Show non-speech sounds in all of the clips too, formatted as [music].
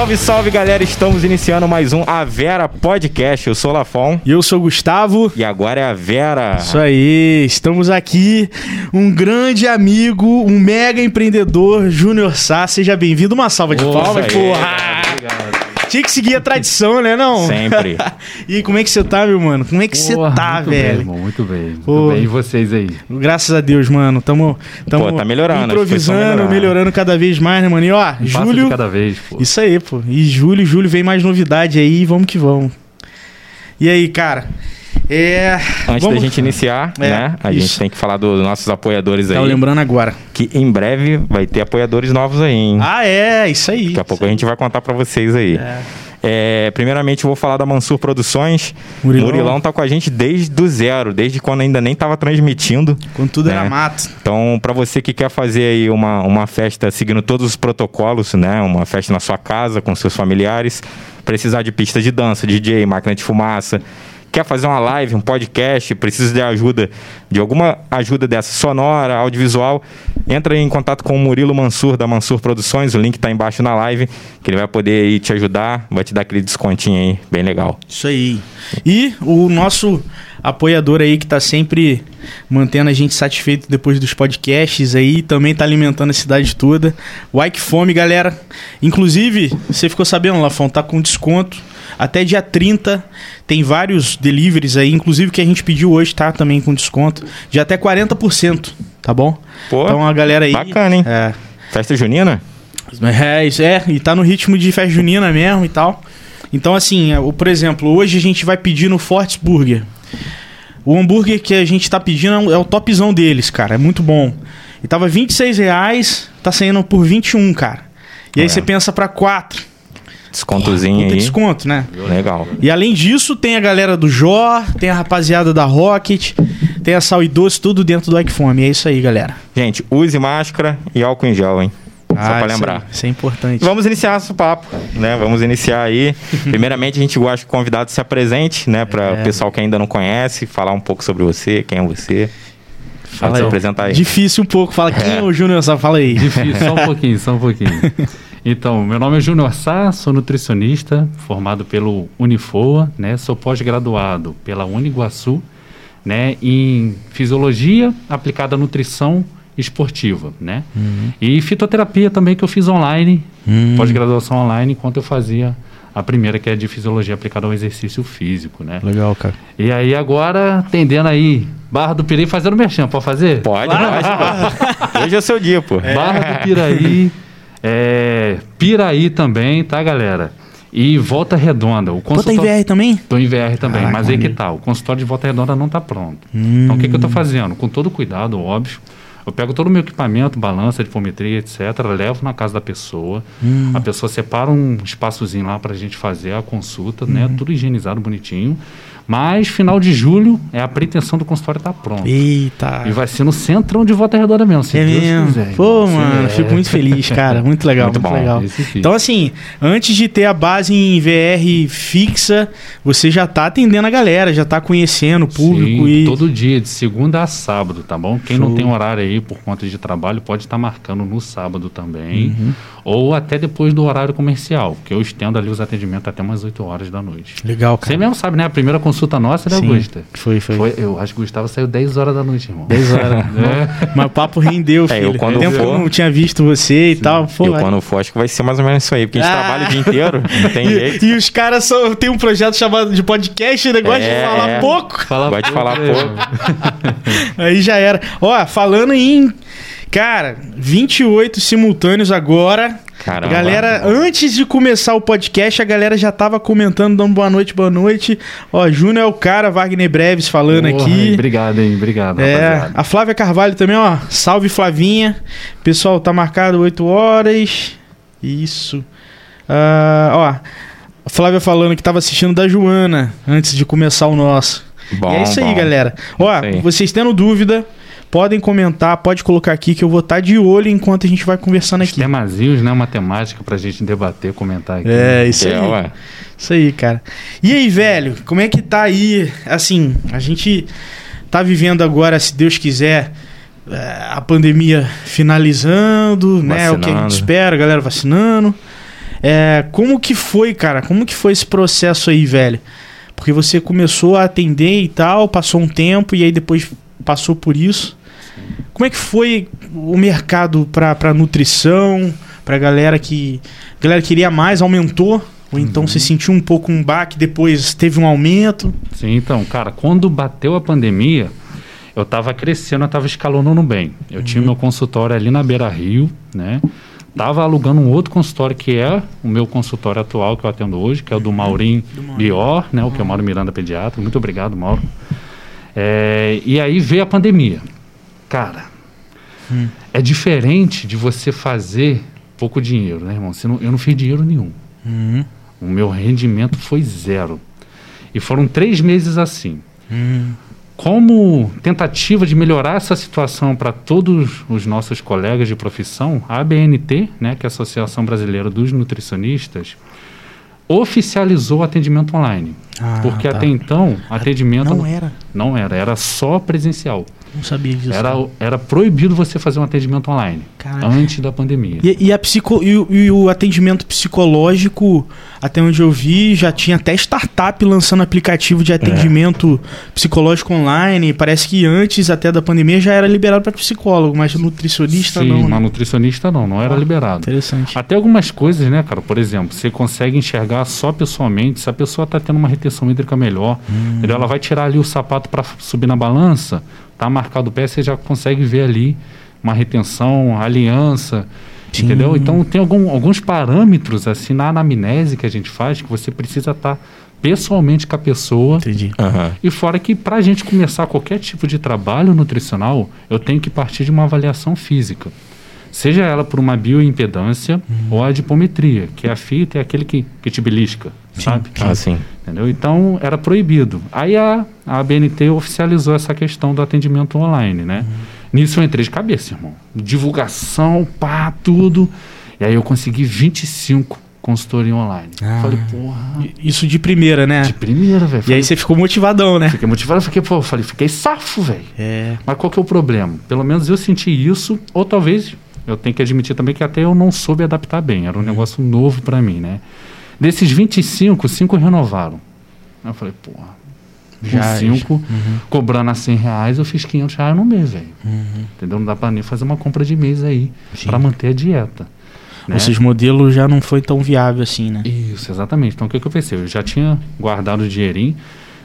Salve, salve galera, estamos iniciando mais um A Vera Podcast. Eu sou o Lafon. E eu sou o Gustavo. E agora é a Vera. Isso aí, estamos aqui. Um grande amigo, um mega empreendedor, Júnior Sá. Seja bem-vindo. Uma salva de palmas, porra! Obrigado. Tinha que seguir a tradição, né, não? Sempre. [laughs] e como é que você tá, meu mano? Como é que você tá, muito velho? Bem, irmão, muito bem, muito Pô, bem. E vocês aí? Graças a Deus, mano. Tamo, tamo pô, tá melhorando, improvisando, melhorando cada vez mais, né, mano? E ó, um julho... cada vez, pô. Isso aí, pô. E julho, julho vem mais novidade aí, vamos que vamos. E aí, cara... É, Antes vamos... da gente iniciar, é, né? A isso. gente tem que falar dos nossos apoiadores aí. Tá lembrando agora. Que em breve vai ter apoiadores novos aí, hein? Ah, é, isso aí. Daqui a pouco a gente vai contar para vocês aí. É. É, primeiramente, vou falar da Mansur Produções. Murilão. Murilão tá com a gente desde o zero, desde quando ainda nem estava transmitindo. Quando tudo né? era mato. Então, para você que quer fazer aí uma, uma festa seguindo todos os protocolos, né? Uma festa na sua casa, com seus familiares, precisar de pista de dança, DJ, máquina de fumaça, quer fazer uma live, um podcast, precisa de ajuda, de alguma ajuda dessa sonora, audiovisual, entra em contato com o Murilo Mansur, da Mansur Produções, o link está embaixo na live, que ele vai poder aí te ajudar, vai te dar aquele descontinho aí, bem legal. Isso aí. E o nosso apoiador aí que está sempre mantendo a gente satisfeito depois dos podcasts aí, também está alimentando a cidade toda. O Ike Fome, galera. Inclusive, você ficou sabendo, Lafon, tá com desconto até dia 30 tem vários deliveries aí, inclusive que a gente pediu hoje, tá? Também com desconto. De até 40%, tá bom? Pô, então a galera aí. Bacana, hein? É. Festa junina? É, isso é, e tá no ritmo de festa junina mesmo e tal. Então, assim, é, por exemplo, hoje a gente vai pedir no Fortes Burger. O hambúrguer que a gente tá pedindo é o topzão deles, cara. É muito bom. E tava 26 reais, tá saindo por 21, cara. E aí você pensa para 4. Descontozinho aí. desconto, né? Legal. E além disso, tem a galera do Jor, tem a rapaziada da Rocket, tem a Sal e Doce, tudo dentro do Ecfome. É isso aí, galera. Gente, use máscara e álcool em gel, hein? Ah, Só pra lembrar. Isso, isso é importante. Vamos iniciar nosso papo, né? Vamos iniciar aí. [laughs] Primeiramente, a gente gosta que o convidado se apresente, né? Para é. o pessoal que ainda não conhece, falar um pouco sobre você, quem é você. Fala aí. apresentar aí. Difícil um pouco. Fala quem é, é o Júnior, só fala aí. Difícil, só um pouquinho, só um pouquinho. [laughs] Então, meu nome é Júnior Sá, sou nutricionista, formado pelo Unifoa, né? Sou pós-graduado pela Uniguaçu, né? Em fisiologia aplicada à nutrição esportiva, né? Uhum. E fitoterapia também que eu fiz online, uhum. pós-graduação online, enquanto eu fazia a primeira que é de fisiologia aplicada ao exercício físico, né? Legal, cara. E aí agora, tendendo aí, Barra do Piraí fazendo merchan, pode fazer? Pode, pode. Hoje é seu dia, pô. Barra do Piraí é, Piraí também, tá, galera? E Volta Redonda. O consultório... Tô em VR também? Tô em VR também, ah, mas aí que tá. O consultório de Volta Redonda não tá pronto. Hum. Então o que, que eu tô fazendo? Com todo cuidado, óbvio. Eu pego todo o meu equipamento, balança, difometria, etc., levo na casa da pessoa. Hum. A pessoa separa um espaçozinho lá para a gente fazer a consulta, né? Hum. Tudo higienizado, bonitinho. Mas final de julho é a pretensão do consultório estar tá pronto. Eita. E vai ser no centrão de Volta Redonda mesmo. Se é Deus mesmo. Quiser, Pô, mano, é. fico muito feliz, cara. Muito legal, muito, muito legal. Então, assim, antes de ter a base em VR fixa, você já tá atendendo a galera, já tá conhecendo o público. Sim, e... todo dia, de segunda a sábado, tá bom? Quem Show. não tem horário aí por conta de trabalho, pode estar tá marcando no sábado também. Uhum. Ou até depois do horário comercial, que eu estendo ali os atendimentos até umas 8 horas da noite. Legal, cara. Você mesmo sabe, né? A primeira consulta nossa, né, Augusta? Foi, foi, foi. Eu acho que o Gustavo saiu 10 horas da noite, irmão. 10 horas. [laughs] é. Mas o papo rendeu, filho. [laughs] É, eu quando Tempo for... eu não tinha visto você e Sim. tal. Pô, eu vai. quando for, acho que vai ser mais ou menos isso aí, porque a gente ah. trabalha o dia inteiro, [laughs] não tem e, jeito. E os caras só tem um projeto chamado de podcast, e negócio é, de falar é. pouco. Fala Gosta de falar pouco. aí já era. Ó, falando em... Cara, 28 simultâneos agora Caramba. Galera, antes de começar o podcast, a galera já tava comentando, dando boa noite, boa noite. Ó, Júnior é o cara, Wagner Breves falando Porra, aqui. Obrigado, hein? Obrigado, É, rapaziada. a Flávia Carvalho também, ó. Salve Flavinha. Pessoal, tá marcado 8 horas. Isso. Ah, ó, a Flávia falando que tava assistindo da Joana antes de começar o nosso. Bom, e é isso aí, bom. galera. Ó, Isso aí. vocês tendo dúvida, podem comentar, pode colocar aqui que eu vou estar de olho enquanto a gente vai conversando Os aqui. temazinhos, né? Uma temática pra gente debater, comentar aqui. É, isso É, aí. ué. Isso aí, cara. E aí, velho, como é que tá aí? Assim, a gente tá vivendo agora, se Deus quiser, eh, a pandemia finalizando, né? O que a gente Vacinando. espera, a galera vacinando. É, como que foi, cara? Como que foi esse processo aí, velho? Porque você começou a atender e tal, passou um tempo e aí depois passou por isso. Como é que foi o mercado pra nutrição, pra galera que. A galera queria mais, aumentou? Ou então você sentiu um pouco um baque, depois teve um aumento? Sim, então, cara, quando bateu a pandemia, eu tava crescendo, eu tava escalonando bem. Eu tinha meu consultório ali na Beira Rio, né? Tava alugando um outro consultório que é o meu consultório atual que eu atendo hoje, que é o do Maurim Bior, né? O que é o Mauro Miranda Pediatra. Muito obrigado, Mauro. É, e aí veio a pandemia. Cara, é diferente de você fazer pouco dinheiro, né, irmão? Não- eu não fiz dinheiro nenhum. Uhum. O meu rendimento foi zero. E foram três meses assim. Uhum. Como tentativa de melhorar essa situação para todos os nossos colegas de profissão, a ABNT, né, que é a Associação Brasileira dos Nutricionistas, oficializou o atendimento online. Ah, porque tá. até então, atendimento Não era. não era, era só presencial. Não sabia disso. Era, era proibido você fazer um atendimento online Caraca. antes da pandemia. E, e a psico, e, o- e o atendimento psicológico, até onde eu vi, já tinha até startup lançando aplicativo de atendimento psicológico online. Parece que antes até da pandemia já era liberado para psicólogo, mas nutricionista Sim, não. mas Né? nutricionista não, não era Ah, liberado. Interessante. Até algumas coisas, né, cara? Por exemplo, você consegue enxergar só pessoalmente se a pessoa está tendo uma retenção hídrica melhor. Hum. Ela vai tirar ali o sapato para subir na balança, tá marcado o pé, você já consegue ver ali uma retenção, aliança. Sim. Entendeu? Então tem algum- alguns parâmetros assim na anamnese que a gente faz que você precisa estar pessoalmente com a pessoa. Entendi. Aham. E fora que para a gente começar qualquer tipo de trabalho nutricional, eu tenho que partir de uma avaliação física. Seja ela por uma bioimpedância ou a dipometria, que é a fita é aquele que, que te belisca, sabe? Ah, sim. Entendeu? Então era proibido. Aí a, a ABNT oficializou essa questão do atendimento online, né? Nisso eu entrei de cabeça, irmão. Divulgação, pá, tudo. E aí eu consegui 25 consultoria online. Ah. Falei, porra, Isso de primeira, né? de primeira, velho. E aí você ficou motivadão, né? Fiquei motivado, fiquei, pô, falei, fiquei safo, velho. É. Mas qual que é o problema? Pelo menos eu senti isso, ou talvez eu tenho que admitir também que até eu não soube adaptar bem. Era um negócio novo pra mim, né? Desses 25, 5 renovaram. Eu falei, porra, Já- 5, Uhum. cobrando a 100 reais, eu fiz 500 reais no mês, velho. Uhum. Entendeu? Não dá pra nem fazer uma compra de mês aí, pra manter a dieta. né? Ou seja, o modelo já não foi tão viável assim, né? Isso, exatamente. Então o que, que eu pensei? Eu já tinha guardado o dinheirinho,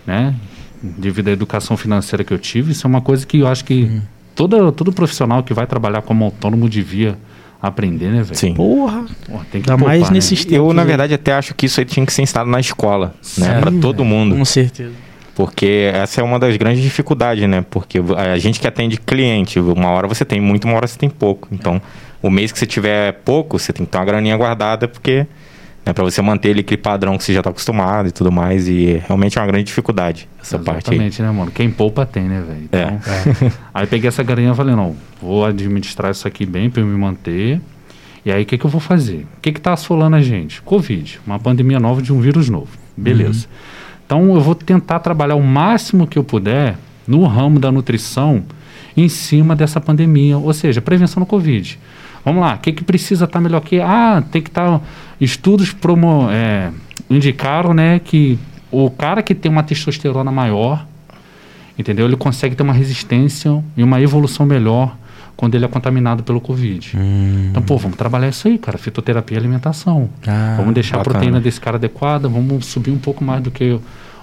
né? Devido à educação financeira que eu tive, isso é uma coisa que eu acho que Uhum. Todo, todo profissional que vai trabalhar como autônomo devia aprender, né, velho? Sim. Porra. Pô, tem que Ainda mais poupar, né? nesses Eu, na tempos, verdade, até acho que isso aí tinha que ser ensinado na escola, né? Sério, Pra todo velho? mundo. Com certeza. Porque essa é uma das grandes dificuldades, né? Porque a gente que atende cliente, uma hora você tem muito, uma hora você tem pouco. Então, o mês que você tiver pouco, você tem que ter uma graninha guardada, porque né, para você manter ele aquele padrão que você já está acostumado e tudo mais. E realmente é uma grande dificuldade essa parte aí. Exatamente, né, mano? Quem poupa tem, né, velho? É. Então, [laughs] Aí peguei essa garinha e falei, não, vou administrar isso aqui bem pra eu me manter. E aí o que, que eu vou fazer? O que que tá assolando a gente? Covid, uma pandemia nova de um vírus novo. Beleza. Então eu vou tentar trabalhar o máximo que eu puder no ramo da nutrição em cima dessa pandemia, ou seja, prevenção do Covid. Vamos lá, o que, que precisa estar melhor aqui? Ah, tem que estar. Estudos promo, é, indicaram né, que o cara que tem uma testosterona maior, entendeu? Ele consegue ter uma resistência e uma evolução melhor quando ele é contaminado pelo Covid. Hum. Então, pô, vamos trabalhar isso aí, cara. Fitoterapia e alimentação. Ah, vamos deixar a bacana. proteína desse cara adequada, vamos subir um pouco mais do que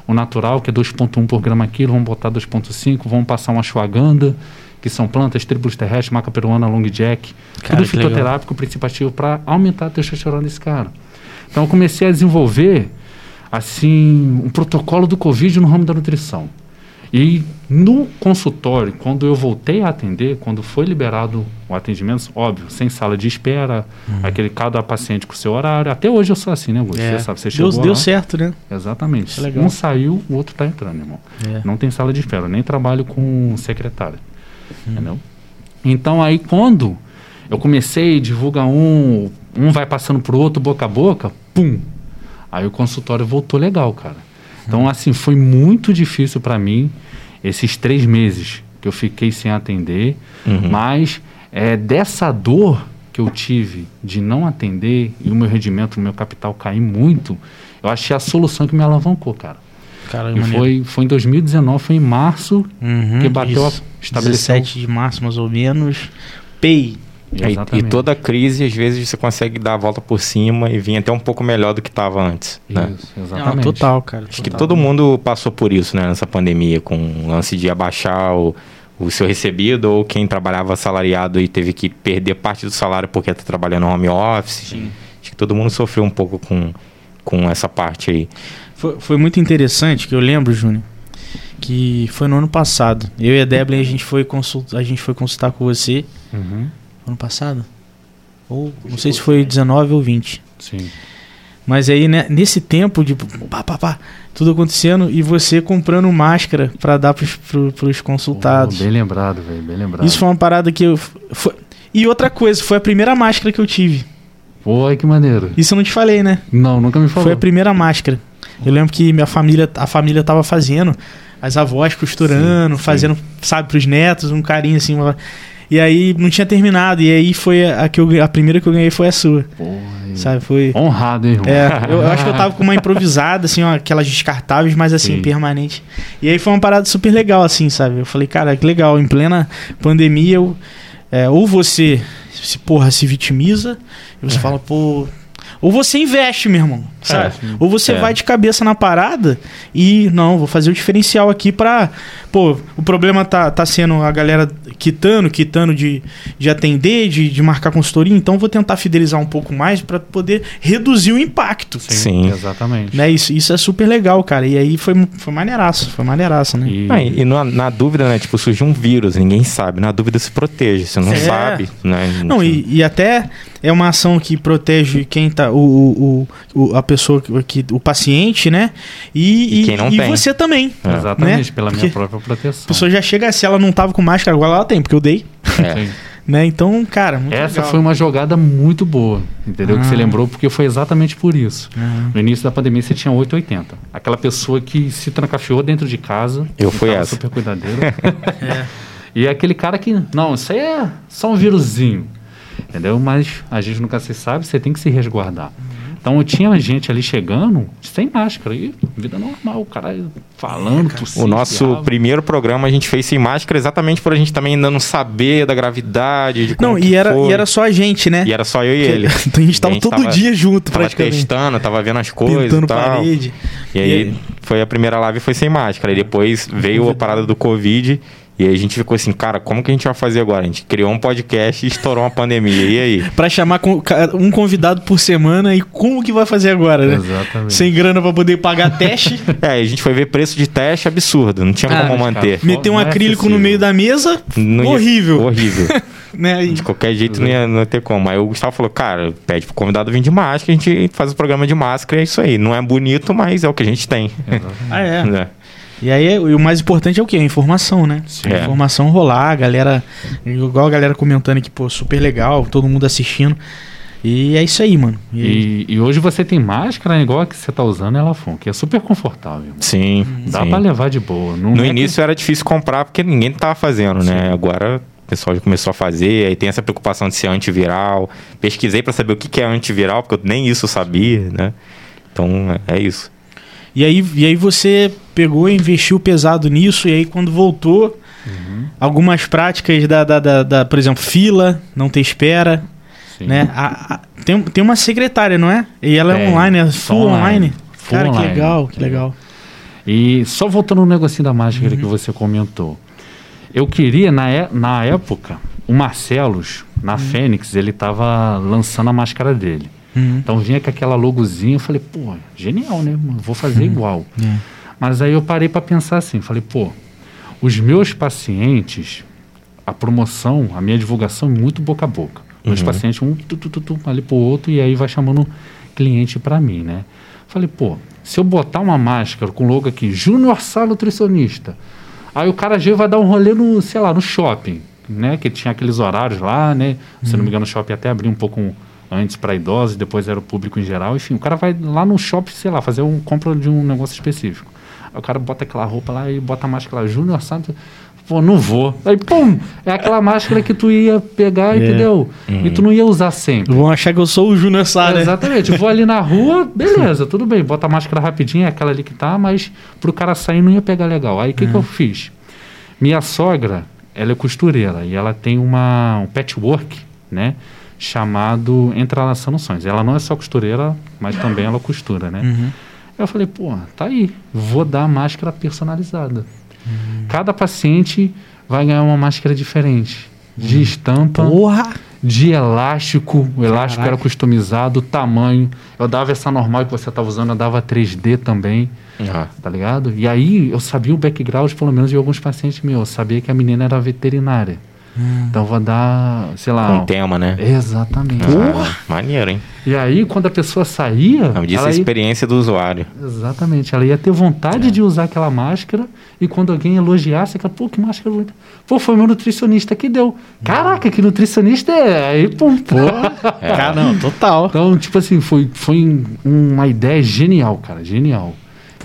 o natural, que é 2,1 por grama quilo, vamos botar 2,5, vamos passar uma ashwagandha, que são plantas, tribos terrestres, maca peruana, long jack, Cara, tudo fitoterápico, princípio ativo para aumentar a testosterona desse cara. Então eu comecei a desenvolver assim um protocolo do Covid no ramo da nutrição. E no consultório, quando eu voltei a atender, quando foi liberado o atendimento, óbvio, sem sala de espera, aquele cada paciente com o seu horário. Até hoje eu sou assim, né, Augusto? É. Você sabe, você Deu, chegou deu lá. certo, né? Exatamente. É. Um saiu, o outro está entrando, irmão. É. Não tem sala de espera, nem trabalho com secretária. Entendeu? Então aí quando eu comecei, divulga um, um vai passando pro outro boca a boca, pum. Aí o consultório voltou legal, cara. Então assim, foi muito difícil para mim esses três meses que eu fiquei sem atender, Uhum. mas é dessa dor que eu tive de não atender e o meu rendimento, o meu capital cair muito, eu achei a solução que me alavancou, cara. Cara, E foi, foi em 2019, foi em março Uhum, que bateu isso. a estabeleceu. 17 de março, mais ou menos. PEI. É, E, e toda crise, às vezes, você consegue dar a volta por cima e vir até um pouco melhor do que estava antes. Né? Isso, Não, exatamente. total, cara. Acho que total. todo mundo passou por isso, né, nessa pandemia, com o lance de abaixar o, o seu recebido ou quem trabalhava assalariado e teve que perder parte do salário porque está trabalhando home office. Sim. Acho que todo mundo sofreu um pouco com, com essa parte aí. Foi, foi muito interessante que eu lembro, Júnior, que foi no ano passado. Eu e a Débora a gente foi consultar, a gente foi consultar com você Uhum, ano passado. Ou não sei se foi 19 ou 20. sim. Mas aí né, nesse tempo de pá, pá, pá, tudo acontecendo e você comprando máscara pra dar pros, pro, pros consultados. Pô, bem lembrado, velho, bem lembrado. Isso foi uma parada que eu foi- e outra coisa, foi a primeira máscara que eu tive. Pô, que maneiro. Isso eu não te falei, né? Não, nunca me falou. Foi a primeira máscara. Eu lembro que minha família, a família tava fazendo, as avós costurando, Sim, sim. fazendo, sabe, pros netos, um carinho assim. uma- E aí não tinha terminado. E aí foi a, que eu, a primeira que eu ganhei foi a sua. Ai. Sabe? Foi. Honrado, hein, irmão? É, eu, eu acho que eu tava com uma improvisada, assim, ó, aquelas descartáveis, mas assim, Sim. permanente. E aí foi uma parada super legal, assim, sabe? Eu falei, cara, que legal, em plena pandemia, eu, é, ou você se, porra, se vitimiza, e você fala, pô. Ou você investe, meu irmão, sabe? sim. Ou você É. vai de cabeça na parada e, não, vou fazer o diferencial aqui pra. Pô, o problema tá, tá sendo a galera quitando, quitando de, de atender, de, de marcar consultoria, então vou tentar fidelizar um pouco mais pra poder reduzir o impacto. Sim. Exatamente. Né? Isso, isso é super legal, cara. E aí foi, foi maneiraço, foi maneiraço, né? E, Ah, e na, na dúvida, né? Tipo, surgiu um vírus, ninguém sabe. Na dúvida se proteja, você não É. sabe, né? Não, e, e até é uma ação que protege quem tá. O, o, o- a pessoa que, o paciente, né? E, E quem não e tem. você também. É. Exatamente, né? pela Porque minha própria A proteção. pessoa já chega, se ela não tava com máscara, agora ela tem, porque eu dei. É. Né? Então, cara, muito Essa legal. foi uma jogada muito boa, entendeu? Que você Ah. lembrou, porque foi exatamente por isso. Ah. No início da pandemia você tinha 880. Aquela pessoa que se trancafiou dentro de casa. Eu fui essa. super cuidadeiro. [laughs] É. E aquele cara que, não, isso aí é só um vírusinho. Entendeu? Mas a gente nunca se sabe, você tem que se resguardar. Então tinha gente ali chegando sem máscara. E vida normal, o cara falando, tossindo. O nosso espirrava. primeiro programa a gente fez sem máscara exatamente por a gente também ainda não saber da gravidade, de como Não, que e era, foi. e era só a gente, né? E era só eu e ele. [laughs] Então a gente tava todo dia junto, tava praticamente. testando, tava vendo as coisas Pintando e tal. parede. E aí foi a primeira live foi sem máscara. E depois veio a parada do Covid. E aí a gente ficou assim, cara, como que a gente vai fazer agora? A gente criou um podcast e estourou uma pandemia. E aí? Pra chamar um convidado por semana e como que vai fazer agora, né? Exatamente. Sem grana pra poder pagar [laughs] teste. É, a gente foi ver preço de teste absurdo. Não tinha Ah, como manter. cara, Meter um é acrílico no possível. meio da mesa, Não ia- horrível. Horrível. [laughs] né? E- De qualquer jeito não ia, não ia ter como. Aí o Gustavo falou, cara, pede pro convidado vir de máscara, a gente faz o programa de máscara, é isso aí. Não é bonito, mas é o que a gente tem. Ah, é. Né? [laughs] E aí e o mais importante é o quê? A informação, né? Sim. A informação rolar, a galera. Igual a galera comentando aqui, pô, super legal, todo mundo assistindo. E é isso aí, mano. E, E, e hoje você tem máscara igual a que você tá usando, ela que é super confortável. Sim. Dá sim. pra levar de boa. Não No é início era difícil comprar porque ninguém tava fazendo, né? Sim. Agora o pessoal já começou a fazer, aí tem essa preocupação de ser antiviral. Pesquisei pra saber o que que é antiviral, porque eu nem isso sabia, né? Então é isso. E, aí, e aí você pegou e investiu pesado nisso, e aí quando voltou, Uhum. algumas práticas da, da, da, da, por exemplo, fila, não ter espera, Sim. né? A- a- tem, tem uma secretária, não é? E ela é Tem, online, é só full online. online. Full Cara, que online. legal, que legal. E só voltando no negocinho da máscara Uhum. que você comentou. Eu queria, na, é- na época, o Marcelos, na Fênix, ele tava lançando a máscara dele. Uhum. Então vinha com aquela logozinha, eu falei, pô, genial, né? Vou fazer igual. É. Mas aí eu parei para pensar assim, falei, pô, os meus pacientes, a promoção, a minha divulgação é muito boca a boca. Meus pacientes, um tu, tu, tu, tu, ali pro outro, e aí vai chamando cliente para mim, né? Falei, pô, se eu botar uma máscara com logo aqui, Júnior Sá Nutricionista, aí o cara já vai dar um rolê no, sei lá, no shopping, né? Que tinha aqueles horários lá, né? Se não me engano, o shopping até abriu um pouco antes para idosos, depois era o público em geral. Enfim, o cara vai lá no shopping, sei lá, fazer um compra de um negócio específico. Aí o cara bota aquela roupa lá e bota a máscara Júnior Santos. Pô, não vou. Aí, pum, é aquela máscara que tu ia pegar, entendeu? E tu não ia usar sempre. Vão achar que eu sou o Júnior Sá, né? Exatamente. Vou ali na rua, [laughs] beleza, tudo bem. Bota a máscara rapidinho, é aquela ali que tá, mas pro cara sair não ia pegar legal. Aí o que, que eu fiz? Minha sogra, ela é costureira e ela tem uma, um patchwork, né? Chamado Entrelaçando Sonhos. Ela não é só costureira, mas também ela costura, né? Uhum. Eu falei, pô, tá aí. Vou dar a máscara personalizada. Cada paciente vai ganhar uma máscara diferente. De estampa Porra! de elástico, o elástico Caraca. era customizado, tamanho. Eu dava essa normal que você estava usando, eu dava 3D também, Ah, tá ligado? E aí eu sabia o background, pelo menos, de alguns pacientes meus. Eu sabia que a menina era veterinária. Então vou dar, sei lá. com tema, né? Exatamente. Ah, maneiro, hein? E aí, quando a pessoa saía. Como disse ela a ia- experiência do usuário. Exatamente, ela ia ter vontade de usar aquela máscara e quando alguém elogiasse, aquela, pô, que máscara bonita. Pô, foi meu nutricionista que deu. Caraca, que nutricionista é. Aí, pô, pô. Cara, não, total. Então, tipo assim, foi, foi uma ideia genial, cara, genial.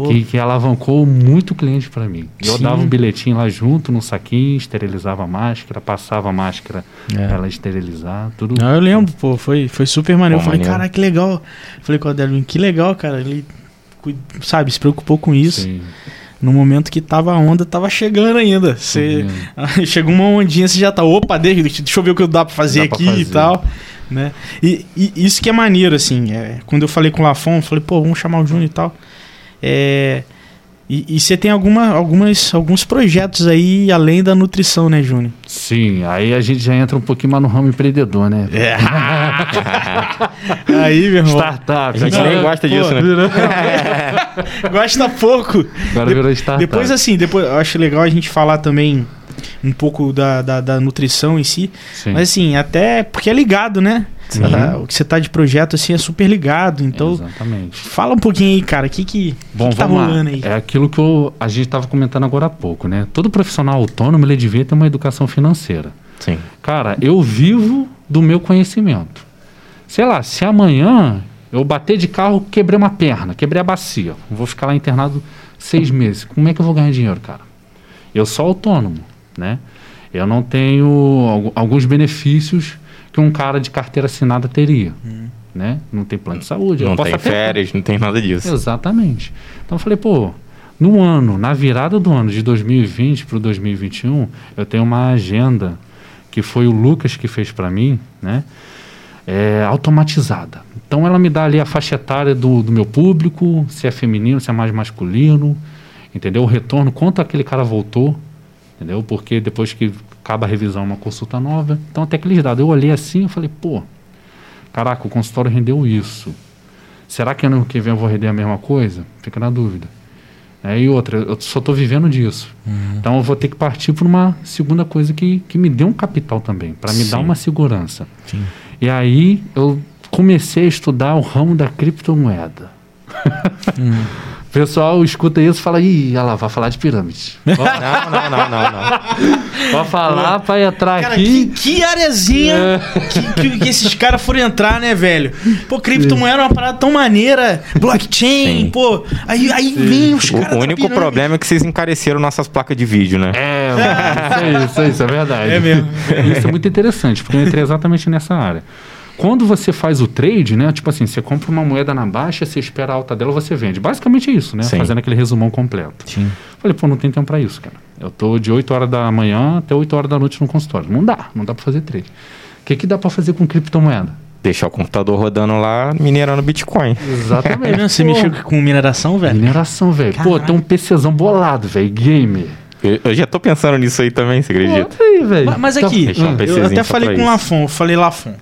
Que, que alavancou muito cliente para mim. Eu Sim. dava um bilhetinho lá junto, no saquinho, esterilizava a máscara, passava a máscara É. pra ela esterilizar, tudo. Não, eu lembro, pô, foi, foi super maneiro. Pô, eu falei, maneiro. cara, que legal. Falei com o Adelvin, que legal, cara. Ele, sabe, se preocupou com isso. Sim, No momento que tava a onda, tava chegando ainda. Você, Uhum. [laughs] chegou uma ondinha, você já tá, opa, deixa, deixa eu ver o que dá pra fazer Dá pra aqui e fazer. tal. Né? E, e isso que é maneiro, assim. é, quando eu falei com o Lafon, eu falei, pô, vamos chamar o Júnior e tal. É, e e você tem alguma, algumas, alguns projetos aí além da nutrição, né, Júnior? Sim, aí a gente já entra um pouquinho mais no ramo empreendedor, né? É. [laughs] aí, meu irmão. Startup. A gente nem gosta disso, né? Virou, [laughs] Gosta pouco. agora virou startup. Depois, assim, depois eu acho legal a gente falar também um pouco da, da, da nutrição em si. Sim. Mas assim, até porque é ligado, né? O que você tá de projeto, assim, é super ligado. Então, Exatamente. fala um pouquinho aí, cara. O que que, Bom, que que tá rolando lá. aí? É aquilo que eu- a gente estava comentando agora há pouco, né? Todo profissional autônomo ele devia ter uma educação financeira. Sim. Cara, eu vivo do meu conhecimento. Sei lá, se amanhã eu bater de carro, quebrei uma perna, quebrei a bacia, vou ficar lá internado seis meses. Como é que eu vou ganhar dinheiro, cara? Eu sou autônomo, né? Eu não tenho algu- alguns benefícios que um cara de carteira assinada teria, né? Não tem plano de saúde. Não posso tem férias, não tem nada disso. Exatamente. Então eu falei, pô, no ano, na virada do ano de 2020 para o 2021, eu tenho uma agenda que foi o Lucas que fez para mim, né? É, automatizada. Então ela me dá ali a faixa etária do, do meu público, se é feminino, se é mais masculino, entendeu? O retorno, quanto aquele cara voltou, entendeu? Porque depois que acaba a revisão, uma consulta nova. Então até aqueles dados. Eu olhei assim e falei, pô, caraca, o consultório rendeu isso. Será que ano que vem eu vou render a mesma coisa? Fica na dúvida. É, e outra, eu só estou vivendo disso. Então eu vou ter que partir para uma segunda coisa que, que me dê um capital também, para me dar Sim. uma segurança. Sim. E aí eu comecei a estudar o ramo da criptomoeda. [laughs] O pessoal escuta isso e fala, ih, olha lá, vai falar de pirâmide. [laughs] Não, não, não, não, não. Vai falar para entrar Cara, que, aqui. que areazinha que, que- que esses caras foram entrar, né, velho? Pô, criptomoeda é uma parada tão maneira. Blockchain, Sim. pô. Aí, aí vem os caras. O único problema é que vocês encareceram nossas placas de vídeo, né? É, mano, isso aí, isso isso é verdade. É mesmo. Isso é muito interessante, porque eu entrei exatamente nessa área. Quando você faz o trade, né? Tipo assim, você compra uma moeda na baixa, você espera a alta dela, você vende. Basicamente é isso, né? Sim. Fazendo aquele resumão completo. Sim. Falei, pô, não tem tempo pra isso, cara. Eu tô de 8 horas da manhã até 8 horas da noite no consultório. Não dá, não dá pra fazer trade. O que, que dá pra fazer com criptomoeda? Deixar o computador rodando lá, minerando Bitcoin. Exatamente. É mesmo? Você Pô, mexeu com mineração, velho? Mineração, velho. Pô, tem um PCzão bolado, velho. Gamer. Eu, eu já tô pensando nisso aí também, você acredita? Bota aí, velho. Mas, mas Então, aqui, um eu até falei com o. Lafon, eu falei, Lafon,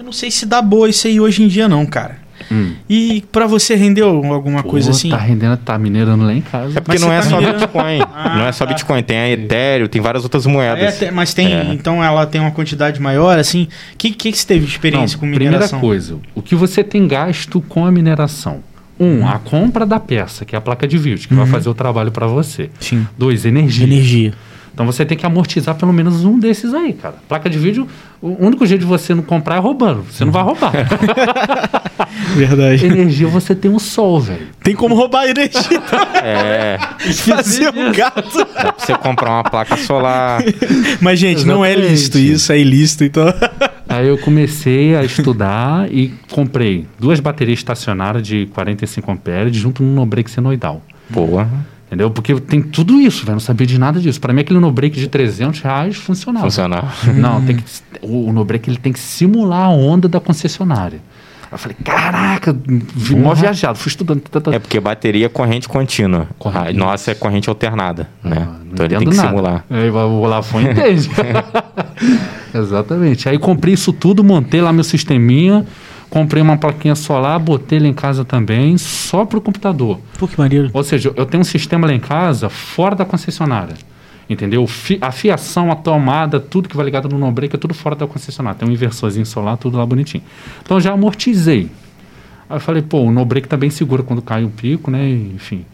eu não sei se dá boa isso aí hoje em dia não, cara. Hum. E pra você rendeu alguma coisa Pô, assim? Tá rendendo, tá minerando lá em casa. É porque Mas não é tá só Bitcoin. Ah, não é só tá. Bitcoin, tem a Ethereum, tem várias outras É, moedas. te- mas tem, É. então ela tem uma quantidade maior, assim. O que, que, que você teve de experiência Não, com primeira mineração? coisa, o que você tem gasto com a mineração? Um, a compra da peça, que é a placa de vídeo, que vai Uhum. fazer o trabalho para você. Sim. Dois, energia. energia. Então você tem que amortizar pelo menos um desses aí, cara. Placa de vídeo, o único jeito de você não comprar é roubando. Você não vai roubar. [laughs] Verdade. energia você tem o sol, velho. Tem como roubar energia É, fazer um gato. dá pra você comprar uma placa solar. Mas, gente, não é Exatamente. lícito isso, é ilícito, então. Aí eu comecei a estudar e comprei duas baterias estacionárias de 45 amperes junto num no-break senoidal. Boa. Entendeu? Porque tem tudo isso, velho. Não sabia de nada disso. Pra mim, aquele no-break de 300 reais funcionava. Funcionar. [laughs] Não, tem que, o, o no-break ele tem que simular a onda da concessionária. Aí Eu falei, caraca, vi mó viajado, fui estudando. tá, tá. É porque bateria é corrente contínua. Corrente. Nossa é corrente alternada, né? Ah, então ele tem que nada. simular. Aí o Lafon entende. [laughs] [laughs] Exatamente. Aí comprei isso tudo, montei lá meu sisteminha, comprei uma plaquinha solar, botei lá em casa também, só pro computador. Pô, que maneiro. Ou seja, eu tenho um sistema lá em casa fora da concessionária. Entendeu? Fi- a fiação, a tomada, tudo que vai ligado no no-break é tudo fora da concessionária. Tem um inversorzinho solar, tudo lá bonitinho. Então eu já amortizei. Aí eu falei, pô, o no-break tá bem seguro quando cai o pico, né? Enfim.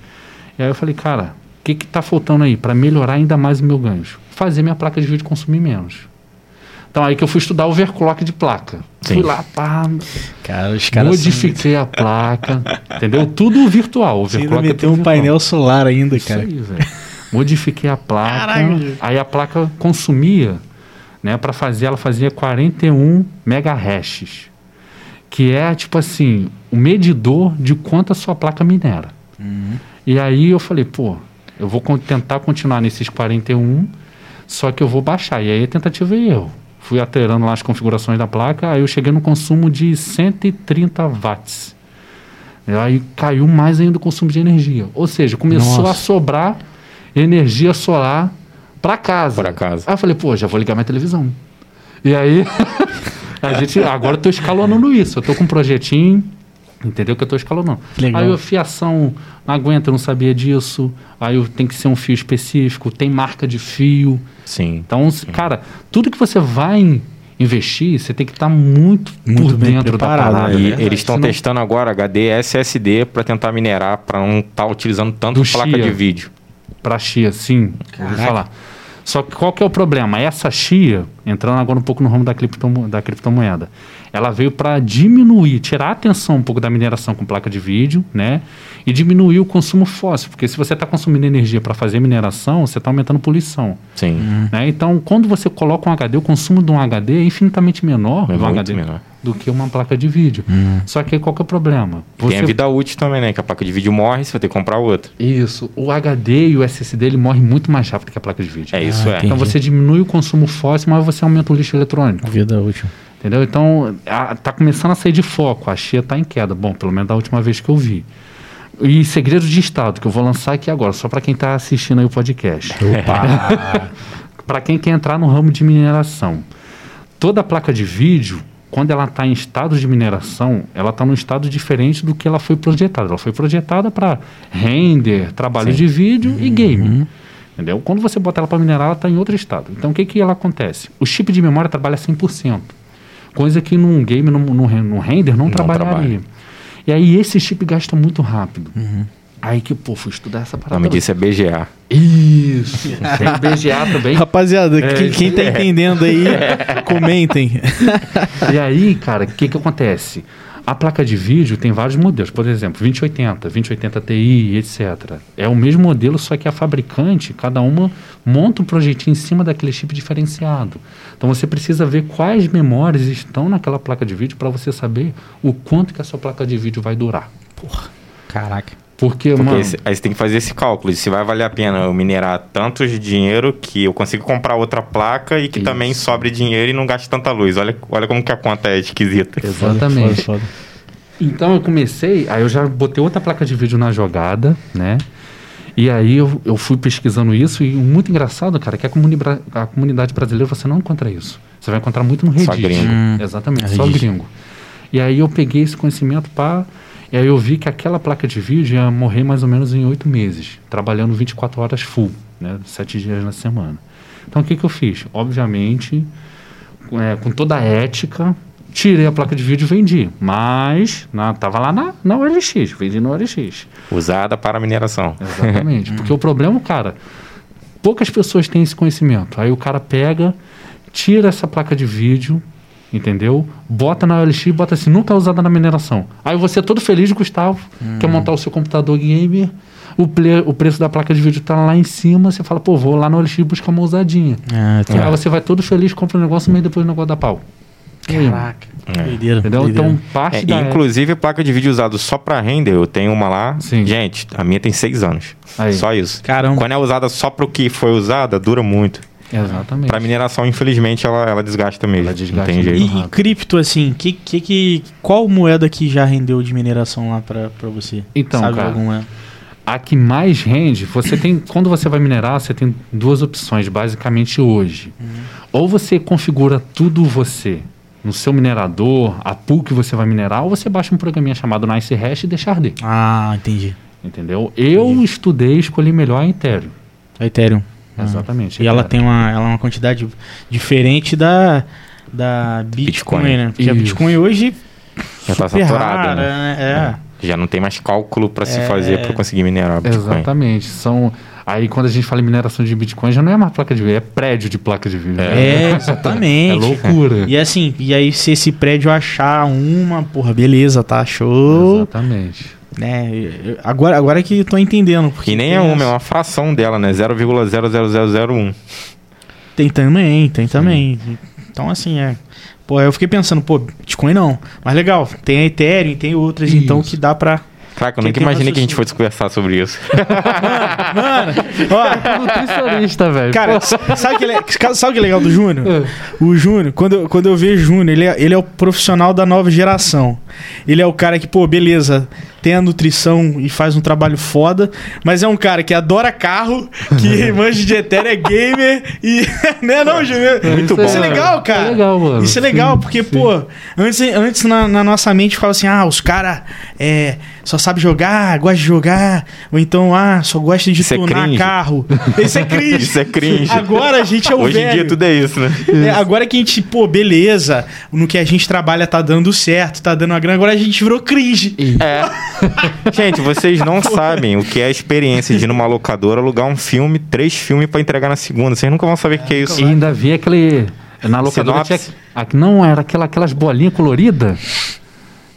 E aí eu falei, cara, o que que tá faltando aí para melhorar ainda mais o meu gancho? Fazer minha placa de vídeo consumir menos. Então aí que eu fui estudar overclock de placa. Sim. Fui lá, pá, Cara, os caras. modifiquei a placa, [laughs] entendeu? Tudo virtual. Você ainda Overclock é meteu tudo um virtual. painel solar ainda, Isso cara. aí, velho. Modifiquei a placa. Gente. aí a placa consumia, né, para fazer, ela fazia 41 megahashes, que é tipo assim, o medidor de quanto a sua placa minera. Uhum. E aí eu falei, pô, eu vou tentar continuar nesses 41, só que eu vou baixar. E aí é tentativa e erro. Fui alterando lá as configurações da placa, aí eu cheguei no consumo de 130 watts. Aí caiu mais ainda o consumo de energia. Ou seja, começou Nossa. a sobrar energia solar para casa. Pra casa. Aí eu falei, pô, já vou ligar minha televisão. E aí, [laughs] a gente, agora eu tô escalonando isso. Eu tô com um projetinho, entendeu? Que eu tô escalonando. Legal. Aí a fiação não aguenta, eu não sabia disso. Aí tem que ser um fio específico, tem marca de fio. Sim. Então, s- cara, tudo que você vai in- investir, você tem que estar muito, Muito por bem dentro preparado, da parada. E né? eles estão Senão- testando agora HD SSD para tentar minerar, para não estar utilizando tanto Do placa Chia. de vídeo. Para chia, sim, ouvi Caraca. falar. Só que qual que é o problema? Essa chia, entrando agora um pouco no ramo da, criptomo- da criptomoeda, ela veio para diminuir, tirar a atenção um pouco da mineração com placa de vídeo, né? E diminuir o consumo fóssil, porque se você está consumindo energia para fazer mineração, você está aumentando poluição. Sim. Né? Então, quando você coloca um HD, o consumo de um HD é infinitamente menor, É um muito HD menor. do que uma placa de vídeo. Só que aí qual que é o problema? Tem a vida útil também, né? Que a placa de vídeo morre, você vai ter que comprar outra. Isso. O HD e o SSD ele morre muito mais rápido que a placa de vídeo. É isso, Ah, é. entendi. Então você diminui o consumo fóssil, mas você aumenta o lixo eletrônico. Vida útil. Entendeu? Então, a, tá começando a sair de foco. A Chia tá em queda. Bom, pelo menos da última vez que eu vi. E Segredo de Estado, que eu vou lançar aqui agora, só para quem tá assistindo aí o podcast. [laughs] para [laughs] quem quer entrar no ramo de mineração. Toda placa de vídeo, quando ela está em estado de mineração, ela está num estado diferente do que ela foi projetada. Ela foi projetada para render, trabalho de vídeo e game. Entendeu? Quando você bota ela para minerar, ela está em outro estado. Então, o que, que ela acontece? O chip de memória trabalha 100%. Coisa que num game, num, num, ren- num render, não, Não trabalharia. trabalha. E aí, esse chip gasta muito rápido. Aí que, pô, fui estudar essa O parada. nome disso é BGA. Isso. Tem [laughs] o BGA também. Rapaziada, É, quem, quem tá [laughs] entendendo aí, [laughs] comentem. E aí, cara, o que, que acontece? A placa de vídeo tem vários modelos, por exemplo, 2080, 2080 Ti, etc. É o mesmo modelo, só que a fabricante, cada uma monta um projetinho em cima daquele chip diferenciado. Então você precisa ver quais memórias estão naquela placa de vídeo para você saber o quanto que a sua placa de vídeo vai durar. Caraca. Porque, Porque mano, esse- aí você tem que fazer esse cálculo de se vai valer a pena eu minerar tanto de dinheiro que eu consigo comprar outra placa e que Isso. também sobre dinheiro e não gaste tanta luz. Olha, olha como que a conta é esquisita. [laughs] Exatamente. Foda, foda. Então eu comecei, aí eu já botei outra placa de vídeo na jogada, né? E aí eu, eu fui pesquisando isso e muito engraçado, cara, que a, comuni a comunidade brasileira você não encontra isso. Você vai encontrar muito no Reddit. Só gringo. Hum. Exatamente, É só Reddit. gringo. E aí eu peguei esse conhecimento para e aí eu vi que aquela placa de vídeo ia morrer mais ou menos em oito meses, trabalhando 24 horas full, né, sete dias na semana. Então o que que eu fiz? Obviamente, é, com toda a ética, tirei a placa de vídeo e vendi. Mas na, tava lá na, na OLX, vendi no OLX. Usada para mineração. Exatamente. [laughs] Porque o problema, cara, poucas pessoas têm esse conhecimento. Aí o cara pega, tira essa placa de vídeo, entendeu? Bota na OLX e bota assim, nunca é usada na mineração. Aí você todo feliz, Gustavo, quer montar o seu computador gamer, o, ple- o preço da placa de vídeo tá lá em cima, você fala, pô, vou lá na OLX buscar uma usadinha. Ah, Aí você vai todo feliz, compra um negócio, mas depois o negócio dá pau. Caraca. É. Entendeu? Então, parte É, da... inclusive, placa de vídeo usada só para render, eu tenho uma lá. Sim. Gente, a minha tem seis anos. Aí. Só isso. Caramba. Quando é usada só para o que foi usada, dura muito. Exatamente. Para mineração, infelizmente, ela, ela desgasta mesmo. Ela desgasta Não tem jeito. E, e cripto, assim, que, que, que, qual moeda que já rendeu de mineração lá pra, pra você? Então, Sabe cara, alguma? A que mais rende, você tem. quando você vai minerar, você tem duas opções, basicamente hoje. Ou você configura tudo você no seu minerador, a pool que você vai minerar, ou você baixa um programinha chamado Nice Hash e deixa arder. Ah, entendi. Entendeu? Eu estudei e escolhi melhor a Ethereum. A Ethereum. Ah. Exatamente. E ela Ethereum. tem uma, ela é uma quantidade diferente da, da Bitcoin, Bitcoin. né? Porque a Isso. Bitcoin hoje Já tá super saturada, rara, né? né? É. Já não tem mais cálculo para se É. fazer para conseguir minerar Bitcoin. Exatamente. São. Aí quando a gente fala em mineração de Bitcoin, já não é mais placa de vídeo, é prédio de placa de vídeo. É, É [laughs] exatamente. loucura. E assim, e aí se esse prédio achar uma, porra, beleza, tá show, Exatamente. Né? Agora, agora que eu tô entendendo. Porque E nem é uma, é uma fração dela, né? 0,00001. Tem também, tem também. Então, assim, é. Pô, eu fiquei pensando, pô, Bitcoin não. Mas legal, tem a Ethereum, tem outras, Isso. então que dá pra. Caraca, eu nunca tem imaginei que a gente fosse conversar sobre isso. Mano, ó, Nutricionista, velho. cara, sabe o que, é- sabe que é legal do Júnior? O Júnior, quando, eu- quando eu vejo o Júnior, ele é, ele é o profissional da nova geração. Ele é o cara que, pô, beleza, tem a nutrição e faz um trabalho foda, mas é um cara que adora carro, que [laughs] manja de Ethereum, é gamer e. [laughs] né, não, Júnior? Muito Isso bom, Isso é legal, cara. É legal, mano. Isso é legal, Sim, porque, sim. pô, antes, antes na, na nossa mente ficava assim, ah, os caras é, só sabe jogar, gosta de jogar, ou então, ah, só gosta de Isso é tunar cringe. carro. Isso é cringe. [laughs] Isso é cringe. Agora a gente é o Hoje em velho. dia tudo é isso, né? É, agora que a gente, pô, beleza, no que a gente trabalha tá dando certo, tá dando uma grana, agora a gente virou cringe. É. [laughs] Gente, vocês não sabem o que é a experiência de ir numa locadora alugar um filme, três filmes pra entregar na segunda. Vocês nunca vão saber o que é isso. E ainda vi aquele. Na locadora tinha. Sinopse. ah, Não, era aquela, aquelas bolinhas coloridas.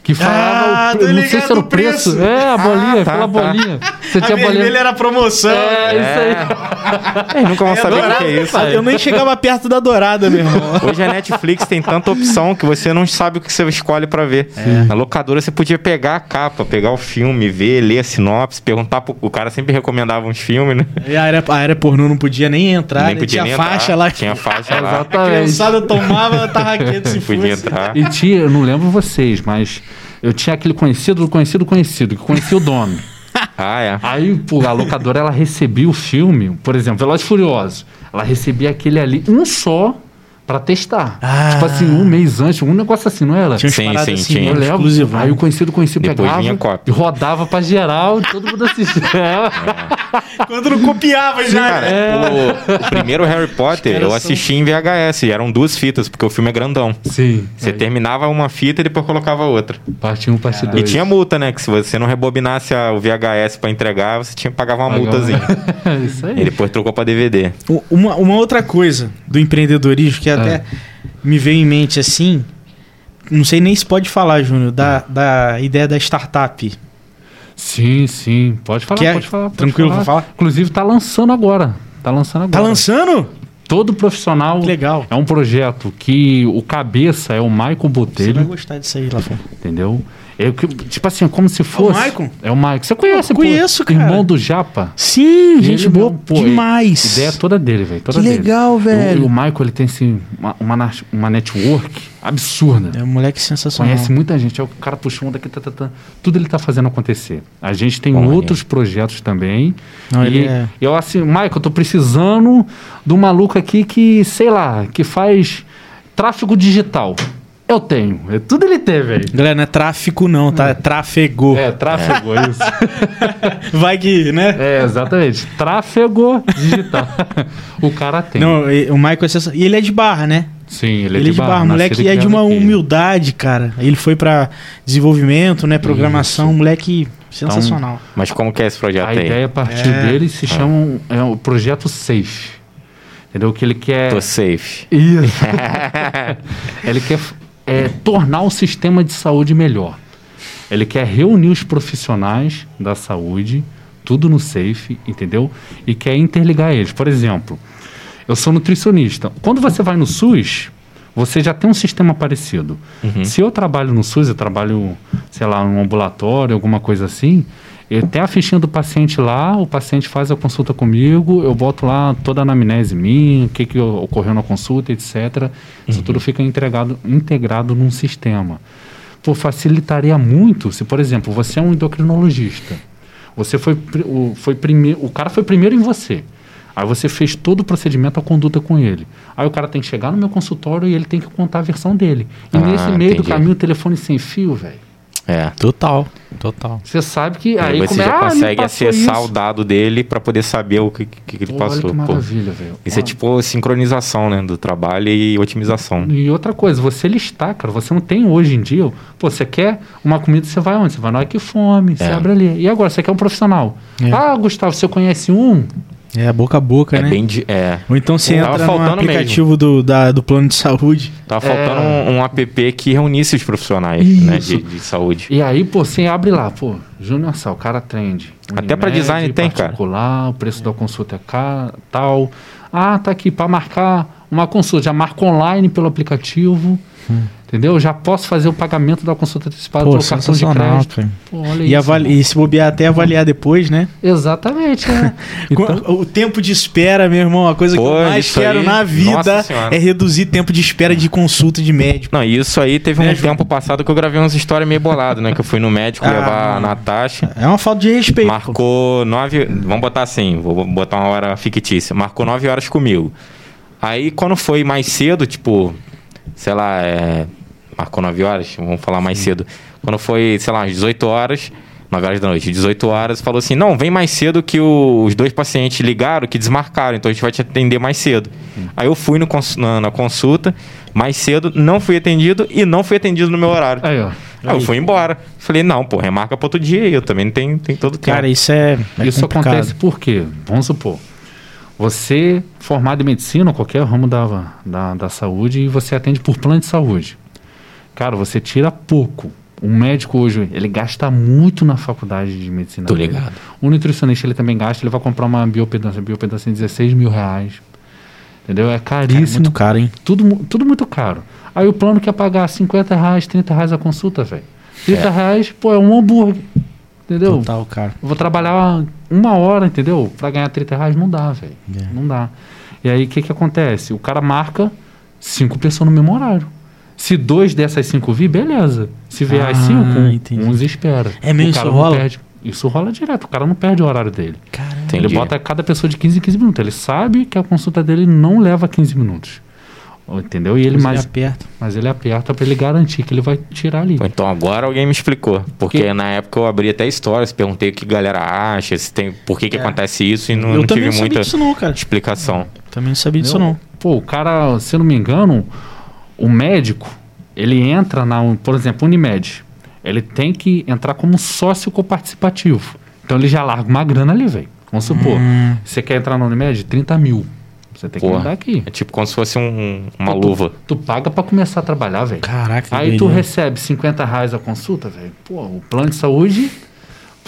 Que falava. Ah, o, não sei se era o preço. preço. É, a bolinha, Ah, tá, aquela tá. bolinha. Você A tinha bolinha. vermelha era promoção. É, isso aí. Vocês [laughs] nunca vão saber o que é isso. Eu nem chegava perto da dourada, meu irmão. Hoje a Netflix tem tanta opção que você não sabe o que você escolhe pra ver. Na locadora você podia pegar a capa, pegar o filme, ver, ler a sinopse, perguntar pro... O cara sempre recomendava uns filmes, né? E a área, a área pornô não podia nem entrar, Nem né? podia tinha nem faixa entrar. lá. Tinha faixa [laughs] lá. A Exatamente. criançada tomava tarraqueta se Não podia fosse. entrar. E tinha, eu não lembro vocês, mas eu tinha aquele conhecido do conhecido do conhecido, que conhecia o dono. [laughs] Ah, é. Aí, pô, a locadora, ela recebia o filme, por exemplo, Velozes Furiosos. Ela recebia aquele ali, um só, pra testar. Ah. Tipo assim, um mês antes, um negócio assim, não era? Tinha Sim, sim, assim, tinha. Eu né, exclusivão. Aí o conhecido conhecido Depois pegava vinha cópia. e rodava pra geral e todo mundo assistia. [laughs] Quando não copiava já. Cara, o, o primeiro Harry Potter eu assisti em VHS, e eram duas fitas, porque o filme é grandão. Sim. Você terminava uma fita e depois colocava outra. Parte 1, um, parte 2. E tinha multa, né? Que se você não rebobinasse a- o VHS pra entregar, você tinha que pagar uma Pagava. multazinha. [laughs] Isso aí. E depois trocou pra DVD. Uma, uma outra coisa do empreendedorismo que até me veio em mente assim, não sei nem se pode falar, Júnior, da, da ideia da startup. Sim, sim. Pode falar, Que é- pode falar. pode tranquilo pra falar? Inclusive, tá lançando agora. Tá lançando agora. Tá lançando? Todo profissional. Que legal. É um projeto que o cabeça é o Michael Você vai Botelho, gostar disso aí, Lafon. entendeu? É, que- tipo assim, como se fosse. Maicon? É o Maicon. Você conhece, Eu conheço, pô, cara. Irmão do Japa. Sim, gente Ele boa pô, demais. Ideia toda dele, velho. Que dele. legal, velho. O, o Michael, ele tem assim, uma, uma, uma network absurda. É um moleque sensacional. Conhece muita gente. Aí o cara puxa um daqui, tá, tá, tá. tudo ele tá fazendo acontecer. A gente tem Olha. outros projetos também. Não, e é- eu assim, Michael, eu tô precisando de um maluco aqui que, sei lá, que faz tráfego digital. Eu tenho. É, tudo ele tem, velho. Galera, não é tráfico não, tá? É tráfego. É, tráfego, é isso. [laughs] Vai que, né? É, exatamente. Tráfego digital. o cara tem. Não, o Michael é. E ele é de barra, né? Sim, ele, Ele, é de barra. nascido moleque e é de uma aqui. humildade, cara. Ele foi pra desenvolvimento, né? Programação. Moleque sensacional. Mas como que é esse projeto A aí? ideia a partir É. dele se chama é o projeto Safe. Entendeu? Que ele quer. Tô safe. Isso. [laughs] ele quer é, tornar o sistema de saúde melhor. Ele quer reunir os profissionais da saúde, tudo no Safe, entendeu? E quer interligar eles. Por exemplo, eu sou nutricionista. Quando você vai no SUS, você já tem um sistema parecido. Se eu trabalho no SUS, eu trabalho, sei lá, num ambulatório, alguma coisa assim, eu tenho a fichinha do paciente lá, o paciente faz a consulta comigo, eu boto lá toda a anamnese minha, o que, que ocorreu na consulta, etc. Isso tudo fica entregado, integrado num sistema. Pô, facilitaria muito se, por exemplo, você é um endocrinologista. Você foi, o, foi primeiro, o cara foi primeiro em você. Aí você fez todo o procedimento, a conduta com ele. Aí o cara tem que chegar no meu consultório e ele tem que contar a versão dele. E Ah, nesse meio do entendi. caminho, o telefone sem fio, velho. É. Total, total. Você sabe que Aí aí você come- já Ah, me consegue passou acessar isso. o dado dele pra poder saber o que, que, que ele Pô, passou. Olha que maravilha, velho. Isso é Ó, tipo sincronização, né? Do trabalho e otimização. E outra coisa, você listar, cara, você não tem hoje em dia. Pô, você quer uma comida, você vai onde? Você vai no que fome, você É. abre ali. E agora, você quer um profissional. É. Ah, Gustavo, você conhece um? É boca a boca, É né? bem de. É. Ou então você Tava entra no aplicativo do, da, do plano de saúde. Tava faltando É. um, um app que reunisse os profissionais né, de, de saúde. E aí, pô, você abre lá, pô, Júnior Sal, cara trend. Até pra Unimed, design tem, cara. o preço da consulta é tal. Ah, tá aqui, para marcar uma consulta, já marca online pelo aplicativo. Entendeu? Já posso fazer o pagamento da consulta antecipada Pô, pelo cartão de crédito. cara. Pô, olha E, isso. avali- e se bobear até avaliar depois, né? Exatamente, [laughs] é. Então, O tempo de espera, meu irmão, a coisa que Pô, eu mais quero aí, na vida é reduzir tempo de espera de consulta de médico. Não, e isso aí teve um É, João? tempo passado que eu gravei umas histórias meio boladas, né? Que eu fui no médico Ah, levar a. Natasha. É uma falta de respeito. Marcou nove. Vamos botar assim, vou botar uma hora fictícia. Marcou nove horas comigo. Aí quando foi mais cedo, tipo, sei lá, é, marcou nove horas, vamos falar mais cedo. Quando foi, sei lá, às 18 horas, 9 horas da noite, 18 horas, falou assim: não, vem mais cedo que o- os dois pacientes ligaram, que desmarcaram, então a gente vai te atender mais cedo. Aí eu fui no cons- na, na consulta, mais cedo, não fui atendido e não fui atendido no meu horário. aí, ó. Aí eu fui embora. Falei, não, pô, remarca pra outro dia aí, eu também não tenho, tenho todo tempo. Cara, isso é, é Isso complicado. acontece por quê? Vamos supor. Você, formado em medicina, ou qualquer ramo da, da, da saúde, e você atende por plano de saúde. Cara, você tira pouco. Um médico hoje, ele gasta muito na faculdade de medicina. Tô dele. ligado. Um nutricionista, ele também gasta, ele vai comprar uma biopedância. Biopedância em 16 mil reais. Entendeu? É Cara, é caríssimo. muito caro, hein? Tudo, tudo muito caro. Aí o plano quer pagar 50 reais, 30 reais a consulta, velho. 30 É. reais, pô, é um hambúrguer. Entendeu? Total, cara. Eu vou trabalhar uma hora, entendeu? Pra ganhar 30 reais não dá, velho. É. Não dá. E aí o que que acontece? O cara marca cinco pessoas no mesmo horário. Se dois dessas cinco vir, beleza. Se vier as Ah, cinco, entendi. uns espera. É mesmo, O cara isso rola? Perde. Isso rola direto. O cara não perde o horário dele. Caramba. Ele bota cada pessoa de 15 em 15 minutos. Ele sabe que a consulta dele não leva 15 minutos. Entendeu? E ele Mas mais, ele aperta. mas ele aperta pra ele garantir que ele vai tirar ali. Então agora alguém me explicou. Porque Que- na época eu abri até stories, perguntei o que a galera acha, se tem, por que, que É. acontece isso e não, eu não também tive não sabia muita disso não, cara. explicação. Também não sabia disso não. Pô, o cara, se eu não me engano, o médico, ele entra na, por exemplo, Unimed. Ele tem que entrar como sócio coparticipativo. Então ele já larga uma grana ali, velho. Vamos supor, Hum. você quer entrar na Unimed? 30 mil. Você tem que Pô, mandar aqui. É tipo como se fosse um- uma Tu- luva. Tu paga pra começar a trabalhar, velho. Caraca, que Aí tu recebe 50 reais a consulta, velho. Pô, o plano de saúde,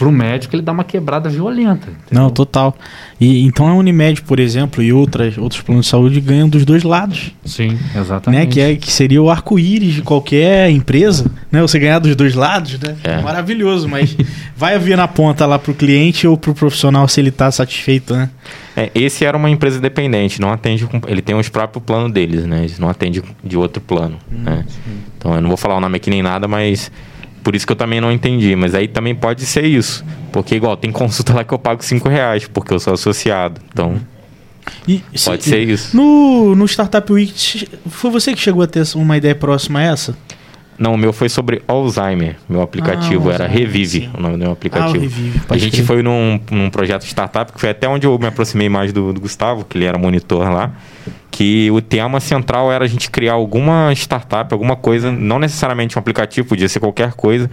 pro médico ele dá uma quebrada violenta. entendeu? Não, total. E então a Unimed, por exemplo, e outras, outros planos de saúde ganham dos dois lados, Sim, exatamente. né? Que, é, que seria o arco-íris de qualquer empresa, né? Você ganhar dos dois lados, né? É. Maravilhoso, mas [laughs] vai haver na ponta lá pro cliente ou pro profissional se ele tá satisfeito, né? É, esse era uma empresa independente, não atende com, ele tem os próprios planos deles, né? Eles não atendem de outro plano, né? Então eu não vou falar o nome aqui nem nada, mas por isso que eu também não entendi. Mas aí também pode ser isso, porque igual tem consulta lá que eu pago 5 reais porque eu sou associado, então E, pode se- ser isso. No, no Startup Week, foi você que chegou a ter uma ideia próxima a essa? Não, o meu foi sobre Alzheimer. Meu aplicativo Ah, era Alzheimer, Revive, sim. o nome do meu Ah, aplicativo. Revive, a gente crer. foi num, num projeto de startup, que foi até onde eu me aproximei mais do, do Gustavo, que ele era monitor lá. Que o tema central era a gente criar alguma startup, alguma coisa, não necessariamente um aplicativo, podia ser qualquer coisa,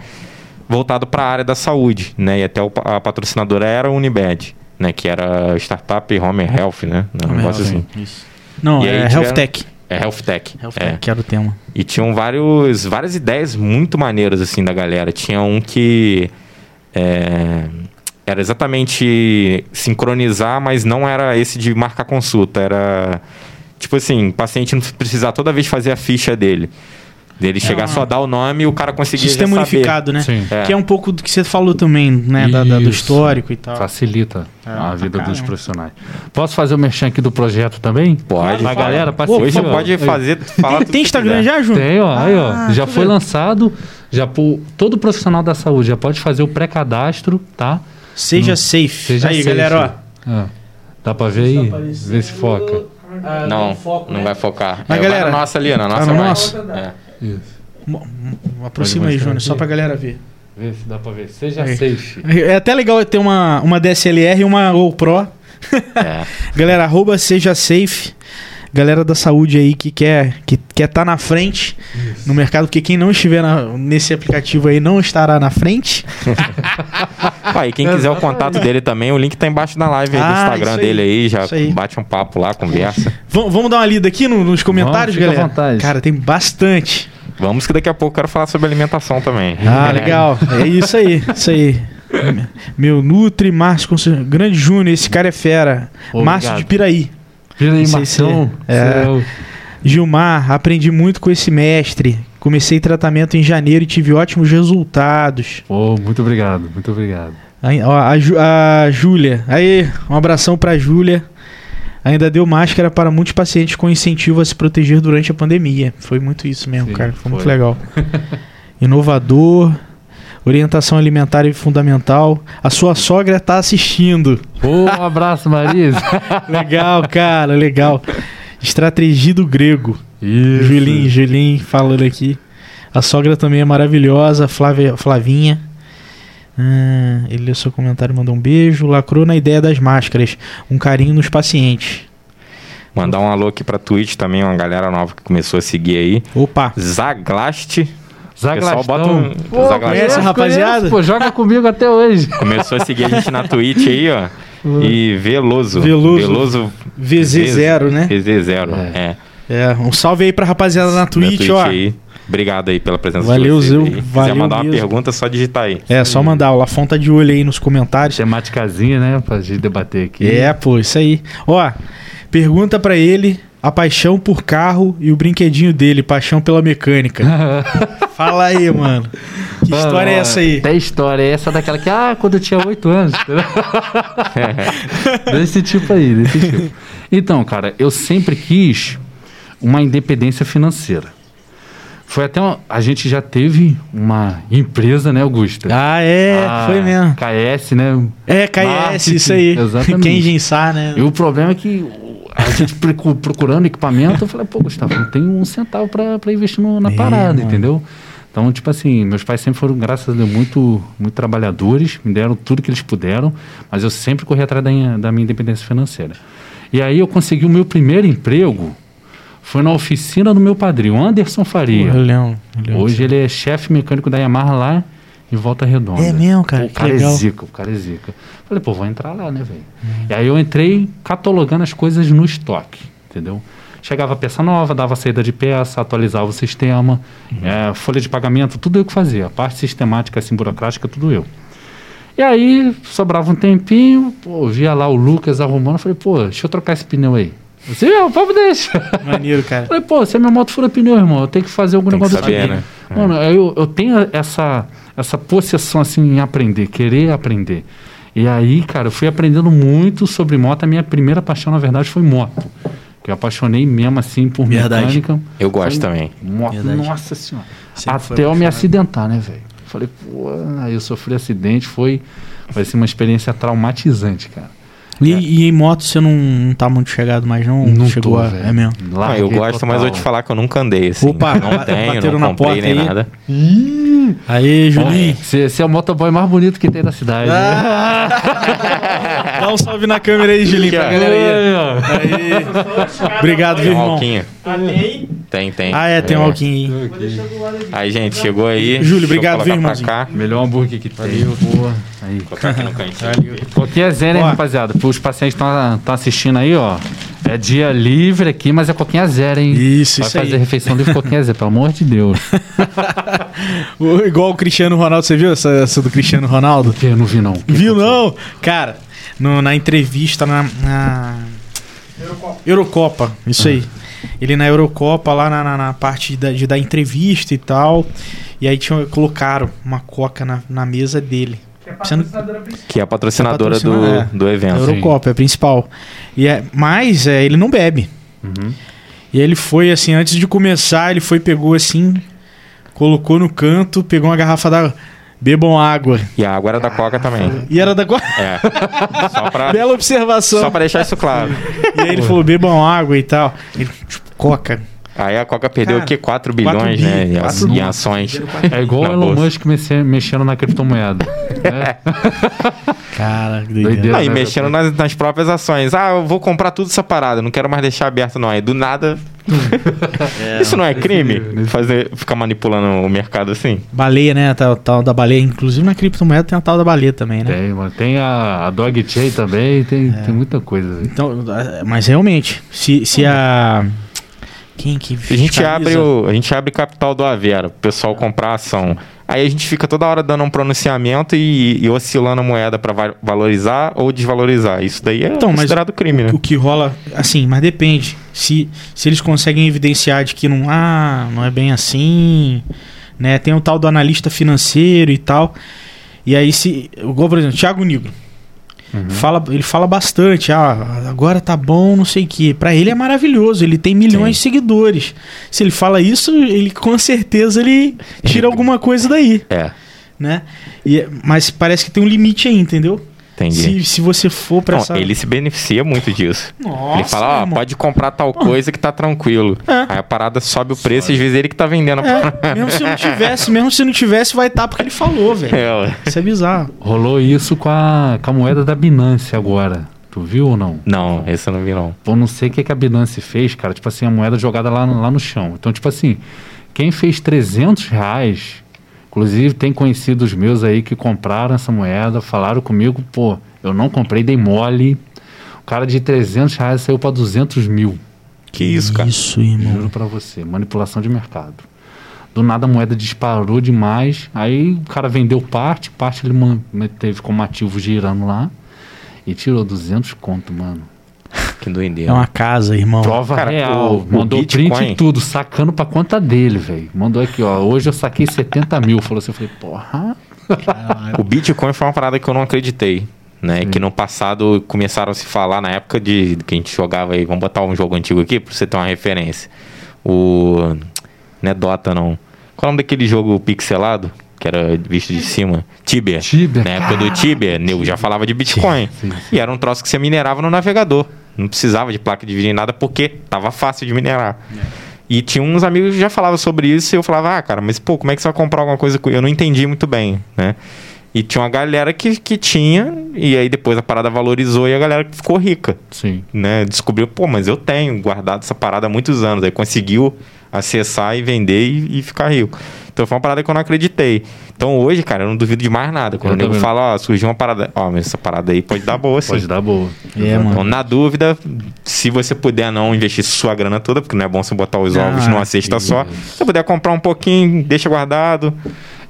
voltado para a área da saúde, né? E até a patrocinadora era a Unibed, né? Que era Startup Home Health, né? Um negócio assim. Isso. Não, E é tiveram- Health Tech. É Health Tech. Health é. Tech, que era o tema. E tinham vários, várias ideias muito maneiras, assim, da galera. Tinha um que é, era exatamente sincronizar, mas não era esse de marcar consulta. Era, tipo assim, o paciente não precisar toda vez fazer a ficha dele. Dele chegar uma- só dar o nome e o cara conseguir Sistema saber. unificado, né? Sim. É. Que é um pouco do que você falou também, né? Da, da- do histórico e tal. Facilita É, a vida dos profissionais. Posso fazer o merchan aqui do projeto também? Pode. Pra galera Hoje participar. você pode fazer, falar Tem, Instagram quiser. já, Júnior? Tem, ó, aí, ó. Ah, Já foi ver. lançado. Já por, todo profissional da saúde já pode fazer o pré-cadastro, tá? Seja safe. Seja aí, safe. galera, ó. Ah, dá pra ver aí? Vê se foca. Não, não vai focar. Mas, é, vai galera, na nossa ali, na nossa no vai. nosso? É. Isso. Aproxima aí, Júnior, só pra galera ver. Vê se dá pra ver. Seja Aí. safe. É até legal ter uma, uma DSLR e uma GoPro. É. [laughs] Galera, arroba seja safe. Galera da saúde aí que quer que quer estar na frente no mercado, porque quem não estiver na- nesse aplicativo aí não estará na frente. [laughs] Pá, e quem quiser o contato dele também, o link tá embaixo da live aí do Ah, Instagram isso aí, dele aí, já isso aí. bate um papo lá, conversa. Vamos, vamos dar uma lida aqui no- nos comentários, Vamos, fica à galera? vontade. Cara, tem bastante. Vamos que daqui a pouco eu quero falar sobre alimentação também. Ah, legal. É isso aí, isso aí. Meu Nutri, Márcio, Conce- Grande Júnior, esse cara é fera. Obrigado. Márcio de Piraí. Vira aí, Não sei se Marcão. é- é. Seu- Gilmar, aprendi muito com esse mestre. Comecei tratamento em janeiro e tive ótimos resultados. Pô, muito obrigado, muito obrigado. A, Ju- a Júlia. Aí, um abração pra Júlia. Ainda deu máscara para muitos pacientes com incentivo a se proteger durante a pandemia. Foi muito isso mesmo, Sim, cara. Foi, muito foi. legal. [laughs] Inovador. Orientação alimentar e fundamental. A sua sogra tá assistindo. Um abraço, Marisa. [laughs] Legal, cara, legal. Estratégia do grego. Isso. Julinho, Julinho falando aqui. A sogra também é maravilhosa, Flávia, Flavinha. Ah, ele leu seu comentário e mandou um beijo. Lacrou na ideia das máscaras. Um carinho nos pacientes. Mandar um alô aqui pra Twitch também, uma galera nova que começou a seguir aí. Opa! Zaglast. Zaglastão. Pessoal, bota um- Pô, Zaglastão. Conhece, rapaziada? Pô, joga comigo até hoje. Começou a seguir a gente na Twitch aí, ó. E Veloso. Veloso. Veloso VZ0, né? VZ0, É. é. É, um salve aí pra rapaziada na Na Twitch, ó. aí. Obrigado aí pela presença Valeu, de vocês Zeu. aí. Se Valeu quiser mandar uma mesmo. pergunta, é só digitar aí. É, só mandar. O Lafon tá de olho aí nos comentários. Temáticazinha, né? Pra gente debater aqui. É, pô, isso aí. Ó, pergunta pra ele a paixão por carro e o brinquedinho dele, paixão pela mecânica. [laughs] Fala aí, mano. Que história é essa aí? Até história. É essa daquela que, ah, quando eu tinha 8 anos. entendeu? [laughs] desse tipo aí, desse tipo. Então, cara, eu sempre quis uma independência financeira. Foi até uma, a gente já teve uma empresa, né, Augusta? Ah, é, Ah, foi mesmo. KS, né? É, KS, Marketing, isso aí. exatamente. Quem gensar, né? E o problema é que a gente procu- procurando equipamento, eu falei, pô, Gustavo, não tem um centavo pra investir no- na É, parada, mano. entendeu? Então, tipo assim, meus pais sempre foram, graças a Deus, muito, muito trabalhadores, me deram tudo que eles puderam, mas eu sempre corri atrás da minha, da minha independência financeira. E aí eu consegui o meu primeiro emprego, foi na oficina do meu padrinho, Anderson Faria. Eu lembro, eu lembro. Hoje ele é chefe mecânico da Yamaha lá em Volta Redonda. É mesmo, cara, o cara legal. é zica, o cara é zica. Falei, pô, vou entrar lá, né, velho? E aí eu entrei catalogando as coisas no estoque, entendeu? Chegava peça nova, dava saída de peça, atualizava o sistema, é, folha de pagamento, tudo eu que fazia. A parte sistemática, assim, burocrática, tudo eu. E aí, sobrava um tempinho, pô, via lá o Lucas arrumando, falei, pô, deixa eu trocar esse pneu aí. Você, o papo deixa. Maneiro, cara. [laughs] Falei, pô, se a minha moto fura pneu, irmão, eu tenho que fazer algum Tem negócio saber, aqui. né? Mano, eu, eu tenho essa, essa possessão, assim, em aprender, querer aprender. E aí, cara, eu fui aprendendo muito sobre moto. A minha primeira paixão, na verdade, foi moto. Que eu apaixonei mesmo, assim, por Verdade. mecânica. Eu gosto também. Moto, Verdade. nossa senhora. Sempre foi Até eu me acidentar, né, velho? Falei, pô, aí eu sofri acidente, foi, foi assim, uma experiência traumatizante, cara. E, e em moto você não, não tá muito chegado mais, não? Não Chegou tô, a... É mesmo. Ah, Larguei eu gosto, mas eu total. te falar que eu nunca andei assim. Opa, não tenho, bateram não na comprei porta nem aí. nada. Aí, Julinho. Você é o motoboy mais bonito que tem da cidade. Ah. né? [laughs] Dá um salve na câmera aí, Julinho, pra Aqui, galera aí. Obrigado, viu, Tem irmão? Tem, tem. Ah, é, tem um alquinho aí. Aí, gente, chegou aí. Júlio, obrigado, viu, irmãozinho? Melhor hambúrguer que tem. Boa. Aí. Colocar aqui no cantinho. Coquinha é zero, hein, rapaziada? Os pacientes estão assistindo aí, ó. É dia livre aqui, mas é coquinha zero, hein? Isso, Vai isso fazer aí. refeição livre coquinha zero, pelo amor de Deus. [laughs] Igual o Cristiano Ronaldo, você viu essa, essa do Cristiano Ronaldo? Eu não vi, não. Que Viu não? Cara, no- na entrevista na, na- Eurocopa. isso aí. Ele na Eurocopa, lá na, na- na parte da, de dar entrevista e tal. E aí tinha, colocaram uma coca na, na mesa dele. Sendo Que é a patrocinadora É patrocina- do, do a evento. Eurocopa, é a principal. E é, mas é, ele não bebe. Uhum. E aí ele foi assim, antes de começar, ele foi, pegou assim, colocou no canto, pegou uma garrafa d'água. Bebam água. E a água era da Coca também. E era da coca. É. Só pra, [laughs] Bela observação. só pra deixar isso claro. E aí ele falou, bebam água e tal. Ele, tipo, coca. Aí a Coca perdeu Cara, o quê? 4 quatro bilhões, bi, né? Em, em ações. É igual o Elon bolsa. Musk mexe- mexendo na criptomoeda. né? [laughs] [laughs] Cara, que Doideira. Aí né, mexendo nas, nas próprias ações. Ah, eu vou comprar tudo essa parada, não quero mais deixar aberto, não. Aí do nada. [laughs] Isso não é crime? Fazer, ficar manipulando o mercado assim? Baleia, né? A tal, tal da baleia. Inclusive na criptomoeda tem a tal da baleia também, né? Tem, mano. Tem a, a Dog Chain também, tem, É. tem muita coisa. Então, é, mas realmente, se, se a. Quem que. A gente, abre o, a gente abre capital do Avera, o pessoal comprar ação. Aí a gente fica toda hora dando um pronunciamento e, e oscilando a moeda para valorizar ou desvalorizar. Isso daí é Então, considerado crime, né? O que rola, assim, mas depende. Se, se eles conseguem evidenciar de que não, ah, não é bem assim, né? Tem o tal do analista financeiro e tal. E aí se, igual por exemplo, Thiago Negro, Uhum. fala, ele fala bastante, ah, agora tá bom, não sei o que. Para ele é maravilhoso, ele tem milhões de seguidores. Se ele fala isso, ele com certeza ele tira alguma coisa daí, É, né? E, mas parece que tem um limite aí, entendeu? Entendi. Se, se você for pra Não, essa... ele se beneficia muito disso. Nossa, ele fala, ó, irmão. pode comprar tal coisa que tá tranquilo. É. Aí a parada sobe o preço e às vezes ele que tá vendendo a parada. É, mesmo se não tivesse, mesmo se não tivesse, vai estar porque ele falou, velho. É. Isso é bizarro. Rolou isso com a, com a moeda da Binance agora. Tu viu ou não? Não, esse eu não vi não. Pô, não sei o que, que a Binance fez, cara. Tipo assim, a moeda jogada lá no, lá no chão. Então, tipo assim, quem fez 300 reais, inclusive tem conhecidos meus aí que compraram essa moeda, falaram comigo, pô, eu não comprei, dei mole. O cara de 300 reais saiu pra 200 mil. Que isso, cara? Isso, irmão. Juro pra você, manipulação de mercado. Do nada a moeda disparou demais, aí o cara vendeu parte, parte ele teve como ativo girando lá e tirou 200 conto, mano. Que doideira. É uma casa, irmão. Prova Cara, real. o- o Mandou Bitcoin- print e tudo, sacando pra conta dele, velho. Mandou aqui, ó. Hoje eu saquei 70 mil. Falou assim, eu falei, porra. [laughs] O Bitcoin foi uma parada que eu não acreditei. Né? Que no passado começaram a se falar na época de que a gente jogava aí. Vamos botar um jogo antigo aqui pra você ter uma referência. O. Não é Dota, não. Qual é o nome daquele jogo pixelado? Que era visto de cima? Tibia. Tibia, Na época do cara. Tibia, nego já falava de Bitcoin. Sim, sim. E era um troço que você minerava no navegador. Não precisava de placa de vídeo nem nada porque tava fácil de minerar. E tinha uns amigos que já falavam sobre isso e eu falava, ah, cara, mas pô, como é que você vai comprar alguma coisa com Eu não entendi muito bem, né? E tinha uma galera que, que tinha, e aí depois a parada valorizou e a galera ficou rica, Sim. né? Descobriu, pô, mas eu tenho guardado essa parada há muitos anos. Aí conseguiu acessar e vender e, e ficar rico. Então foi uma parada que eu não acreditei. Então hoje, cara, eu não duvido de mais nada. Quando Eu o nego fala, ó, surgiu uma parada. Ó, mas essa parada aí pode dar boa, sim. Pode dar boa. É, mano. Então, na dúvida, se você puder não investir sua grana toda, porque não é bom você botar os Ah, ovos numa cesta só. Se você puder comprar um pouquinho, deixa guardado.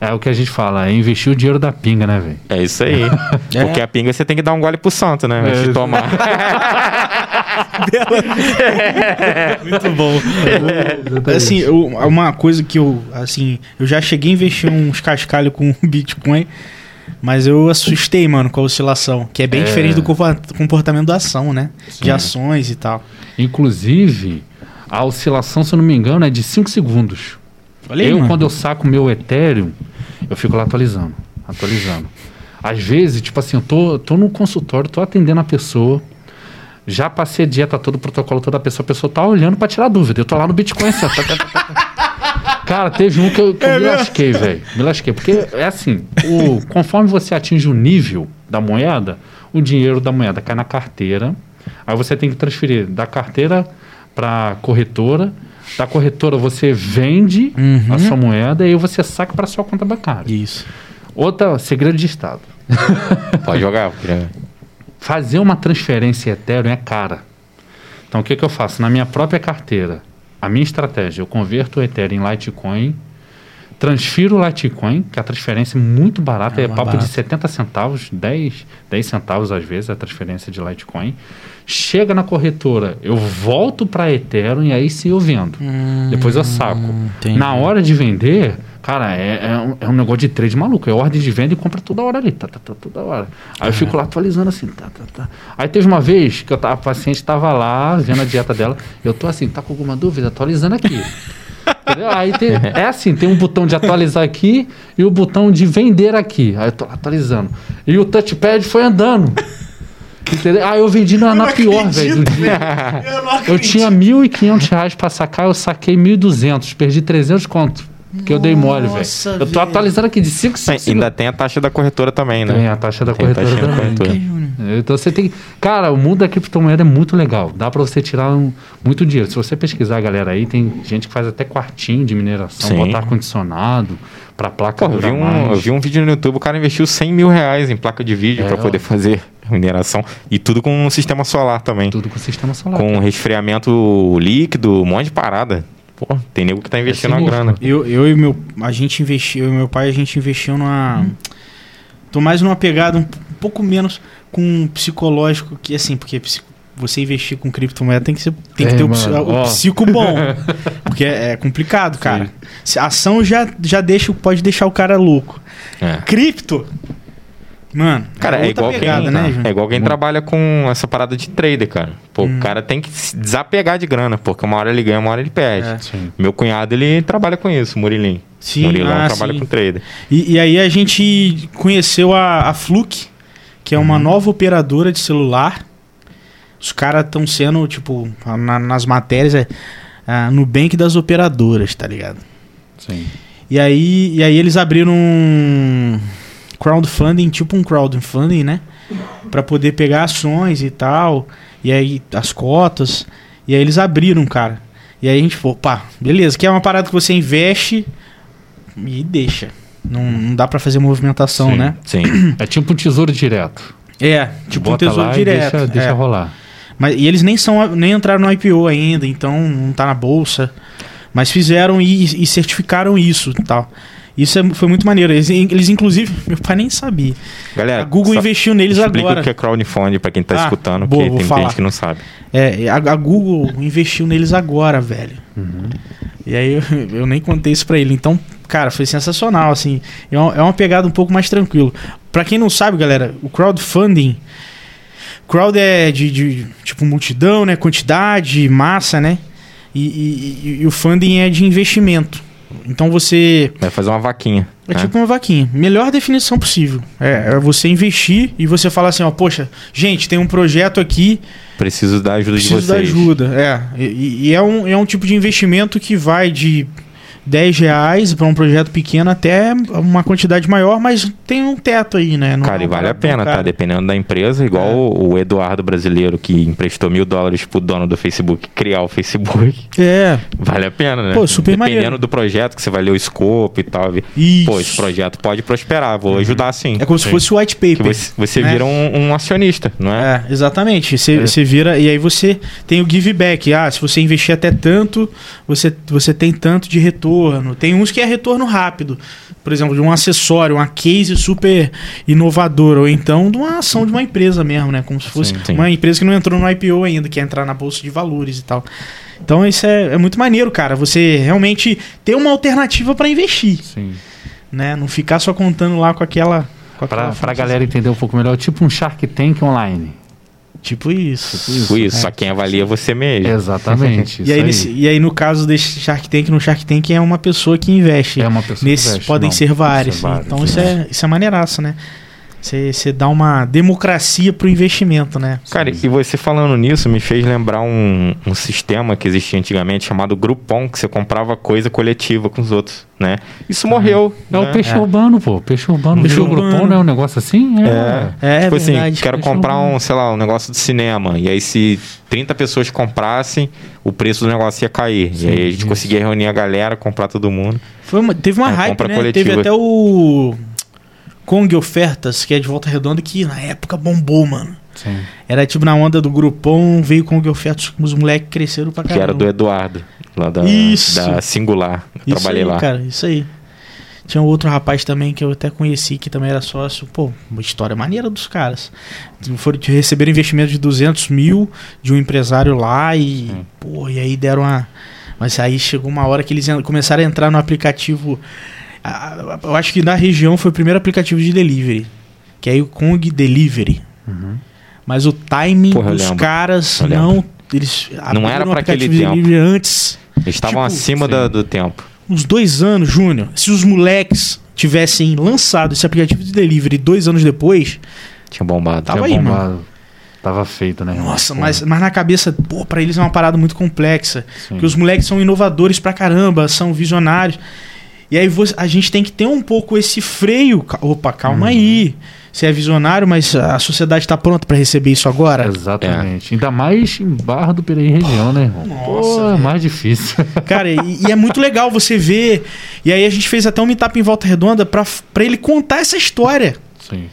É o que a gente fala, é investir o dinheiro da pinga, né, velho? É isso aí. [laughs] É. Porque a pinga você tem que dar um gole pro santo, né? Antes É. de tomar. [laughs] Muito bom. assim, eu- uma coisa que eu, assim, eu já cheguei a investir uns cascalhos com [laughs] Bitcoin, mas eu assustei, mano, com a oscilação, que é bem É. diferente do comportamento da ação, né? De Sim. ações e tal. Inclusive, a oscilação, se eu não me engano, é de 5 segundos. Olha eu, quando eu saco meu Ethereum, eu fico lá atualizando, atualizando. Às vezes, tipo assim, eu tô, tô no consultório, tô atendendo a pessoa, já passei a dieta todo o protocolo toda a pessoa, a pessoa tá olhando pra tirar dúvida. Eu tô lá no Bitcoin assim, tá, tá, tá. Cara, teve um que eu, que eu me lasquei, velho. Me lasquei. Porque é assim, o, conforme você atinge o nível da moeda, o dinheiro da moeda cai na carteira. Aí você tem que transferir da carteira para corretora. Da corretora você vende Uhum. a sua moeda e aí você saca para sua conta bancária. Isso. Outra segredo de Estado. [laughs] Pode jogar. porque- Fazer uma transferência Ethereum é cara. Então o que, que eu faço? Na minha própria carteira, a minha estratégia, eu converto o Ethereum em Litecoin, transfiro o Litecoin, que a transferência é muito barata, É é, papo de 70 centavos, 10, 10 centavos às vezes a transferência de Litecoin. Chega na corretora, eu volto para Ethereum e aí sim eu vendo. Depois eu saco. Hum, entendi. Na hora de vender, cara, é, é um, é um negócio de trade maluco. É ordem de venda e compra toda hora ali. Tá, tá, tá, toda hora. Aí eu fico lá atualizando assim. Tá, tá, tá. Aí teve uma vez que eu tava, a paciente tava lá, vendo a dieta dela. Eu tô assim, tá com alguma dúvida? Atualizando aqui. [laughs] Aí tem, é assim, tem um botão de atualizar aqui e o botão de vender aqui. Aí eu tô atualizando. E o touchpad foi andando. Entendeu? Aí eu vendi na, na pior, velho, do dia. Eu Eu tinha 1.500 reais pra sacar, eu saquei 1.200, perdi 300 conto. Que eu dei mole, velho. Eu tô atualizando aqui de 5 Sim, ainda tem a taxa da corretora também, né? Tem a taxa da Tem corretora da também. corretora. Então você tem. Cara, o mundo da criptomoeda é muito legal. Dá pra você tirar um- muito dinheiro. Se você pesquisar, galera, aí tem gente que faz até quartinho de mineração, Sim. botar ar-condicionado pra placa Pô, eu vi, um, mais. eu vi um vídeo no YouTube, o cara investiu 100 mil reais em placa de vídeo É, pra poder ó. fazer mineração. E tudo com um sistema solar também. Tudo com sistema solar. Com cara. resfriamento líquido, um monte de parada. Pô, tem nego que tá investindo uma sinistro. grana. Eu, eu e meu. A gente investiu, eu e meu pai, a gente investiu numa. Tô mais numa pegada um, um pouco menos com um psicológico, que assim, porque você investir com criptomoeda tem que, ser, tem que É, ter o, psi- mano, o ó. psico bom. [laughs] porque é, é complicado, cara. Se a ação já, já deixa, pode deixar o cara louco. É. Cripto. Mano, Cara, é, outra igual pegada, quem, né, Júnior? é igual quem trabalha com essa parada de trader, cara. Pô, Hum. o cara tem que se desapegar de grana, porque uma hora ele ganha, uma hora ele perde. É. Meu cunhado, ele trabalha com isso, Murilim. Sim, Murilão ah, trabalha sim. com trader. E, e aí a gente conheceu a, a Fluke, que é uma Uhum. nova operadora de celular. Os caras estão sendo, tipo, na- nas matérias, é ah, no bank das operadoras, tá ligado? Sim. E aí, e aí eles abriram um crowdfunding, tipo um crowdfunding, né? Pra poder pegar ações e tal. E aí as cotas. E aí eles abriram, cara. E aí a gente falou, pá, beleza, que é uma parada que você investe e deixa. Não, não dá pra fazer movimentação, Sim. né? Sim. É tipo um tesouro direto. É, tipo um Bota tesouro lá e direto. Deixa, deixa é. rolar. Mas, e eles nem, são, nem entraram no IPO ainda, então não tá na bolsa. Mas fizeram e, e certificaram isso e tal. Isso é- foi muito maneiro. Eles, eles, inclusive, meu pai nem sabia. Galera, A Google investiu neles explica agora. o que é crowdfunding pra quem tá Ah, escutando, boa, porque tem falar. gente que não sabe. É, a, a Google investiu neles agora, velho. E aí eu, [laughs] eu nem contei isso pra ele. Então, cara, foi sensacional, assim. É uma, é uma pegada um pouco mais tranquilo. Pra quem não sabe, galera, o crowdfunding. Crowd é de, de, tipo multidão, né? Quantidade, massa, né? E- e- e o funding é de investimento. Então você. Vai fazer uma vaquinha. É né? tipo uma vaquinha. Melhor definição possível. É, é você investir e você falar assim, ó, poxa, gente, tem um projeto aqui, Preciso da ajuda preciso de da vocês. ajuda. É. E, e é, um, é um tipo de investimento que vai de 10 reais para um projeto pequeno até uma quantidade maior, mas tem um teto aí, né? Não Cara, é e uma vale a pena, tá? cara. Dependendo da empresa, igual É. o Eduardo brasileiro que emprestou mil dólares pro dono do Facebook criar o Facebook. É. Vale a pena, né? Pô, super Dependendo maneiro. do projeto, que você vai ler o escopo e tal. Isso. Pô, esse projeto pode prosperar, vou ajudar sim. É como se Sim. fosse o white Que paper. você, você né? vira um, um acionista, não é? É, exatamente. Você, É. você vira e aí você tem o give back. Ah, se você investir até tanto, você, você tem tanto de retorno retorno. Tem uns que é retorno rápido. Por exemplo, de um acessório, uma case super inovadora. Ou então de uma ação de uma empresa mesmo, né? Como se fosse Sim, sim. uma empresa que não entrou no IPO ainda, que ia entrar na bolsa de valores e tal. Então isso é, é muito maneiro, cara. Você realmente ter uma alternativa para investir, Sim. né? Não ficar só contando lá com aquela. Aquela pra galera entender um pouco melhor, tipo um Shark Tank online. Tipo isso. Tipo isso, só quem avalia é você mesmo. Exatamente. [laughs] E isso aí, nesse- e aí, no caso desse Shark Tank, no Shark Tank é uma pessoa que investe. É uma pessoa que Nesses investe, podem não, ser vários, então isso é, isso é maneiraço, né? Você dá uma democracia pro investimento, né? Cara, e você falando nisso me fez lembrar um, um sistema que existia antigamente chamado Groupon, que você comprava coisa coletiva com os outros, né? Isso morreu. É o né? peixe urbano, pô. Peixe urbano. Peixe urbano. Grupom não é um negócio assim? É. É, tipo verdade, assim, quero peixe comprar urbano. um, sei lá, um negócio de cinema. E aí, se 30 pessoas comprassem, o preço do negócio ia cair. Sim, e aí a gente isso. conseguia reunir a galera, comprar todo mundo. Foi uma- teve uma É, hype, né? coletiva. Teve até o Kong Ofertas, que é de Volta Redonda, que na época bombou, mano. Sim. Era tipo na onda do Groupon, veio Kong Ofertas, os moleques cresceram pra Que caramba. era do Eduardo, lá da, Isso. da Singular. Eu Isso trabalhei aí, lá. cara, isso aí. Tinha um outro rapaz também que eu até conheci, que também era sócio. Pô, uma história maneira dos caras. Foram receber investimento de 200 mil de um empresário lá e, Sim. pô, e aí deram uma. Mas aí chegou uma hora que eles começaram a entrar no aplicativo. Eu acho que na região foi o primeiro aplicativo de delivery. Que é o Kong Delivery. Uhum. Mas o timing Porra, dos caras não. Eles Não era pra aquele tempo. delivery antes Eles estavam Tipo, acima da- do tempo. uns dois anos, Júnior, se os moleques tivessem lançado esse aplicativo de delivery dois anos depois, Tinha bombado. Tava Tinha aí, bombado. Tava feito, né? nossa, Pô, mas, mas na cabeça, pô, pra eles é uma parada muito complexa. sim. Porque os moleques são inovadores pra caramba, são visionários. E aí você- a gente tem que ter um pouco esse freio. Opa, calma Uhum. aí. Você é visionário, mas a sociedade tá pronta pra receber isso agora? Exatamente. Ainda mais em Barra do Piraí região, né, irmão? Nossa, Pô, é mais difícil. [laughs] Cara, e, e é muito legal você ver. E aí a gente fez até um meetup em Volta Redonda pra ele contar essa história. Sim.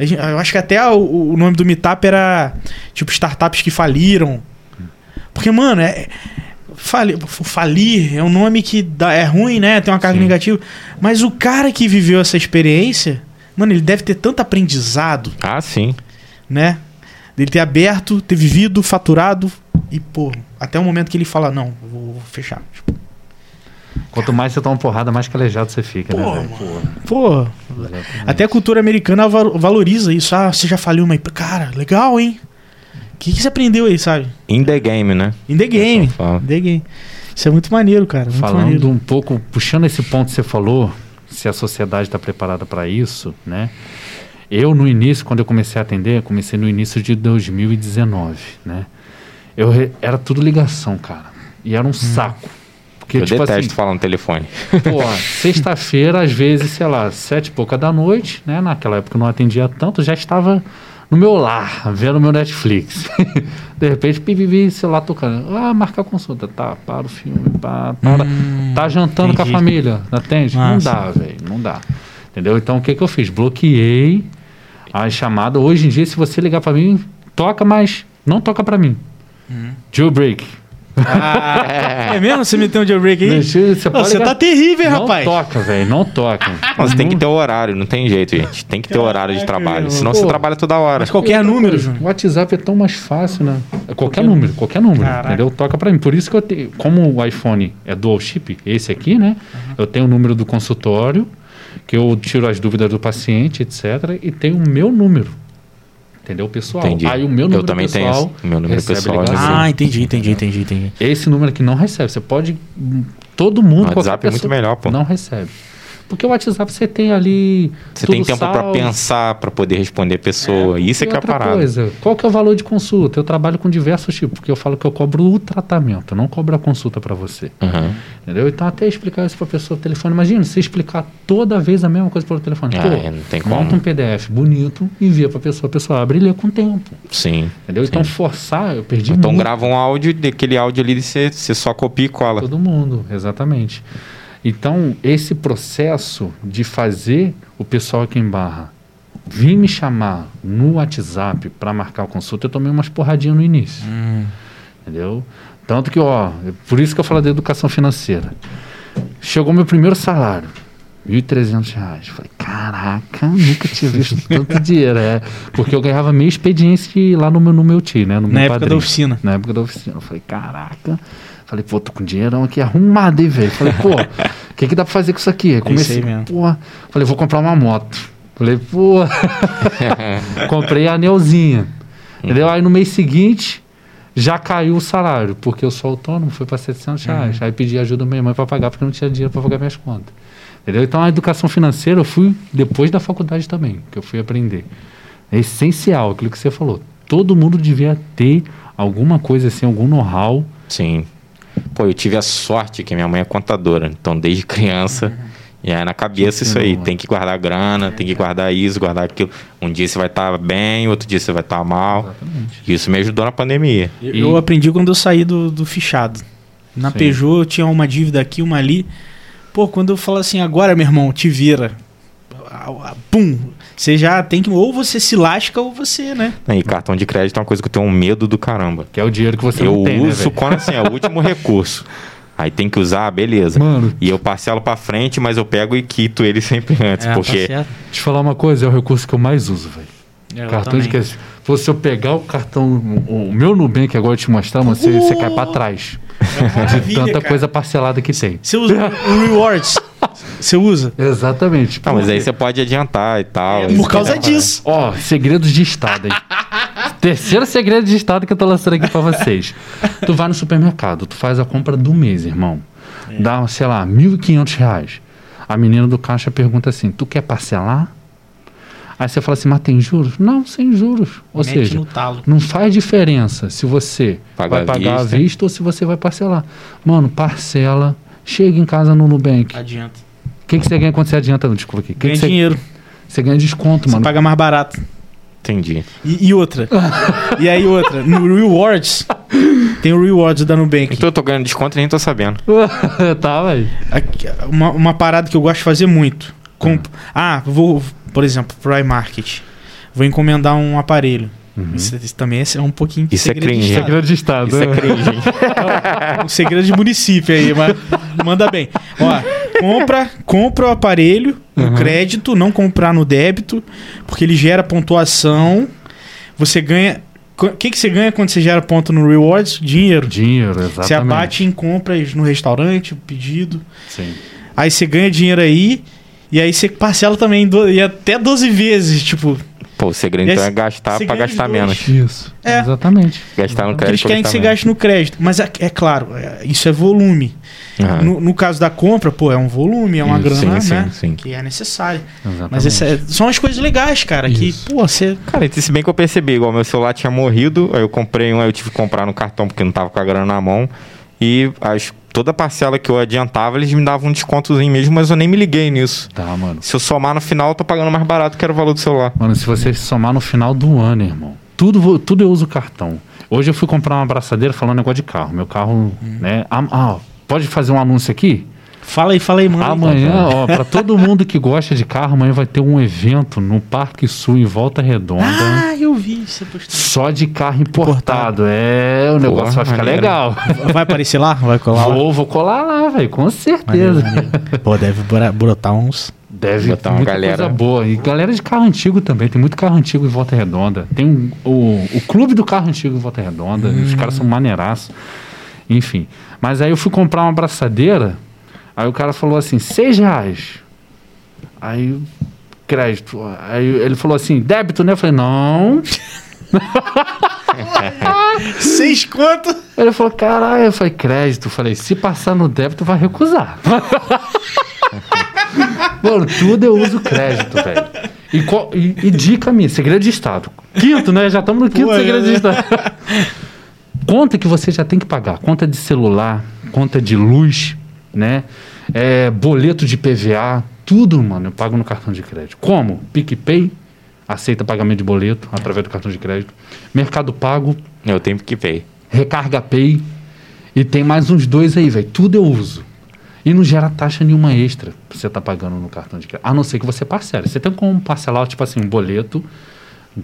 Gente- Eu acho que até o, o nome do meetup era tipo startups que faliram. Porque, mano, é. Fali- falir é um nome que dá- é ruim, né? Tem uma carga Sim. negativa. Mas o cara que viveu essa experiência, mano, ele deve ter tanto aprendizado, Ah, sim. né? Dele ter aberto, ter vivido, faturado e, pô, até o momento que ele fala: Não, vou, vou fechar. Tipo, Quanto mais você toma porrada, mais calejado você fica, Pô, né, pô, Exatamente. Até a cultura americana val- valoriza isso. Ah, você já faliu uma. Cara, legal, hein? O que, que você aprendeu aí, sabe? In the game, né? In the game. In the game. Isso é muito maneiro, cara. Muito Falando maneiro. um pouco, puxando esse ponto que você falou, se a sociedade está preparada para isso, né? Eu, no início, quando eu comecei a atender, comecei no início de 2019, né? Eu re- era tudo ligação, cara. E era um saco. Porque, Eu tipo detesto assim, falar no telefone. Pô, sexta-feira, às vezes, sei lá, sete e pouca da noite, né? Naquela época eu não atendia tanto, já estava no meu lar, vendo meu Netflix. [laughs] De repente, pipipi, celular tocando. Ah, marcar consulta. Tá, para o filme, pá, para. Hum, tá jantando entendi. com a família, atende? Não Massa. dá, velho, não dá. Entendeu? Então, o que que eu fiz? Bloqueei a chamada. Hoje em dia, se você ligar pra mim, toca, mas não toca pra mim. Hum. Jailbreak. Ah, [laughs] é mesmo? Você meteu um jailbreak aí? Você, Você ligar- tá terrível, não rapaz. toca, velho, não toca. [laughs] Mas tem que ter o horário, não tem jeito, gente. Tem que ter horário de trabalho. meu. Senão Pô. você trabalha toda hora. Mas qualquer número, Júnior. O WhatsApp é tão mais fácil, né? É qualquer número, qualquer número, Caraca. entendeu? Toca pra mim. Por isso que eu tenho, como o iPhone é dual chip, esse aqui, né? Eu tenho o número do consultório, que eu tiro as dúvidas do paciente, etc. E tenho o meu número. Entendeu, pessoal? Entendi. Aí o meu número Eu também tenho pessoal esse- o meu número recebe pessoal, ligação. Ah, entendi, entendi, entendi, entendi. Esse número aqui não recebe. Você pode. Todo mundo, O WhatsApp é muito melhor, pô. Não recebe. Porque o WhatsApp você tem ali. Você tem tempo pra salvo. pensar, pra poder responder a pessoa. Isso é que é a parada. coisa, qual que é o valor de consulta? Eu trabalho com diversos tipos, porque eu falo que eu cobro o tratamento, não cobro a consulta para você. Uhum. Entendeu? Então, até explicar isso para pessoa pelo telefone. Imagina, você explicar toda vez a mesma coisa pelo telefone. Ah, Pô, é, não tem como. monta um PDF bonito, envia para pessoa, a pessoa abre e lê com o tempo. Sim. Entendeu? Então, forçar, eu perdi Então muito grava um áudio, daquele áudio ali você, você só copia e cola. todo mundo, exatamente. Então, esse processo de fazer o pessoal aqui em Barra vir me chamar no WhatsApp para marcar a consulta, eu tomei umas porradinhas no início. Entendeu? Tanto que, ó, é por isso que eu falo da educação financeira. chegou meu primeiro salário. 1.300 reais. Falei, caraca, nunca tinha visto [laughs] tanto dinheiro. É, porque eu ganhava meio expediente lá no meu, no meu tio, né? No Na meu época da padrinho. oficina. Na época da oficina. Eu falei, caraca. Falei, pô, tô com dinheirão aqui arrumado, hein, velho? Falei, pô, o que, que dá pra fazer com isso aqui? Aí Comecei, pô. Falei, vou comprar uma moto. Falei, pô. [laughs] Comprei a anelzinha. Entendeu? Aí no mês seguinte, já caiu o salário, porque eu sou autônomo, foi para 700 reais. Aí pedi ajuda da minha mãe para pagar, porque não tinha dinheiro para pagar minhas contas. Entendeu? Então a educação financeira eu fui depois da faculdade também, que eu fui aprender. É essencial, aquilo que você falou. Todo mundo devia ter alguma coisa assim, algum know-how. Sim. Pô, eu tive a sorte que minha mãe é contadora, então desde criança. E aí na cabeça isso aí, Uhum. tem que guardar grana, tem que guardar isso, guardar aquilo. Um dia você vai estar bem, outro dia você vai estar mal. Exatamente. Isso me ajudou na pandemia. Eu, E- eu aprendi quando eu saí do, do fichado. Na Sim. Peugeot eu tinha uma dívida aqui, uma ali. Pô, quando eu falo assim, agora, meu irmão, te vira. Pum! Você já tem que. Ou você se lasca ou você, né? E cartão de crédito é uma coisa que eu tenho um medo do caramba. Que é o dinheiro que você eu não tem, né, uso velho? quando assim, é o último [laughs] recurso. Aí tem que usar, beleza. Mano, E eu parcelo pra frente, mas eu pego e quito ele [laughs] sempre antes, É, porque tá certo. te falar uma coisa, é o recurso que eu mais uso, velho. É, eu Cartão também. de crédito. Se eu pegar o cartão, o meu Nubank agora eu te mostrar, mano, você, você cai pra trás. É De tanta cara. coisa parcelada que tem. Você usa [laughs] o Rewards. Você usa? Exatamente. Não, mas aí você pode adiantar e tal. É, por causa é disso. Ó, segredos de Estado aí. [laughs] Terceiro segredo de Estado que eu tô lançando aqui pra vocês. Tu vai no supermercado, tu faz a compra do mês, irmão. Dá, sei lá, 1.500 reais. A menina do caixa pergunta assim, tu quer parcelar? Aí você fala assim, mas tem juros? Não, sem juros. Ou Mete seja, não faz diferença se você Paga vai pagar à vista. vista ou se você vai parcelar. Mano, parcela, chega em casa no Nubank. O Adianta. que, que você ganha quando você adianta? Desculpa aqui. O que, Ganha que você, dinheiro. você ganha desconto, Você mano. paga mais barato. Entendi. E, e outra. [laughs] e aí outra. No Rewards. Tem o Rewards da Nubank. Então eu tô ganhando desconto e nem tô sabendo. [laughs] tá, velho. Uma, uma parada que eu gosto de fazer muito. Comp- Ah, vou, por exemplo, Prime Market. Vou encomendar um aparelho. Isso, isso também é um pouquinho Isso é segredo de cringe. Estado. Segredo de Estado. Isso é cringe, hein? um segredo de município aí, mas manda bem. Ó, compra, compra o aparelho no Uhum. crédito, não comprar no débito, porque ele gera pontuação. Você ganha. O que, que você ganha quando você gera ponto no Rewards? Dinheiro. Dinheiro, exatamente. Você abate em compras no restaurante, pedido. Sim. Aí você ganha dinheiro aí. E aí você parcela também do- e até 12 vezes, tipo. Pô, o segredo então é gastar ganha gastar dois. menos. Isso. É. Exatamente. Gastar no crédito eles querem que você gaste no crédito. Mas é, é claro, é- isso é volume. No, no caso da compra, pô, é um volume, é uma Isso, grana, sim, né? sim, sim. Que é necessário. Exatamente. Mas essa é- são as coisas legais, cara. Isso. Que, pô, você. Cara, se bem que eu percebi, igual meu celular tinha morrido, aí eu comprei um, aí eu tive que comprar no cartão porque não tava com a grana na mão. E as, toda parcela que eu adiantava, eles me davam um descontozinho mesmo, mas eu nem me liguei nisso. Tá, mano. Se eu somar no final, eu tô pagando mais barato que era o valor do celular. Mano, se você somar no final do ano, irmão, tudo, tudo eu uso cartão. Hoje eu fui comprar uma abraçadeira falando negócio de carro. Meu carro, né? Ah, ah, pode fazer um anúncio aqui? Fala aí, fala aí, mano. Amanhã, ó, pra todo mundo que gosta de carro, amanhã vai ter um evento no Parque Sul, em Volta Redonda. Ah, eu vi postando. Só de carro importado. É, o negócio vai ficar maneiro. legal. Vai aparecer lá? Vai colar lá? Vou, vou colar lá, velho, com Maneiro, certeza. maneiro. Pô, deve brotar uns. Deve Botar uma muita galera. coisa boa. E galera de carro antigo também. Tem muito carro antigo em Volta Redonda. Tem um- o, o clube do carro antigo em Volta Redonda. Os caras são maneiraços. Enfim. Mas aí eu fui comprar uma abraçadeira. Aí o cara falou assim, seis reais. Aí, crédito. Aí ele falou assim, débito, né? Eu falei, não. [laughs] Seis conto? Ele falou, caralho, eu falei, crédito. Eu falei, se passar no débito, vai recusar. [laughs] Mano, tudo eu uso crédito, velho. E, qual- e- e dica minha, segredo de Estado. Quinto, né? Já estamos no quinto Pô, segredo é, de Estado. Conta que você já tem que pagar. Conta de celular, conta de luz, né? É, boleto de PVA, tudo, mano, eu pago no cartão de crédito. Como? PicPay, aceita pagamento de boleto através do cartão de crédito. Mercado Pago, Eu tenho que pay. Recarga Pay. E tem mais uns dois aí, velho. Tudo eu uso. E não gera taxa nenhuma extra pra você tá pagando no cartão de crédito. A não ser que você parcele. Você tem como parcelar, tipo assim, um boleto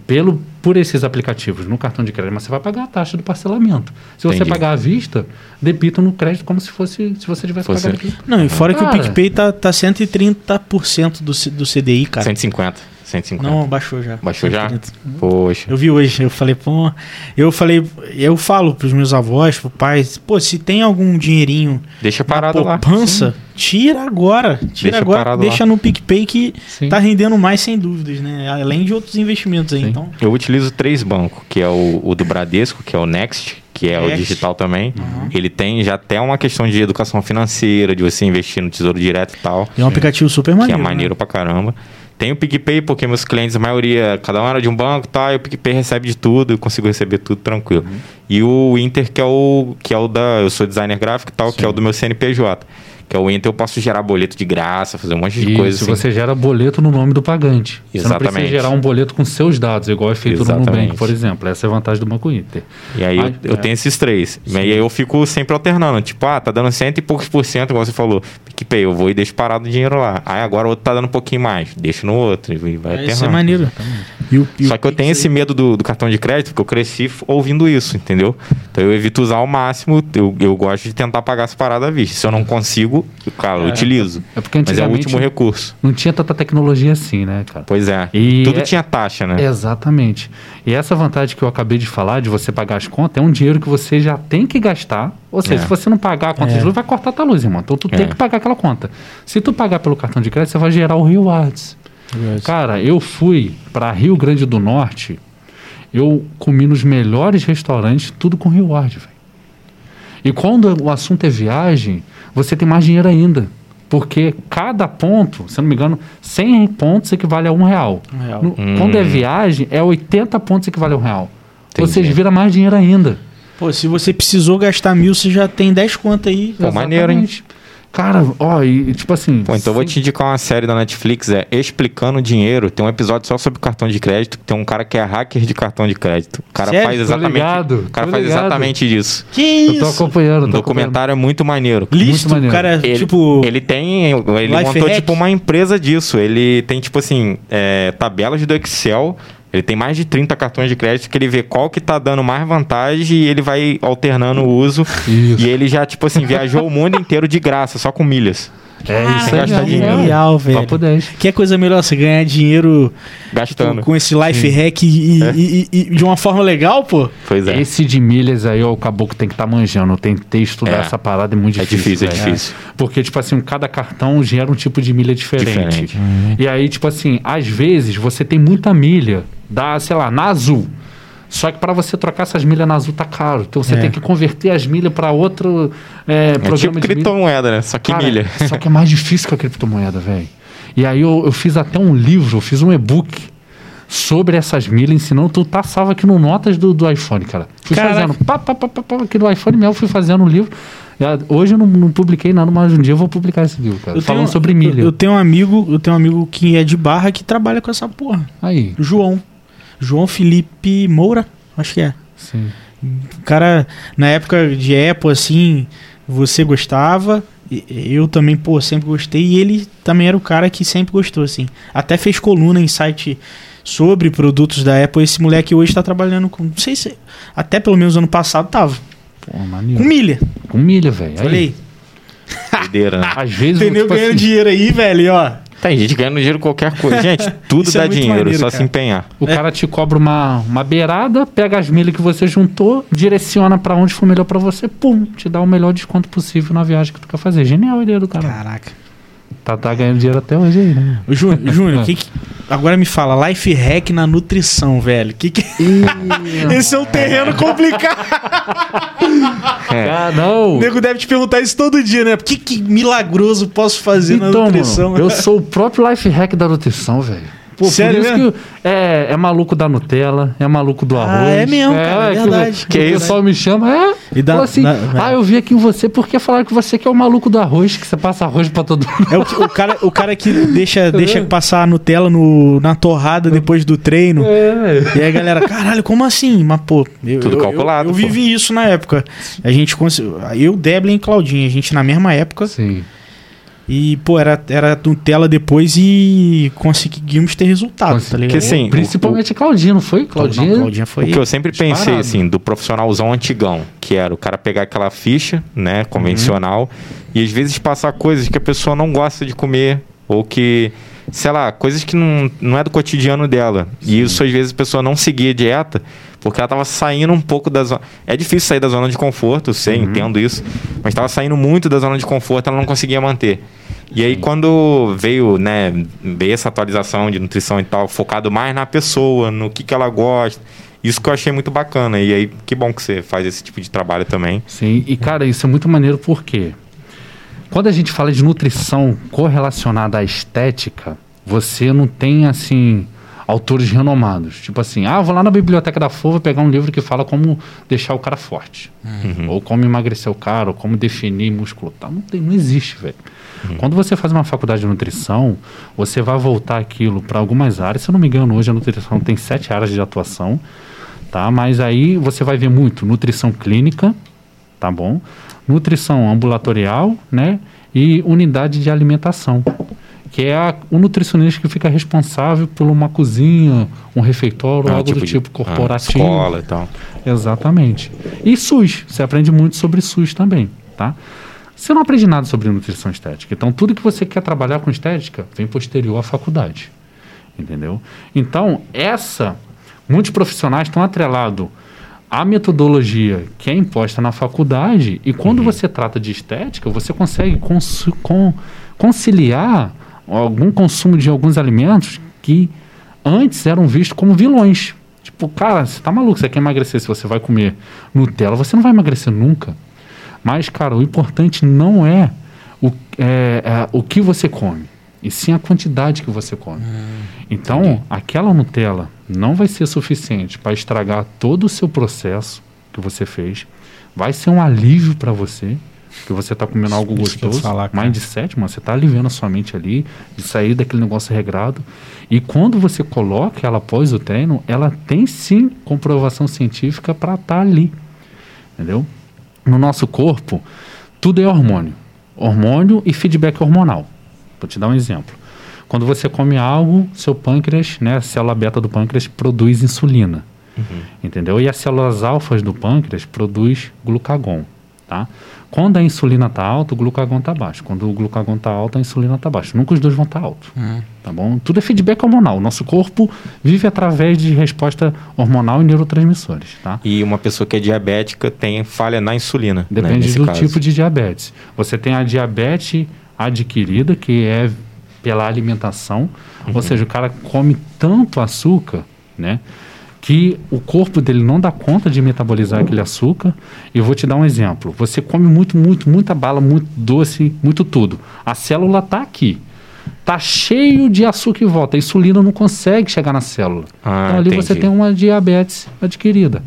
pelo, por esses aplicativos no cartão de crédito, mas você vai pagar a taxa do parcelamento. Se você Entendi. pagar à vista, debitam no crédito como se fosse se você tivesse Fosse- pagado aqui. Não, e fora que o Cara. PicPay tá, tá 130% do, do CDI, cara. 150. 150. Não, baixou já. Baixou já? 130. Poxa. Eu vi hoje, eu falei, pô. Eu falei, eu falo pros meus avós, pro pai, pô, se tem algum dinheirinho Deixa na parado lá. poupança, tira agora. Tira Deixa agora, parado deixa no PicPay que Sim. tá rendendo mais sem dúvidas, né? Além de outros investimentos aí, Sim. então. Eu utilizo três bancos, que é o, o do Bradesco, que é o Next, que é o digital também. Uhum. Ele tem já até uma questão de educação financeira, de você investir no Tesouro Direto e tal, É um aplicativo super que maneiro. é maneiro pra caramba. Tem o PicPay, porque meus clientes, a maioria, cada um era de um banco e tal, e o PicPay recebe de tudo, eu consigo receber tudo tranquilo. E o Inter, que é o, que é o da. Eu sou designer gráfico e tal, que é o do meu CNPJ. Que é o Inter, eu posso gerar boleto de graça, fazer um monte de Isso, coisa assim. você gera boleto no nome do pagante. Você não Exatamente. precisa gerar um boleto com seus dados, igual é feito no Exatamente. Nubank, por exemplo. Essa é a vantagem do Banco Inter. E aí eu, eu é. tenho esses três. E aí eu fico sempre alternando. Tipo, ah, tá dando cento e poucos por cento, igual você falou. PicPay, eu vou e deixo parado o dinheiro lá. Aí agora o outro tá dando um pouquinho mais. Deixo no outro e vai É, alternando. isso é maneiro. E o- e Só que eu tenho esse medo do, do cartão de crédito, porque eu cresci ouvindo isso, entendeu? Então eu evito usar ao máximo. Eu, eu gosto de tentar pagar as paradas à vista. Se eu não consigo, eu, cara, eu utilizo. É porque Mas é o último recurso. não tinha tanta tecnologia assim, né, cara? Pois é. E Tudo é- tinha taxa, né? Exatamente. E essa vantagem que eu acabei de falar, de você pagar as contas, é um dinheiro que você já tem que gastar. Ou seja, É. se você não pagar a conta É. de luz, vai cortar a tua luz, irmão. Então tu É. tem que pagar aquela conta. Se tu pagar pelo cartão de crédito, você vai gerar o rewards. Cara, eu fui para Rio Grande do Norte, eu comi nos melhores restaurantes, tudo com reward, velho. E quando o assunto é viagem, você tem mais dinheiro ainda. Porque cada ponto, se eu não me engano, 100 pontos equivale a um real. Um real. No- Hum. Quando é viagem, é 80 pontos equivale a um real. Ou seja, vira mais dinheiro ainda. Pô, se você precisou gastar mil, você já tem 10 conto aí. Pô, maneiro, hein? Cara, ó, e tipo assim. Pô, então eu vou te indicar uma série da Netflix, é Explicando Dinheiro. Tem um episódio só sobre cartão de crédito. Tem um cara que é hacker de cartão de crédito. O cara Sério? faz exatamente. ligado, o cara faz ligado. exatamente isso. Que Eu tô isso? acompanhando. O documentário é muito maneiro. Listo, Muito o cara, Ele, tipo... ele tem. Ele Life montou, hack? tipo, uma empresa disso. Ele tem, tipo assim, é, tabelas do Excel. Ele tem mais de 30 cartões de crédito que ele vê qual que tá dando mais vantagem e ele vai alternando o uso. Isso. E ele já, tipo assim, viajou o mundo [laughs] inteiro de graça, só com milhas. É isso aí. gastar dinheiro. é. Legal, velho. Papo 10. Que é coisa melhor você ganhar dinheiro Gastando. com esse life hack e, É. e- e- e de uma forma legal, pô? Pois é. Esse de milhas aí, ó, o caboclo tem que estar manjando. Eu tentei estudar É. essa parada, é muito É difícil. difícil, é velho. difícil. Porque, tipo assim, cada cartão gera um tipo de milha diferente. Diferente. E aí, tipo assim, às vezes você tem muita milha, da, sei lá, na azul. Só que para você trocar essas milhas na azul tá caro. Então você É. tem que converter as milhas para outro é, É programa tipo de milha. criptomoeda, né? Só que Cara, milha. [laughs] Só que é mais difícil que a criptomoeda, velho. E aí eu, eu fiz até um livro, eu fiz um e-book sobre essas milhas, ensinando. Tu tá salvo aqui no Notas do, do iPhone, cara. Fui Caraca. fazendo, pá, pá, pá, pá, pá, aqui no iPhone mesmo, fui fazendo um livro. Hoje eu não, não publiquei nada, mas um dia eu vou publicar esse livro, cara. falando sobre milha. Eu, eu tenho um amigo, eu tenho um amigo que é de barra que trabalha com essa porra. Aí, João. João Felipe Moura, acho que é. sim. Cara, na época de Apple, assim, você gostava. Eu também, pô, sempre gostei. E ele também era o cara que sempre gostou, assim. Até fez coluna em site sobre produtos da Apple. Esse moleque hoje tá trabalhando com. Não sei se. Até pelo menos ano passado tava. Pô, maneiro. Com milha. Com milha, velho. Aí, Falei. Doideira, né? [laughs] Às vezes, Entendeu? tipo Ganhando assim, dinheiro aí, velho, ó. Tem gente ganhando dinheiro com qualquer coisa. Gente, [laughs] tudo é dá muito dinheiro, maneiro, só cara. se empenhar. o cara te cobra uma, uma beirada, pega as milhas que você juntou, direciona pra onde for melhor pra você, pum, te dá o melhor desconto possível na viagem que tu quer fazer. Genial a ideia do cara. Caraca. Tá, tá ganhando dinheiro até hoje aí, né? Ô, [laughs] Júnior, que que- agora me fala, life hack na nutrição, velho. Que que... [laughs] Esse é um terreno complicado. [laughs] Ah, não! O nego deve te perguntar isso todo dia, né? O que, que milagroso posso fazer na Então, nutrição? mano, eu sou o próprio life hack da nutrição, velho. Pô, Sério por isso mesmo? que é, é maluco da Nutella, é maluco do Ah, arroz. é mesmo, cara, é que- verdade. Que, É o pessoal me chama, é. E dá- assim, dá- ah, eu vi aqui em você porque falaram que você que é o maluco do arroz, que você passa arroz pra todo mundo. É o, o cara, o cara que deixa, [laughs] deixa passar a Nutella no, na torrada depois do treino. É. E aí a galera, caralho, como assim? Mas, pô, eu, Tudo eu- calculado, Eu, eu pô. vivi isso na época. A gente, cons- eu, Deblin e Claudinha, a gente na mesma época, Sim. E, pô, era, era Nutella depois e conseguimos ter resultado, Consegui- tá ligado? Porque, assim, Principalmente Claudinho, não foi? Claudinha, Claudinho. Claudinha foi. O que eu sempre pensei, disparado. assim, do profissionalzão antigão, que era o cara pegar aquela ficha, né, convencional, e às vezes passar coisas que a pessoa não gosta de comer, ou que, sei lá, coisas que não, não é do cotidiano dela. E isso, às vezes, a pessoa não seguia a dieta, porque ela tava saindo um pouco da zona. É difícil sair da zona de conforto, eu sei, entendo isso, mas tava saindo muito da zona de conforto, ela não conseguia manter. E aí, quando veio, né, veio essa atualização de nutrição e tal, focado mais na pessoa, no que, que ela gosta, isso que eu achei muito bacana. E aí, que bom que você faz esse tipo de trabalho também. Sim, e cara, isso é muito maneiro porque quando a gente fala de nutrição correlacionada à estética, você não tem assim autores renomados. Tipo assim, ah, vou lá na biblioteca da FOVA pegar um livro que fala como deixar o cara forte. Ou como emagrecer o cara, ou como definir músculo. Tá? Não, tem, não existe, velho. Quando você faz uma faculdade de nutrição, você vai voltar aquilo para algumas áreas. Se eu não me engano, hoje a nutrição tem sete áreas de atuação, tá? Mas aí você vai ver muito nutrição clínica, tá bom? Nutrição ambulatorial, né? E unidade de alimentação, que é a- o nutricionista que fica responsável por uma cozinha, um refeitório, Ah, algo do de- tipo ah, corporativo. escola e tal. Exatamente. E SUS, você aprende muito sobre SUS também, tá? Você não aprende nada sobre nutrição estética. Então, tudo que você quer trabalhar com estética vem posterior à faculdade. Entendeu? Então, essa. Muitos profissionais estão atrelados à metodologia que é imposta na faculdade, e quando você trata de estética, você consegue consu- con- conciliar algum consumo de alguns alimentos que antes eram vistos como vilões. Tipo, cara, você tá maluco, você quer emagrecer, se você vai comer Nutella, você não vai emagrecer nunca. Mas, cara, o importante não é o, é, é o que você come, e sim a quantidade que você come. então, aquela Nutella não vai ser suficiente para estragar todo o seu processo que você fez. Vai ser um alívio para você, que você está comendo algo Isso gostoso. falar, cara. Mindset, mano, você está aliviando a sua mente ali, de sair daquele negócio regrado. E quando você coloca ela após o treino, ela tem sim comprovação científica para estar ali. Entendeu? No nosso corpo, tudo é hormônio. Hormônio e feedback hormonal. Vou te dar um exemplo. Quando você come algo, seu pâncreas, né, a célula beta do pâncreas produz insulina. Entendeu? E as células alfas do pâncreas produz glucagon, tá? Quando a insulina está alta, o glucagon está baixo. Quando o glucagon está alto, a insulina está baixa. Nunca os dois vão estar altos. Tá bom? Tudo é feedback hormonal. Nosso corpo vive através de resposta hormonal e neurotransmissores, tá? E uma pessoa que é diabética tem falha na insulina. né, Depende nesse do caso. tipo de diabetes. Você tem a diabetes adquirida, que é pela alimentação, Uhum. ou seja, o cara come tanto açúcar, né? Que o corpo dele não dá conta de metabolizar aquele açúcar. E eu vou te dar um exemplo. Você come muito, muito, muita bala, muito doce, muito tudo. A célula está aqui. Tá cheio de açúcar em volta. A insulina não consegue chegar na célula. Ah, então ali você entendi. tem uma diabetes adquirida.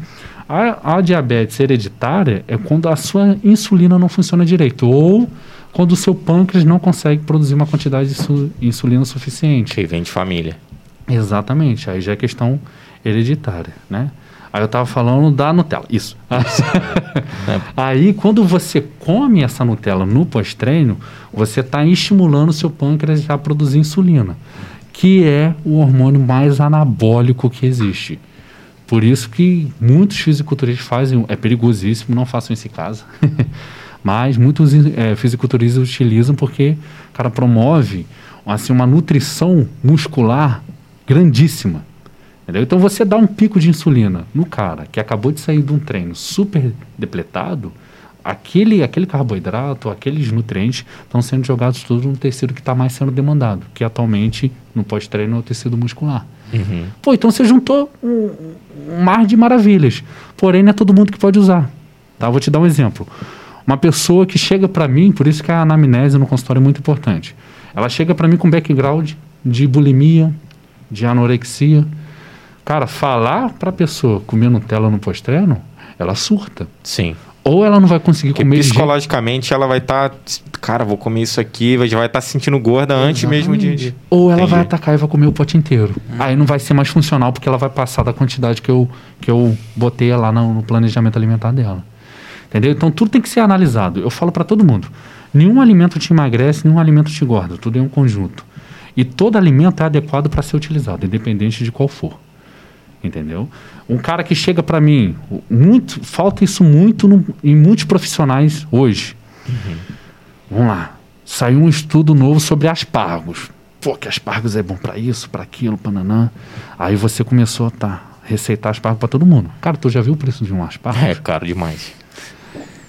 A, a diabetes hereditária é quando a sua insulina não funciona direito ou quando o seu pâncreas não consegue produzir uma quantidade de su- insulina suficiente. Que vem de família. Exatamente, aí já é questão hereditária, né? Aí eu tava falando da Nutella, isso. [laughs] aí quando você come essa Nutella no pós-treino, você está estimulando o seu pâncreas a produzir insulina, que é o hormônio mais anabólico que existe. Por isso que muitos fisiculturistas fazem, é perigosíssimo, não façam isso em casa. [laughs] Mas muitos eh, fisiculturistas utilizam porque, cara, promove assim, uma nutrição muscular grandíssima. Entendeu? Então você dá um pico de insulina no cara que acabou de sair de um treino super depletado, aquele, aquele carboidrato, aqueles nutrientes estão sendo jogados todos no tecido que está mais sendo demandado, que atualmente no pós-treino é o tecido muscular. Uhum. Pô, então você juntou um, um mar de maravilhas. Porém, não é todo mundo que pode usar. Tá? Vou te dar um exemplo. Uma pessoa que chega para mim, por isso que a anamnese no consultório é muito importante. Ela chega para mim com background de bulimia, de anorexia. Cara, falar para a pessoa comer Nutella no pós-treino, ela surta. Sim. Ou ela não vai conseguir Porque comer psicologicamente ela vai estar. cara, vou comer isso aqui, vai- já vai estar se sentindo gorda antes mesmo de. de- Ou ela Entendi. vai atacar e vai comer o pote inteiro. Aí não vai ser mais funcional porque ela vai passar da quantidade que eu, que eu botei lá no, no planejamento alimentar dela. Entendeu? Então tudo tem que ser analisado. Eu falo para todo mundo: nenhum alimento te emagrece, nenhum alimento te engorda. Tudo é um conjunto. E todo alimento é adequado para ser utilizado, independente de qual for. Entendeu? Um cara que chega para mim, muito, falta isso muito no, em muitos profissionais hoje. Uhum. Vamos lá. Saiu um estudo novo sobre aspargos. Pô, que aspargos é bom para isso, para aquilo, pananã. Aí você começou a tá, receitar aspargos para todo mundo. Cara, tu já viu o preço de um aspargo? É caro demais.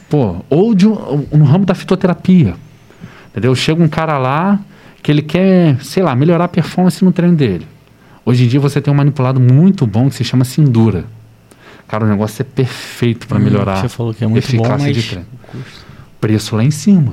Pô, ou de um, no ramo da fitoterapia. Entendeu? Chega um cara lá que ele quer, sei lá, melhorar a performance no treino dele. Hoje em dia você tem um manipulado muito bom que se chama Sindura. Cara, o negócio é perfeito para hum, melhorar você falou que é muito eficácia bom, mas... de treino. Preço lá em cima.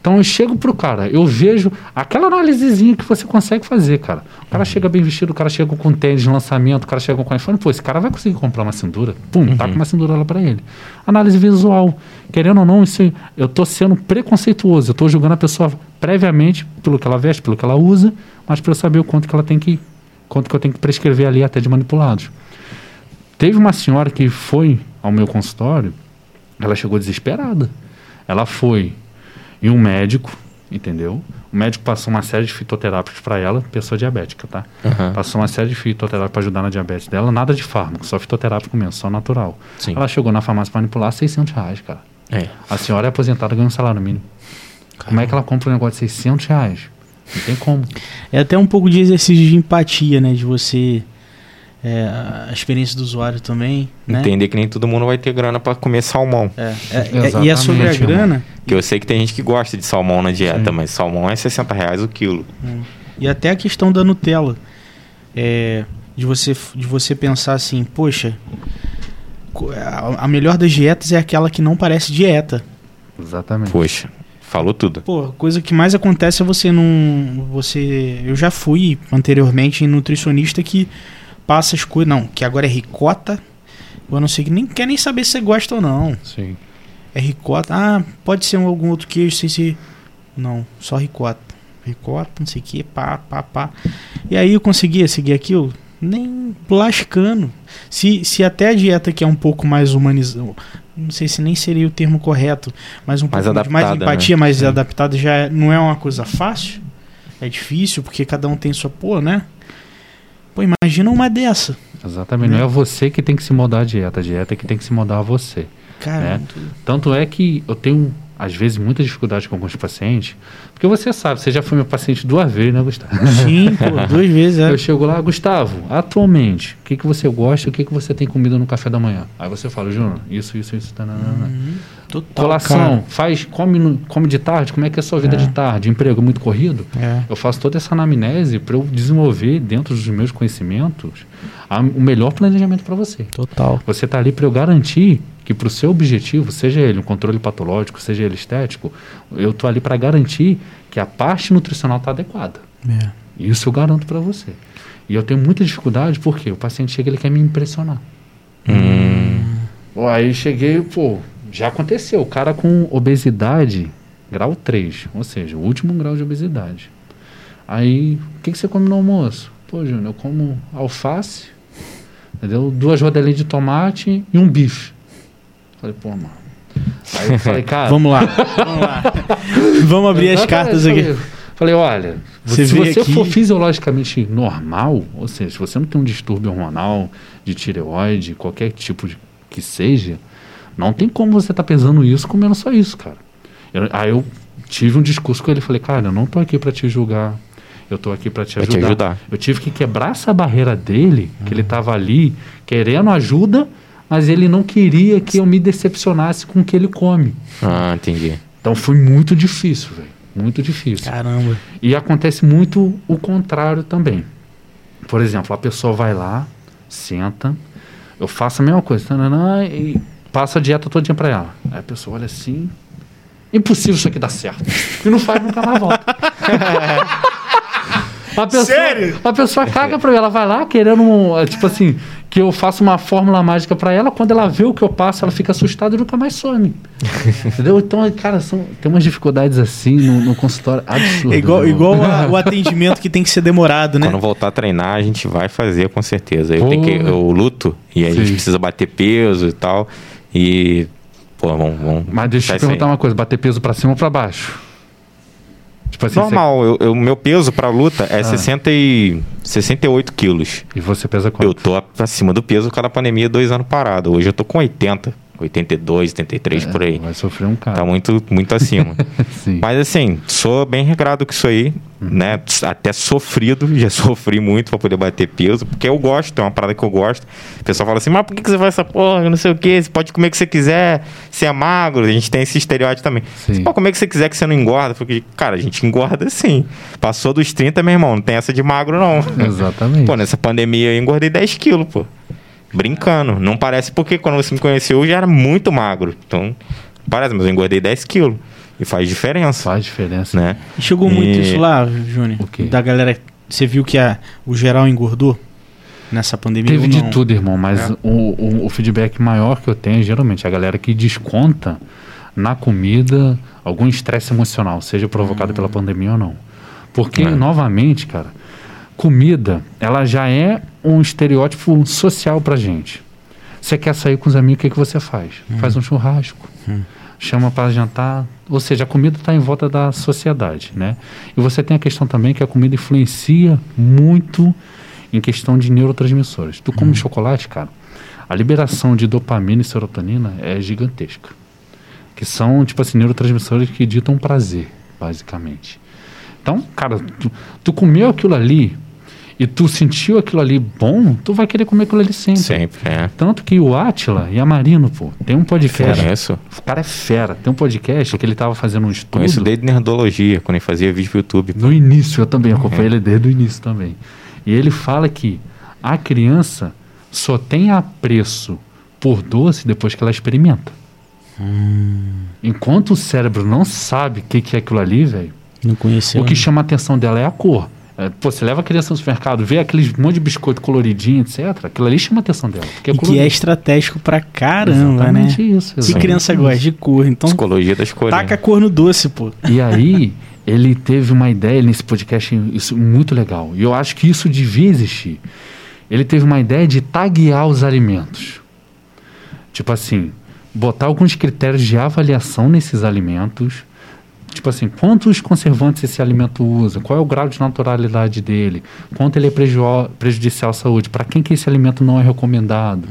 Então eu chego pro cara, eu vejo aquela análisezinha que você consegue fazer, cara. O cara uhum. chega bem vestido, o cara chega com tênis de lançamento, o cara chega com iPhone, pô, esse cara vai conseguir comprar uma cintura. Pum, uhum. tá com uma cintura lá para ele. Análise visual. Querendo ou não, isso, eu tô sendo preconceituoso, eu tô julgando a pessoa previamente pelo que ela veste, pelo que ela usa, mas para eu saber o quanto que ela tem que quanto que eu tenho que prescrever ali até de manipulados. Teve uma senhora que foi ao meu consultório, ela chegou desesperada. Ela foi e um médico, entendeu? O médico passou uma série de fitoterápicos para ela, pessoa diabética, tá? Uhum. Passou uma série de fitoterápicos para ajudar na diabetes dela, nada de fármaco, só fitoterápico mesmo, só natural. Sim. Ela chegou na farmácia para manipular 600 reais, cara. É. A senhora é aposentada ganhando um salário mínimo. Caramba. Como é que ela compra um negócio de 600 reais? Não tem como. É até um pouco de exercício de empatia, né? De você é, a experiência do usuário também. Né? Entender que nem todo mundo vai ter grana para comer salmão. É, é, é e é sobre a grana. Que eu sei que tem gente que gosta de salmão na dieta, Sim. mas salmão é 60 reais o quilo. Hum. E até a questão da Nutella. É, de, você, de você pensar assim, poxa, a, a melhor das dietas é aquela que não parece dieta. Exatamente. Poxa. Falou tudo. Pô, coisa que mais acontece é você não. Você. Eu já fui anteriormente nutricionista que passa as coisas. Não, que agora é ricota. Eu não sei, nem quer nem saber se você gosta ou não. Sim. É ricota. Ah, pode ser algum outro queijo, sei se. Não, só ricota. Ricota, não sei o que, pá, pá, pá. E aí eu conseguia seguir aquilo? Nem lascando. Se, se até a dieta que é um pouco mais humanizada, não sei se nem seria o termo correto, mas um mais pouco adaptada, mais empatia, né? mais Sim. adaptada já é, não é uma coisa fácil. É difícil, porque cada um tem sua, pô, né? Pô, imagina uma dessa. Exatamente. Né? Não é você que tem que se mudar a dieta, a dieta é que tem que se mudar a você. Cara, né? Tanto é que eu tenho, às vezes, muita dificuldade com alguns pacientes, porque você sabe, você já foi meu paciente duas vezes, né, Gustavo? [laughs] Sim, pô, duas vezes, é. Eu chego lá, Gustavo, atualmente, o que, que você gosta, o que, que você tem comido no café da manhã? Aí você fala, Júnior, isso, isso, isso, tá, uhum. Total, Colação, cara. faz, come, no, come de tarde, como é que é a sua vida é. de tarde? Emprego muito corrido? É. Eu faço toda essa anamnese para eu desenvolver dentro dos meus conhecimentos a, o melhor planejamento para você. Total. Você está ali para eu garantir que para o seu objetivo, seja ele um controle patológico, seja ele estético, eu estou ali para garantir que a parte nutricional está adequada. É. Isso eu garanto para você. E eu tenho muita dificuldade porque o paciente chega ele quer me impressionar. Hum. Aí cheguei, pô, já aconteceu. O cara com obesidade, grau 3, ou seja, o último grau de obesidade. Aí, o que, que você come no almoço? Pô, Júnior, eu como alface, entendeu? Duas rodelinhas de tomate e um bife. Falei, pô, mano. Aí eu falei, cara. vamos lá, vamos lá. [laughs] vamos abrir as cartas aqui. Falei, falei olha, você se você aqui... for fisiologicamente normal, ou seja, se você não tem um distúrbio hormonal, de tireoide, qualquer tipo de que seja, não tem como você estar tá pesando isso comendo só isso, cara. Eu, aí eu tive um discurso com ele, falei, cara, eu não tô aqui para te julgar, eu tô aqui para te, ajudar. te ajudar. Eu tive que quebrar essa barreira dele, que ele estava ali querendo ajuda, mas ele não queria que eu me decepcionasse com o que ele come. Ah, entendi. Então foi muito difícil, velho. Muito difícil. Caramba. E acontece muito o contrário também. Por exemplo, a pessoa vai lá, senta, eu faço a mesma coisa, tanana, e passo a dieta todinha para ela. Aí a pessoa olha assim, impossível isso aqui dar certo. E não faz nunca mais volta. [laughs] a pessoa, Sério? A pessoa caga pra mim, ela vai lá querendo, tipo assim, que eu faça uma fórmula mágica para ela, quando ela vê o que eu passo, ela fica assustada e nunca mais some. [laughs] Entendeu? Então, cara, são, tem umas dificuldades assim no, no consultório absurdas. É igual, igual a, [laughs] o atendimento que tem que ser demorado, né? Quando voltar a treinar, a gente vai fazer com certeza. Eu, tenho que, eu luto e a gente precisa bater peso e tal. E Pô, vamos. vamos Mas deixa eu deixar te perguntar uma coisa: bater peso pra cima ou pra baixo? Tipo assim, Normal, eu, eu- meu peso pra luta Ah. é 60 e 68 quilos. você- e você pesa Eu quanto? tô acima do peso por causa da pandemia, dois anos parado. Hoje eu tô com 80, 82, 83 por aí. Vai sofrer um cara. Tá muito, muito acima. [laughs] Mas assim, sou bem regrado com isso aí, né? Até sofrido, [laughs] já sofri muito pra poder bater peso, porque eu gosto, é uma parada que eu gosto. O pessoal fala assim, mas por que que você faz essa porra? Não sei o que, você pode comer o que você quiser, você é magro, a gente tem esse estereótipo também. Sim. Você pode comer o que você quiser que você não engorda. Porque, cara, a gente engorda sim. Passou dos 30, meu irmão, não tem essa de magro, não. Exatamente. Pô, nessa pandemia eu engordei 10 quilos, pô. Brincando. Não parece porque quando você me conheceu eu já era muito magro. Então, parece, mas eu engordei 10 quilos. E faz diferença, Faz diferença. né? E chegou muito E- isso lá, Júnior? Da galera. Você viu que a, o geral engordou nessa pandemia? Teve de tudo, irmão, mas É. o, o, o feedback maior que eu tenho é geralmente a galera que desconta na comida algum estresse emocional, seja provocado pela pandemia ou não. Porque, É. novamente, cara, comida, ela já é um estereótipo social pra gente. Você quer sair com os amigos, o que, que você faz? Faz um churrasco. Chama para jantar, ou seja, a comida está em volta da sociedade, né? E você tem a questão também que a comida influencia muito em questão de neurotransmissores. Tu come chocolate, cara, a liberação de dopamina e serotonina é gigantesca. Que são, tipo assim, neurotransmissores que ditam prazer, basicamente. Então, cara, tu, tu comeu aquilo ali e tu sentiu aquilo ali bom, tu vai querer comer aquilo ali sempre. Sempre, é. Tanto que o Atila e a Marino, pô, tem um podcast. Conheço. O cara é fera. Tem um podcast que ele tava fazendo um estudo. Conheço desde Nerdologia, quando ele fazia vídeo pro YouTube. No início, eu também acompanhei ele desde o início também. E ele fala que a criança só tem apreço por doce depois que ela experimenta. Enquanto o cérebro não sabe o que, que é aquilo ali, velho, Não conheceu. o que né? chama a atenção dela é a cor. É, pô, você leva a criança no supermercado, vê aqueles monte de biscoito coloridinho, etc. Aquilo ali chama a atenção dela. Porque E que é estratégico pra caramba, Exatamente né? isso. Exatamente criança isso. gosta de cor, então Psicologia da escolha. taca a cor no doce, pô. E aí, ele teve uma ideia nesse podcast isso, muito legal. E eu acho que isso devia existir. Ele teve uma ideia de taguear os alimentos. Tipo assim, botar alguns critérios de avaliação nesses alimentos. Tipo assim, quantos conservantes esse alimento usa? Qual é o grau de naturalidade dele? Quanto ele é preju- prejudicial à saúde? Para quem que esse alimento não é recomendado?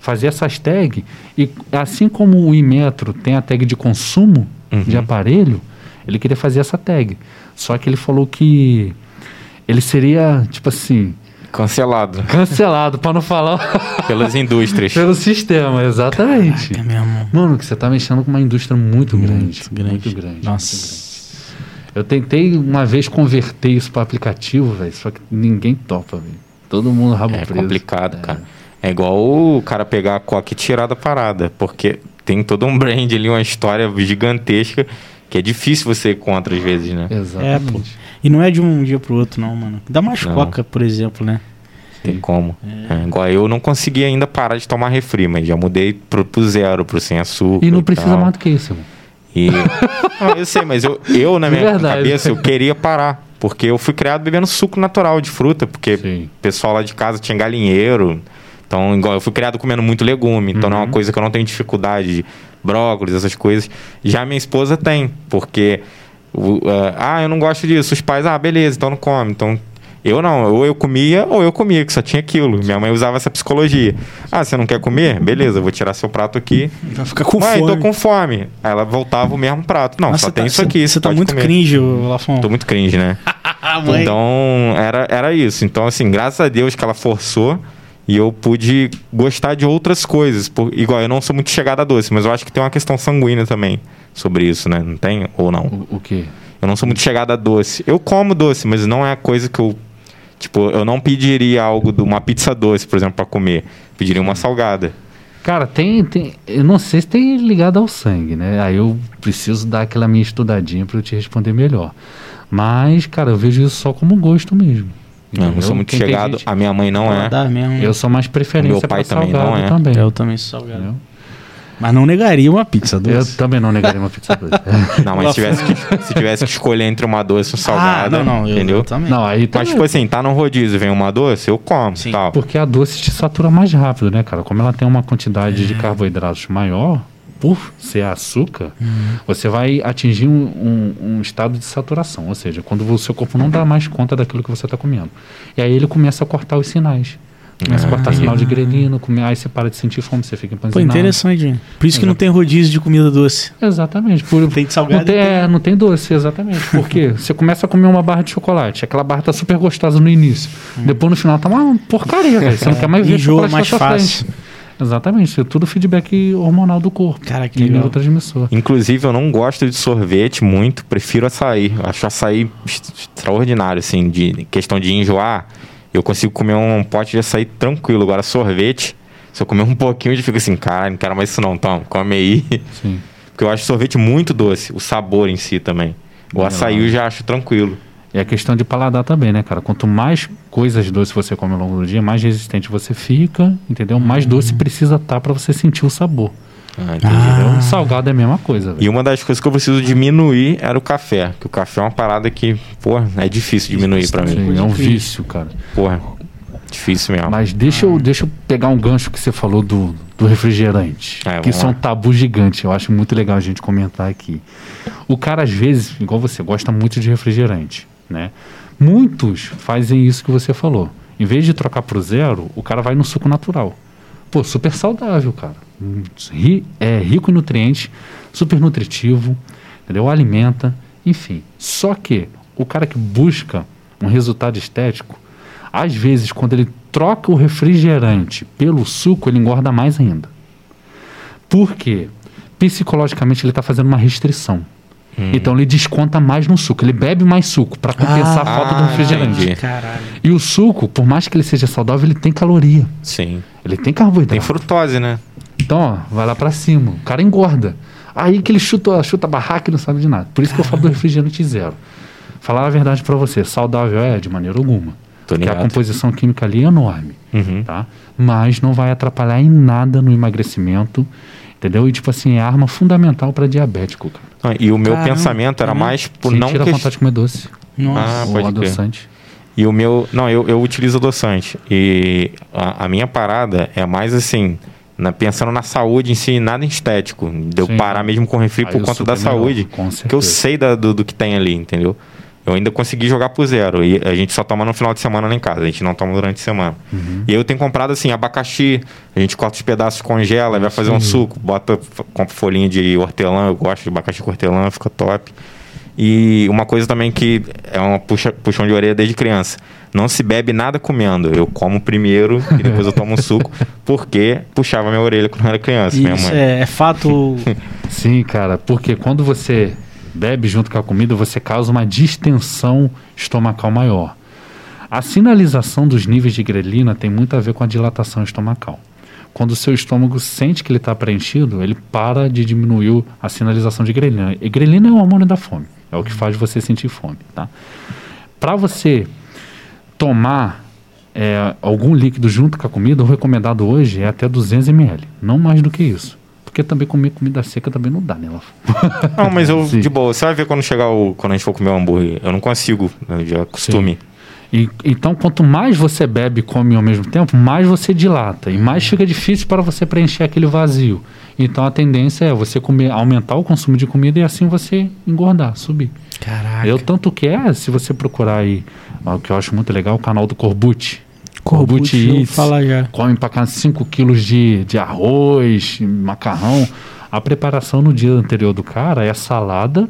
Fazer essas tags. E assim como o Imetro tem a tag de consumo de aparelho, ele queria fazer essa tag. Só que ele falou que ele seria, tipo assim, Cancelado cancelado, para não falar [laughs] pelas indústrias. pelo sistema, exatamente. É mesmo. Mano, que você tá mexendo com uma indústria muito, grande. Muito grande. Muito grande. muito Nossa. grande. Eu tentei uma vez converter isso para aplicativo, velho, só que ninguém topa, velho. Todo mundo rabo É preso. complicado, cara. É igual o cara pegar a coca e tirar da parada, porque tem todo um brand ali, uma história gigantesca que é difícil você ir contra às vezes, né? Exatamente. É. E não é de um dia pro outro, não, mano. Dá mais Não. coca, por exemplo, né? Tem como. É, igual eu não consegui ainda parar de tomar refri, mas já mudei pro, pro zero, pro sem açúcar. E não precisa tal. mais do que isso, irmão. E... Não, [laughs] eu sei, mas eu, eu na minha verdade. cabeça, eu queria parar. Porque eu fui criado bebendo suco natural de fruta, porque Sim. o pessoal lá de casa tinha galinheiro. Então, igual eu fui criado comendo muito legume. Então, não é Uhum. uma coisa que eu não tenho dificuldade de brócolis, essas coisas. Já minha esposa tem, porque... o- eh, ah, eu não gosto disso. Os pais, ah, beleza, então não come. Então, eu não. Ou eu comia, ou eu comia, que só tinha aquilo. Minha mãe usava essa psicologia. Ah, você não quer comer? Beleza, vou tirar seu prato aqui. Vai ficar com Mãe, fome. tô com fome. Aí ela voltava o mesmo prato. Não, Nossa, só tem tá- isso aqui. Você tá muito comer. cringe, Lafon. Tô muito cringe, né? [laughs] Ah, mãe. Então, era, era isso. Então, assim, graças a Deus que ela forçou e eu pude gostar de outras coisas. Por, igual, eu não sou muito chegado a doce, mas eu acho que tem uma questão sanguínea também sobre isso, né? Não tem? Ou não? O, o quê? Eu não sou muito chegado a doce. Eu como doce, mas não é a coisa que eu. Tipo, eu não pediria algo, de uma pizza doce, por exemplo, pra comer. Pediria uma salgada. Cara, tem, tem. Eu não sei se tem ligado ao sangue, né? Aí eu preciso dar aquela minha estudadinha pra eu te responder melhor. Mas, cara, eu vejo isso só como gosto mesmo. Não, eu sou muito Quem chegado. gente- A minha mãe não é. Dá mesmo. Eu sou mais preferência Meu pai pra também salgado não é. também. Eu também sou salgado. entendeu? Mas não negaria uma pizza Eu doce. também não negaria uma pizza doce. [laughs] Não, mas se tivesse, que, se tivesse que escolher entre uma doce e um salgada, ah, não, não. Eu, entendeu? eu também. não, aí Mas, tipo assim, tá no rodízio, vem uma doce, eu como, Sim. tal. Porque a doce te satura mais rápido, né, cara? Como ela tem uma quantidade É. de carboidratos maior, por ser açúcar, você vai atingir um, um- um estado de saturação, ou seja, quando o seu corpo não dá mais conta daquilo que você está comendo. E aí ele começa a cortar os sinais. Começa a cortar sinal de grelino, come- aí você para de sentir fome, você fica Pô, empanzinado. interessante. Por isso que não tem rodízio de comida doce. Exatamente. Por, Tem de salgado não tem, tem- é, não tem doce, exatamente. Por quê? [laughs] Você começa a comer uma barra de chocolate. Aquela barra tá super gostosa no início. Depois no final tá uma porcaria, velho. Você não quer mais ver Hum. Enjoa mais fácil. frente. Exatamente. É tudo feedback hormonal do corpo. Cara, que legal. neurotransmissor. Inclusive, eu não gosto de sorvete muito, prefiro açaí. Acho açaí extraordinário, assim, de questão de enjoar. Eu consigo comer um pote de açaí tranquilo. Agora, sorvete, se eu comer um pouquinho, eu fico assim, cara, não quero mais isso não, então, come aí. Sim. Porque eu acho sorvete muito doce, o sabor em si também. O açaí eu já acho tranquilo. E a questão de paladar também, né, cara? Quanto mais coisas doces você come ao longo do dia, mais resistente você fica, entendeu? Mais doce precisa estar para você sentir o sabor. Ah, entendi. Entendeu? Salgado é a mesma coisa, velho. E uma das coisas que eu preciso diminuir era o café. Que o café é uma parada que, porra, é difícil diminuir pra mim. É um vício, cara. Porra, difícil mesmo. Mas deixa eu, deixa eu pegar um gancho que você falou do, do refrigerante. É, que isso é um tabu gigante. Eu acho muito legal a gente comentar aqui. O cara, às vezes, igual você, gosta muito de refrigerante, né? Muitos fazem isso que você falou. Em vez de trocar pro zero, o cara vai no suco natural. Pô, super saudável, cara. Hum, é rico em nutrientes, super nutritivo, entendeu? Alimenta, enfim. Só que o cara que busca um resultado estético, às vezes, quando ele troca o refrigerante pelo suco, ele engorda mais ainda. Por quê? Psicologicamente, ele está fazendo uma restrição. Então, ele desconta mais no suco. Ele bebe mais suco para compensar a falta do ah, refrigerante. E o suco, por mais que ele seja saudável, ele tem caloria. Sim. Ele tem carboidrato. Tem frutose, né? Então, ó, vai lá pra cima. O cara engorda. Aí que ele chuta, chuta a barraca e não sabe de nada. Por isso que eu falo do refrigerante zero. Falar a verdade pra você, saudável é de maneira alguma. Tô Porque a ligado. composição química ali é enorme, Uhum. tá? Mas não vai atrapalhar em nada no emagrecimento, entendeu? E tipo assim, é arma fundamental pra diabético, cara. Ah, E o meu Caramba, pensamento era mais por Sim, não tira a ques- vontade de comer doce. Nossa. Ah, ou adoçante. E o meu. Não, eu, eu utilizo adoçante. E a, a minha parada é mais assim. Na- pensando na saúde em si, nada estético. De eu Sim. parar mesmo com refri Aí por o conta da é saúde. que eu sei da- do, do que tem ali, entendeu? Eu ainda consegui jogar pro zero. E a gente só toma no final de semana lá em casa. A gente não toma durante a semana. Uhum. E eu tenho comprado assim, abacaxi. A gente corta os pedaços, congela, vai fazer um suco. Bota, compra folhinha de hortelã. Eu gosto de abacaxi com hortelã, fica top. E uma coisa também que é uma puxa, puxão de orelha desde criança. Não se bebe nada comendo. Eu como primeiro e depois eu tomo um suco. [laughs] Porque puxava minha orelha quando eu era criança, minha Isso mãe. é, é fato. [laughs] Sim, cara, porque quando você bebe junto com a comida, você causa uma distensão estomacal maior. A sinalização dos níveis de grelina tem muito a ver com a dilatação estomacal. Quando o seu estômago sente que ele está preenchido, ele para de diminuir a sinalização de grelina. E grelina é o hormônio da fome, é o que faz você sentir fome, tá? Para você tomar é, algum líquido junto com a comida, o recomendado hoje é até 200 ml, não mais do que isso. Porque também comer comida seca também não dá, né? Não, mas eu, [laughs] Sim. de boa, você vai ver quando chegar o. Quando a gente for comer o hambúrguer. Eu não consigo, já costume. E, então, quanto mais você bebe e come ao mesmo tempo, mais você dilata e mais fica difícil para você preencher aquele vazio. Então, a tendência é você comer, aumentar o consumo de comida e assim você engordar, subir. Caraca. Eu tanto que é, se você procurar aí, o que eu acho muito legal, o canal do Corbucci. Corbucci, falar já. Come pra cá 5 quilos de, de arroz, macarrão. A preparação no dia anterior do cara é salada,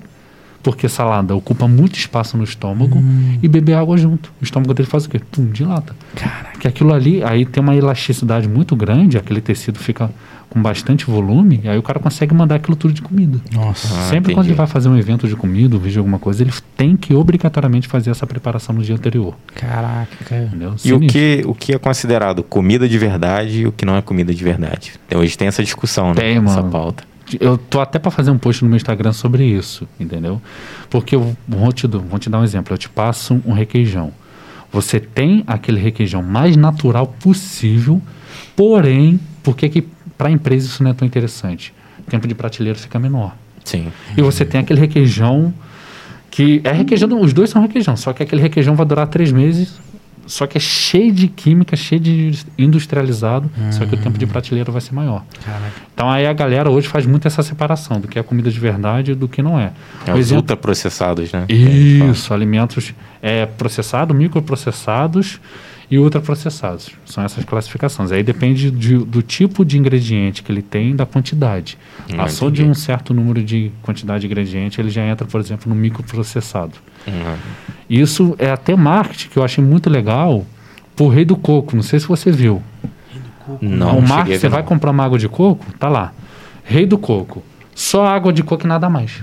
porque salada ocupa muito espaço no estômago, Hum. e beber água junto. O estômago dele faz o quê? Pum, dilata. Caraca. Que aquilo ali, aí tem uma elasticidade muito grande, aquele tecido fica com bastante volume, e aí o cara consegue mandar aquilo tudo de comida. Nossa. Ah, Sempre quando entendi. ele vai fazer um evento de comida, um vídeo de alguma coisa, ele tem que obrigatoriamente fazer essa preparação no dia anterior. Caraca, cara. Entendeu? E o que, o que é considerado comida de verdade e o que não é comida de verdade? Então, hoje tem essa discussão, né? Tem, Essa mano. pauta. Eu tô até para fazer um post no meu Instagram sobre isso, entendeu? Porque eu vou te, vou te dar um exemplo. Eu te passo um requeijão. Você tem aquele requeijão mais natural possível, porém, por que que para a empresa isso não é tão interessante? O tempo de prateleira fica menor. Sim. E você tem aquele requeijão que é requeijão, os dois são requeijão, só que aquele requeijão vai durar três meses só que é cheio de química, cheio de industrializado, só que o tempo de prateleira vai ser maior. Caraca. Então aí a galera hoje faz muito essa separação do que é comida de verdade e do que não é. É os ultraprocessados, né? isso, alimentos é, processados, microprocessados e ultraprocessados. São essas classificações. Aí depende de- do tipo de ingrediente que ele tem e da quantidade. Hum, Passou de entendi. um certo número de quantidade de ingrediente, ele já entra, por exemplo, no microprocessado. Hum, Isso é até marketing que eu achei muito legal por Rei do Coco. Não sei se você viu. Não, o marketing, você vai comprar uma água de coco, tá lá. Rei do Coco. Só água de coco e nada mais.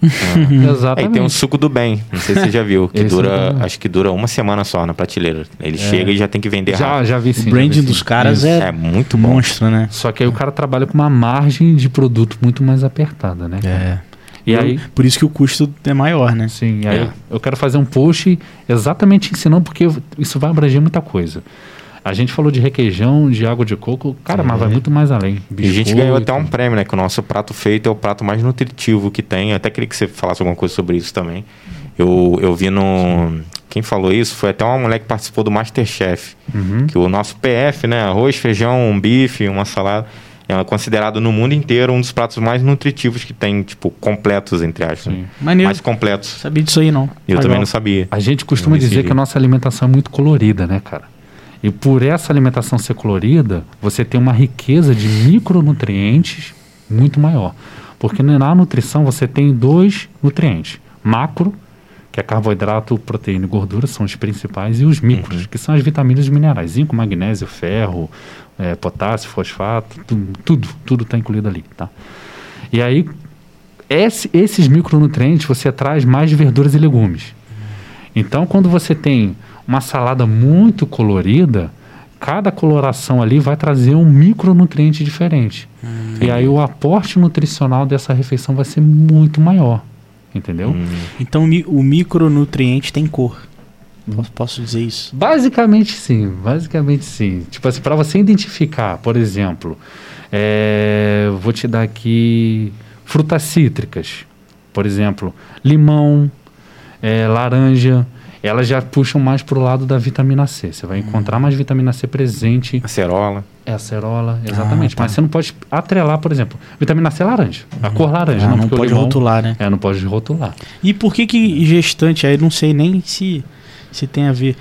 [laughs] Aí Exatamente. tem um suco do bem, não sei se você já viu, que Esse dura, não- acho que dura uma semana só na prateleira. Ele chega e já tem que vender já, rápido. já vi O sim. já branding dos caras é, É muito bom. monstro, né? Só que aí o cara trabalha com uma margem de produto muito mais apertada, né? É. E aí, Por isso que o custo é maior, né? sim, aí É. eu, quero fazer um post exatamente ensinando, porque isso vai abranger muita coisa. A gente falou de requeijão, de água de coco, cara, mas vai muito mais além. E a gente ganhou até um Biscoito. prêmio, né? Que o nosso prato feito é o prato mais nutritivo que tem. Eu até queria que você falasse alguma coisa sobre isso também. Eu, eu vi no. Quem falou isso foi até uma mulher que participou do Masterchef. Uhum. Que o nosso PF, né? Arroz, feijão, um bife, uma salada. É considerado no mundo inteiro um dos pratos mais nutritivos que tem, tipo, completos, entre aspas. Sim. Maneiro. Mais completos. Sabia disso aí, não. Eu Legal. também não sabia. A gente costuma dizer que a nossa alimentação é muito colorida, né, cara? E por essa alimentação ser colorida, você tem uma riqueza de micronutrientes muito maior. Porque na nutrição você tem dois nutrientes: macro, que é carboidrato, proteína e gordura, são os principais, e os micros, que são as vitaminas e minerais: zinco, magnésio, ferro, eh, potássio, fosfato, tu- tudo, tudo está incluído ali, tá? E aí, esse- esses micronutrientes você traz mais verduras e legumes. Então, quando você tem uma salada muito colorida, cada coloração ali vai trazer um micronutriente diferente. e aí o aporte nutricional dessa refeição vai ser muito maior. Entendeu? Hum. Então o micronutriente tem cor. Posso, posso dizer isso? Basicamente sim, basicamente sim. Tipo assim, para você identificar, por exemplo, é, vou te dar aqui frutas cítricas, por exemplo, limão, é, laranja, elas já puxam mais para o lado da vitamina C. Você vai encontrar mais vitamina C presente. Acerola. É acerola, exatamente. tá. Mas você não pode atrelar, por exemplo, vitamina C é laranja, a cor laranja. Ah, não porque o pode limão- rotular, né? É, não pode rotular. E por que que gestante, aí não sei nem se, se tem a ver,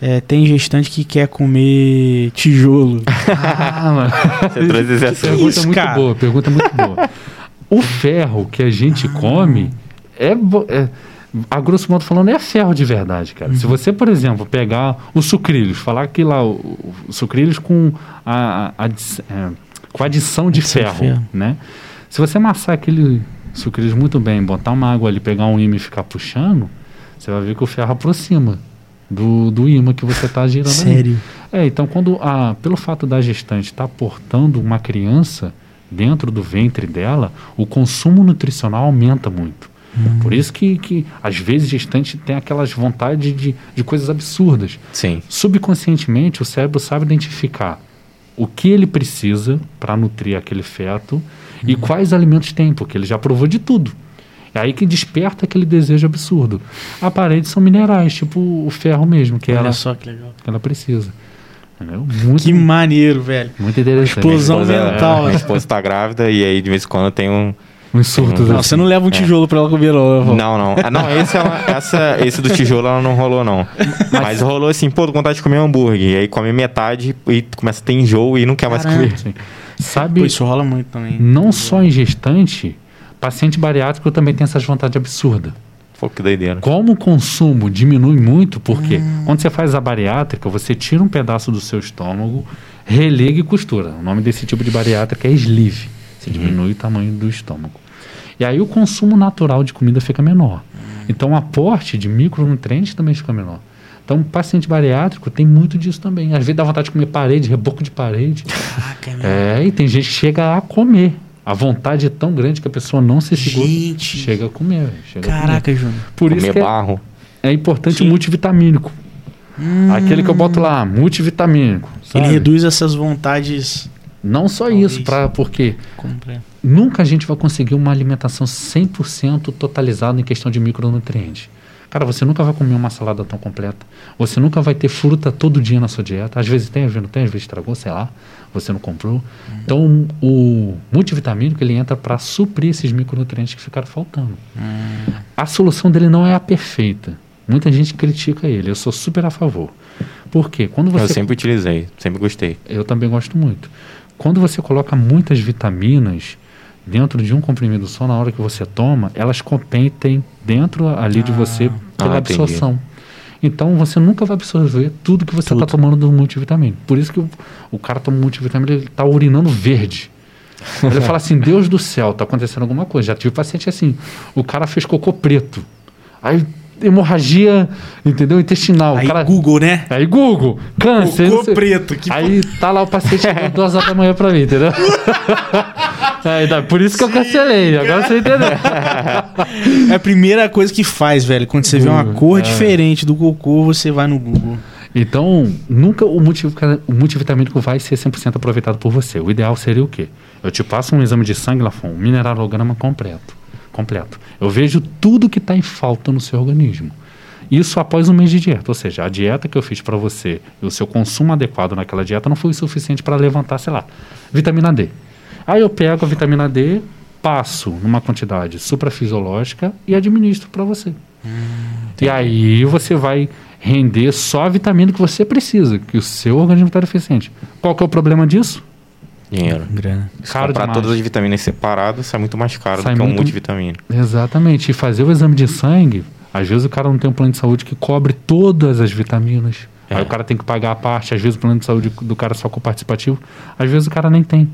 é, tem gestante que quer comer tijolo. [laughs] Ah, mano. Você trouxe esse assunto. Pergunta isso, muito cara? boa, pergunta muito boa. O ferro que a gente come é, é- a grosso modo falando, é ferro de verdade, cara. Se você, por exemplo, pegar o sucrilhos, falar que lá o, o sucrilhos com a, a adi- é, com adição de ferro, ferro. né? Se você amassar aquele sucrilhos muito bem, botar uma água ali, pegar um imã e ficar puxando, você vai ver que o ferro aproxima do, do imã que você está girando. Sério. É, então quando a, pelo fato da gestante estar portando uma criança dentro do ventre dela, o consumo nutricional aumenta muito. Por isso que, que às vezes gestante tem aquelas vontades de, de coisas absurdas. Sim. Subconscientemente o cérebro sabe identificar o que ele precisa para nutrir aquele feto e quais alimentos tem, porque ele já provou de tudo. É aí que desperta aquele desejo absurdo. A parede são minerais, tipo o ferro mesmo, que Olha ela, só que legal. que ela precisa. Entendeu? Muito, Que maneiro, velho. muito interessante. explosão Minha esposa- mental, Minha né? esposa tá grávida e aí de vez em quando tem um. Uns surtos Não, assim. você não leva um tijolo pra ela comer, não. Não. Não, não. Ah, não, esse, ela- essa, esse do tijolo ela não rolou, não. Mas rolou assim, pô, tô com vontade de comer um hambúrguer. E aí come metade e começa a ter enjoo e não quer mais Caramba. comer. Sim. Sabe, Pô, isso rola muito também. não só em gestante, paciente bariátrico também tem essas vontades absurdas. Pô, que doideira. Como o consumo diminui muito, porque quando você faz a bariátrica, você tira um pedaço do seu estômago, religa e costura. O nome desse tipo de bariátrica é sleeve. Você diminui o tamanho do estômago. E aí o consumo natural de comida fica menor. Então o aporte de micronutrientes também fica menor. Então, o paciente bariátrico tem muito disso também. Às vezes dá vontade de comer parede, reboco de parede. Caraca, meu. É, e tem gente que chega a comer. A vontade é tão grande que a pessoa não se segura. Gente. Chega a comer. Chega a comer. Caraca, Júnior. Por isso comer que é, barro. é importante Sim. o multivitamínico. Aquele que eu boto lá, multivitamínico. Ele sabe? reduz essas vontades. Não só Talvez. isso, pra, porque compre- nunca a gente vai conseguir uma alimentação 100% totalizada em questão de micronutrientes. Cara, você nunca vai comer uma salada tão completa. Você nunca vai ter fruta todo dia na sua dieta. Às vezes tem, às vezes não tem, às vezes estragou, sei lá. Você não comprou. Uhum. Então, o multivitamínico ele entra para suprir esses micronutrientes que ficaram faltando. Uhum. A solução dele não é a perfeita. Muita gente critica ele. Eu sou super a favor. Por quê? Quando você... Eu sempre utilizei, sempre gostei. Eu também gosto muito. Quando você coloca muitas vitaminas dentro de um comprimido só, na hora que você toma, elas competem dentro ali ah. de você pela ah, absorção. Entendi. Então você nunca vai absorver tudo que você está tomando do multivitamínico. Por isso que o, o cara toma multivitamínico, ele está urinando verde. Ele fala assim: Deus do céu, está acontecendo alguma coisa. Já tive paciente assim: o cara fez cocô preto. Aí hemorragia, entendeu? Intestinal. Aí cara... Google, né? Aí Google, câncer. Cocô preto. Que aí tá lá o paciente [laughs] chegando duas horas da manhã pra mim, entendeu? aí, [laughs] tá, por isso que eu cancelei, agora você entendeu. [laughs] é a primeira coisa que faz, velho. Quando você Google, vê uma cor é. diferente do cocô, você vai no Google. Então, nunca o, o multivitamínico vai ser 100% aproveitado por você. O ideal seria o quê? Eu te passo um exame de sangue, Lafon, um mineralograma completo completo. Eu vejo tudo que está em falta no seu organismo. Isso após um mês de dieta, ou seja, a dieta que eu fiz para você e o seu consumo adequado naquela dieta não foi o suficiente para levantar, sei lá, vitamina D. Aí eu pego a vitamina D, passo numa quantidade suprafisiológica e administro para você. Hum, e aí você vai render só a vitamina que você precisa, que o seu organismo está deficiente. Qual que é o problema disso? Dinheiro. Grana. Se caro comprar demais. todas as vitaminas separadas, sai muito mais caro sai do que muito... um multivitamina. Exatamente. E fazer o exame de sangue, às vezes o cara não tem um plano de saúde que cobre todas as vitaminas. É. Aí o cara tem que pagar a parte, às vezes o plano de saúde do cara só com participativo, às vezes o cara nem tem.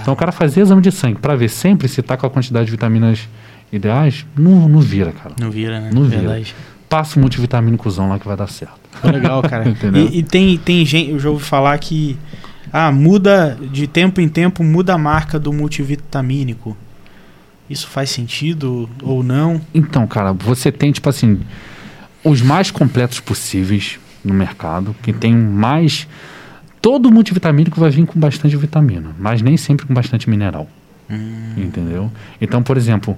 Então o cara fazer exame de sangue para ver sempre se tá com a quantidade de vitaminas ideais, não, não vira, cara. Não vira, né? Não vira. Verdade. Passa o multivitamínicozão lá que vai dar certo. Legal, cara. [laughs] e, e, tem, tem gente, eu já ouvi falar que ah, muda de tempo em tempo, muda a marca do multivitamínico. Isso faz sentido ou não? Então, cara, você tem, tipo assim, os mais completos possíveis no mercado, que tem mais. Todo multivitamínico vai vir com bastante vitamina, mas nem sempre com bastante mineral. Hum. Entendeu? Então, por exemplo,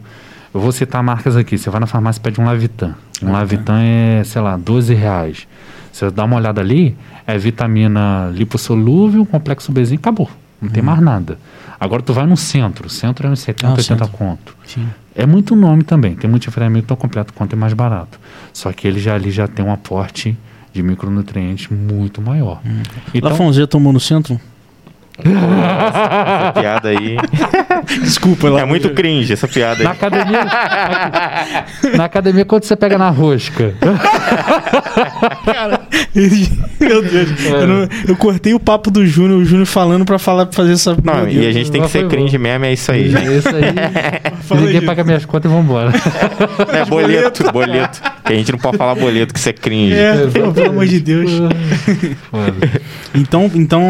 eu vou citar marcas aqui. Você vai na farmácia e pede um Lavitan. Um ah, Lavitan é, sei lá, 12 reais. Você dá uma olhada ali, é vitamina lipossolúvel, complexo Bzinho, acabou. Não tem uhum. mais nada. Agora tu vai no centro, o centro é uns 70, ah, 80 centro. conto. Sim. É muito nome também, tem multivitamínico tão completo quanto é mais barato. Só que ele já ali já tem um aporte de micronutrientes muito maior. Hum. Então, Lafon, já tomou no centro? essa piada aí. [laughs] Desculpa, lá. É muito cringe essa piada na aí. Academia, na academia, quando você pega na rosca. [laughs] Cara, [laughs] meu Deus. É. Eu, não, eu, cortei o papo do Júnior, o Júnior falando pra falar pra fazer essa. Não, e a gente tem que ser cringe bom. mesmo, é isso aí. É isso aí. [laughs] Ninguém isso. paga minhas contas e vambora. [laughs] É boleto, boleto. Que a gente não pode falar boleto, que isso é cringe. É, pelo amor de Deus. então, então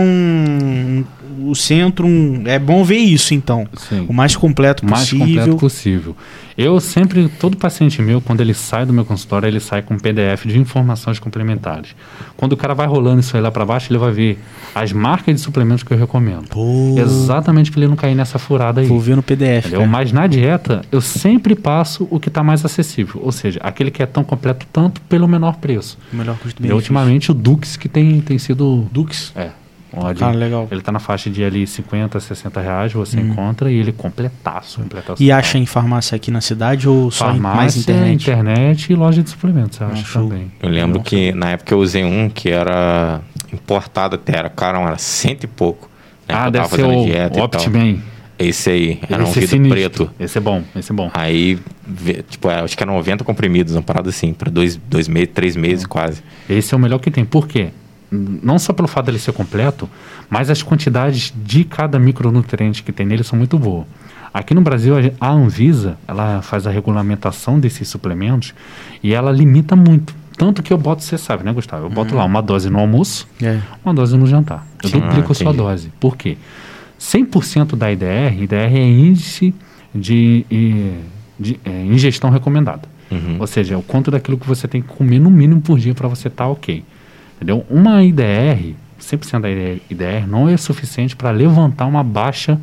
o centro é bom ver isso então. Sim. o mais completo possível mais completo possível. eu sempre todo paciente meu quando ele sai do meu consultório ele sai com um PDF de informações complementares. Quando o cara vai rolando isso aí lá para baixo ele vai ver as marcas de suplementos que eu recomendo. Pô. exatamente para ele não cair nessa furada aí. Vou ver no PDF mas na dieta eu sempre passo o que está mais acessível. Ou seja aquele que é tão completo tanto pelo menor preço. O melhor custo e ultimamente o Dux que tem tem sido Dux? É Onde ah, legal. Ele está na faixa de ali 50, 60 reais, você hum. encontra e ele completaço, completaço. E acha em farmácia aqui na cidade ou só farmácia, mais internet? internet e loja de suplementos, eu ah, acho também. Eu lembro que na época eu usei um que era importado até, era caro, era cento e pouco. Né, ah, deve ser o dieta Optiman. Esse aí, era esse um é vidro é preto. Esse é bom, esse é bom. Aí, tipo, é, acho que era 90 comprimidos, uma parada assim, para dois, dois meses, três meses quase. Esse é o melhor que tem. Por quê? Não só pelo fato dele ser completo, mas as quantidades de cada micronutriente que tem nele são muito boas. Aqui no Brasil, a Anvisa, ela faz a regulamentação desses suplementos e ela limita muito. Tanto que eu boto, você sabe, né, Gustavo? Eu boto hum. lá uma dose no almoço, é. uma dose no jantar. Eu ah, duplico a sua dose. Por quê? 100% da IDR, IDR é índice de, de, de é, ingestão recomendada. Uhum. Ou seja, é o quanto daquilo que você tem que comer no mínimo por dia para você estar tá ok. Entendeu? Uma IDR, 100% da IDR, não é suficiente para levantar uma baixa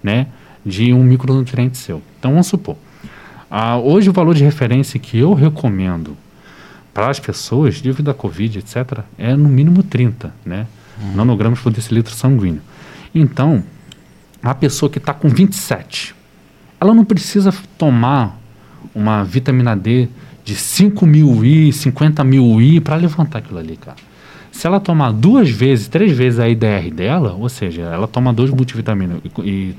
né, de um micronutriente seu. Então vamos supor, ah, hoje o valor de referência que eu recomendo para as pessoas, devido à Covid, etc., é no mínimo 30, né? Nanogramas por decilitro sanguíneo. Então, a pessoa que está com 27, ela não precisa tomar uma vitamina D de 5 mil I, 50 mil I para levantar aquilo ali, cara. Se ela tomar duas vezes, três vezes a IDR dela, ou seja, ela toma dois multivitaminas e, e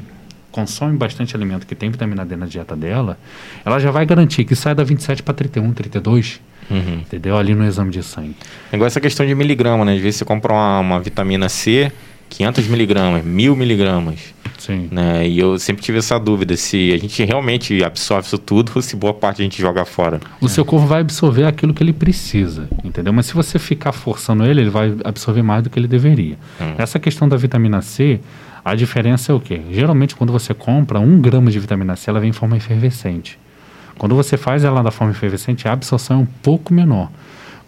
consome bastante alimento que tem vitamina D na dieta dela, ela já vai garantir que sai da 27 para 31, 32, Uhum. entendeu? Ali no exame de sangue. É igual essa questão de miligrama, né? Às vezes você compra uma, uma vitamina C, 500 miligramas, 1000 miligramas, Sim. né? E eu sempre tive essa dúvida se a gente realmente absorve isso tudo ou se boa parte a gente joga fora. O seu corpo vai absorver aquilo que ele precisa, entendeu? Mas se você ficar forçando ele, ele vai absorver mais do que ele deveria. Hum. Essa questão da vitamina C, a diferença é o quê? Geralmente, quando você compra um grama de vitamina C, ela vem em forma efervescente. Quando você faz ela da forma efervescente, a absorção é um pouco menor.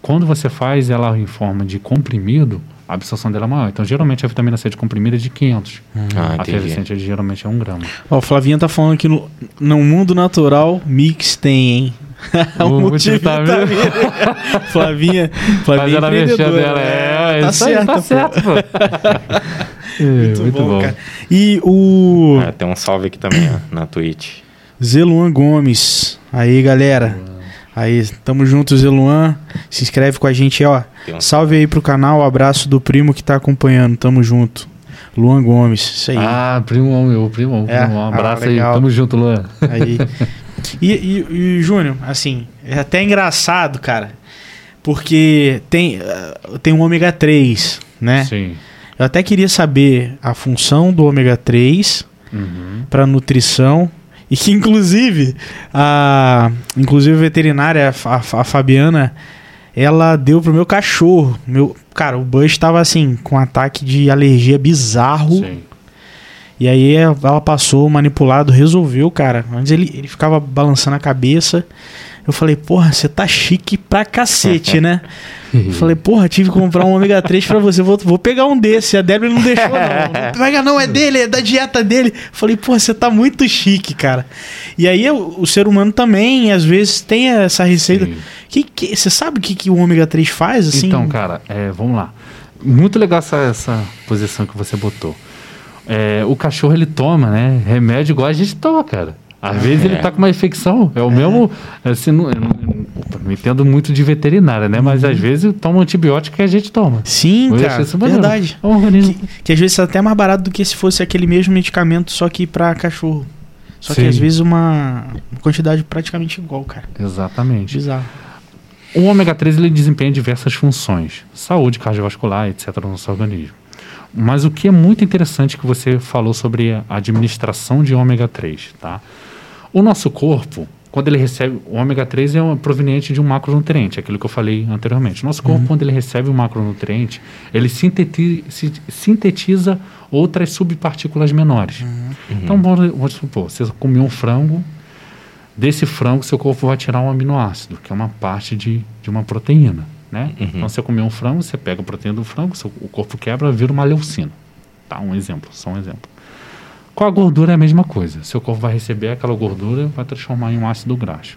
Quando você faz ela em forma de comprimido, a absorção dela é maior. Então, geralmente, a vitamina C de comprimido é de 500. Ah, a entendi. efervescente é de- geralmente é um grama. Ó, o Flavinha tá falando que no, no mundo natural, mix tem, hein? [laughs] O multivitamina. [laughs] Flavinha, Mas Flavinha ela mexeu empreendedora. dela. É, tá isso aí, certo, tá certo, pô. [laughs] É, Muito, bom, cara. E o É, tem um salve aqui também ó, na Twitch. Zeluan Gomes. Aí, galera. Aí, tamo junto, Zeluan. Se inscreve com a gente, ó. Salve aí pro canal, abraço do primo que tá acompanhando. Tamo junto. Luan Gomes, isso aí. Ah, primo meu, primo, É? primo. Um Ah, abraço aí. legal. Tamo junto, Luan. Aí. [laughs] E, e, e, Júnior, assim, é até engraçado, cara. Porque tem, eh, tem um ômega 3, né? Sim. Eu até queria saber a função do ômega 3 Uhum. para nutrição e que inclusive a inclusive a veterinária a, a Fabiana ela deu pro meu cachorro. Meu cara o Bush estava assim com um ataque de alergia bizarro. Sim. e aí ela passou manipulado resolveu cara. Antes ele, ele ficava balançando a cabeça eu falei porra você tá chique pra cacete né [laughs] falei, porra, tive que comprar um ômega 3 pra você. Vou, vou pegar um desse. A Débora não deixou, não. [laughs] Não pega, não, é dele, é da dieta dele. Falei, porra, você tá muito chique, cara. E aí o, o ser humano também, às vezes, tem essa receita. Sim. Que, que, você sabe o que, que o ômega 3 faz? Assim? Então, cara, é, vamos lá. Muito legal essa, essa posição que você botou. É, o cachorro, ele toma, né? Remédio igual a gente toma, cara. Às vezes ele tá com uma infecção. É o mesmo. Assim, não, não, não- entendo muito de veterinária, né? Mas às vezes toma um antibiótico que a gente toma. Sim, cara, isso verdade. É um organismo. Que, que às vezes é até mais barato do que se fosse aquele mesmo medicamento, só que pra cachorro. Só que Sim. às vezes uma, uma quantidade praticamente igual, cara. Exatamente. Bizarro. O ômega 3 ele desempenha diversas funções, saúde cardiovascular, etc. no nosso organismo. Mas o que é muito interessante que você falou sobre a administração de ômega 3, tá? O nosso corpo, quando ele recebe o ômega 3 é um- proveniente de um macronutriente, aquilo que eu falei anteriormente. O nosso corpo, quando ele recebe um macronutriente, ele sinteti- si- sintetiza outras subpartículas menores. Então, vamos, vamos supor, você comeu um frango, desse frango seu corpo vai tirar um aminoácido, que é uma parte de, de uma proteína, né? Então, você comeu um frango, você pega a proteína do frango, seu, o corpo quebra, vira uma leucina. Tá, um exemplo, só um exemplo. Com a gordura é a mesma coisa. Seu corpo vai receber aquela gordura e vai transformar em um ácido graxo.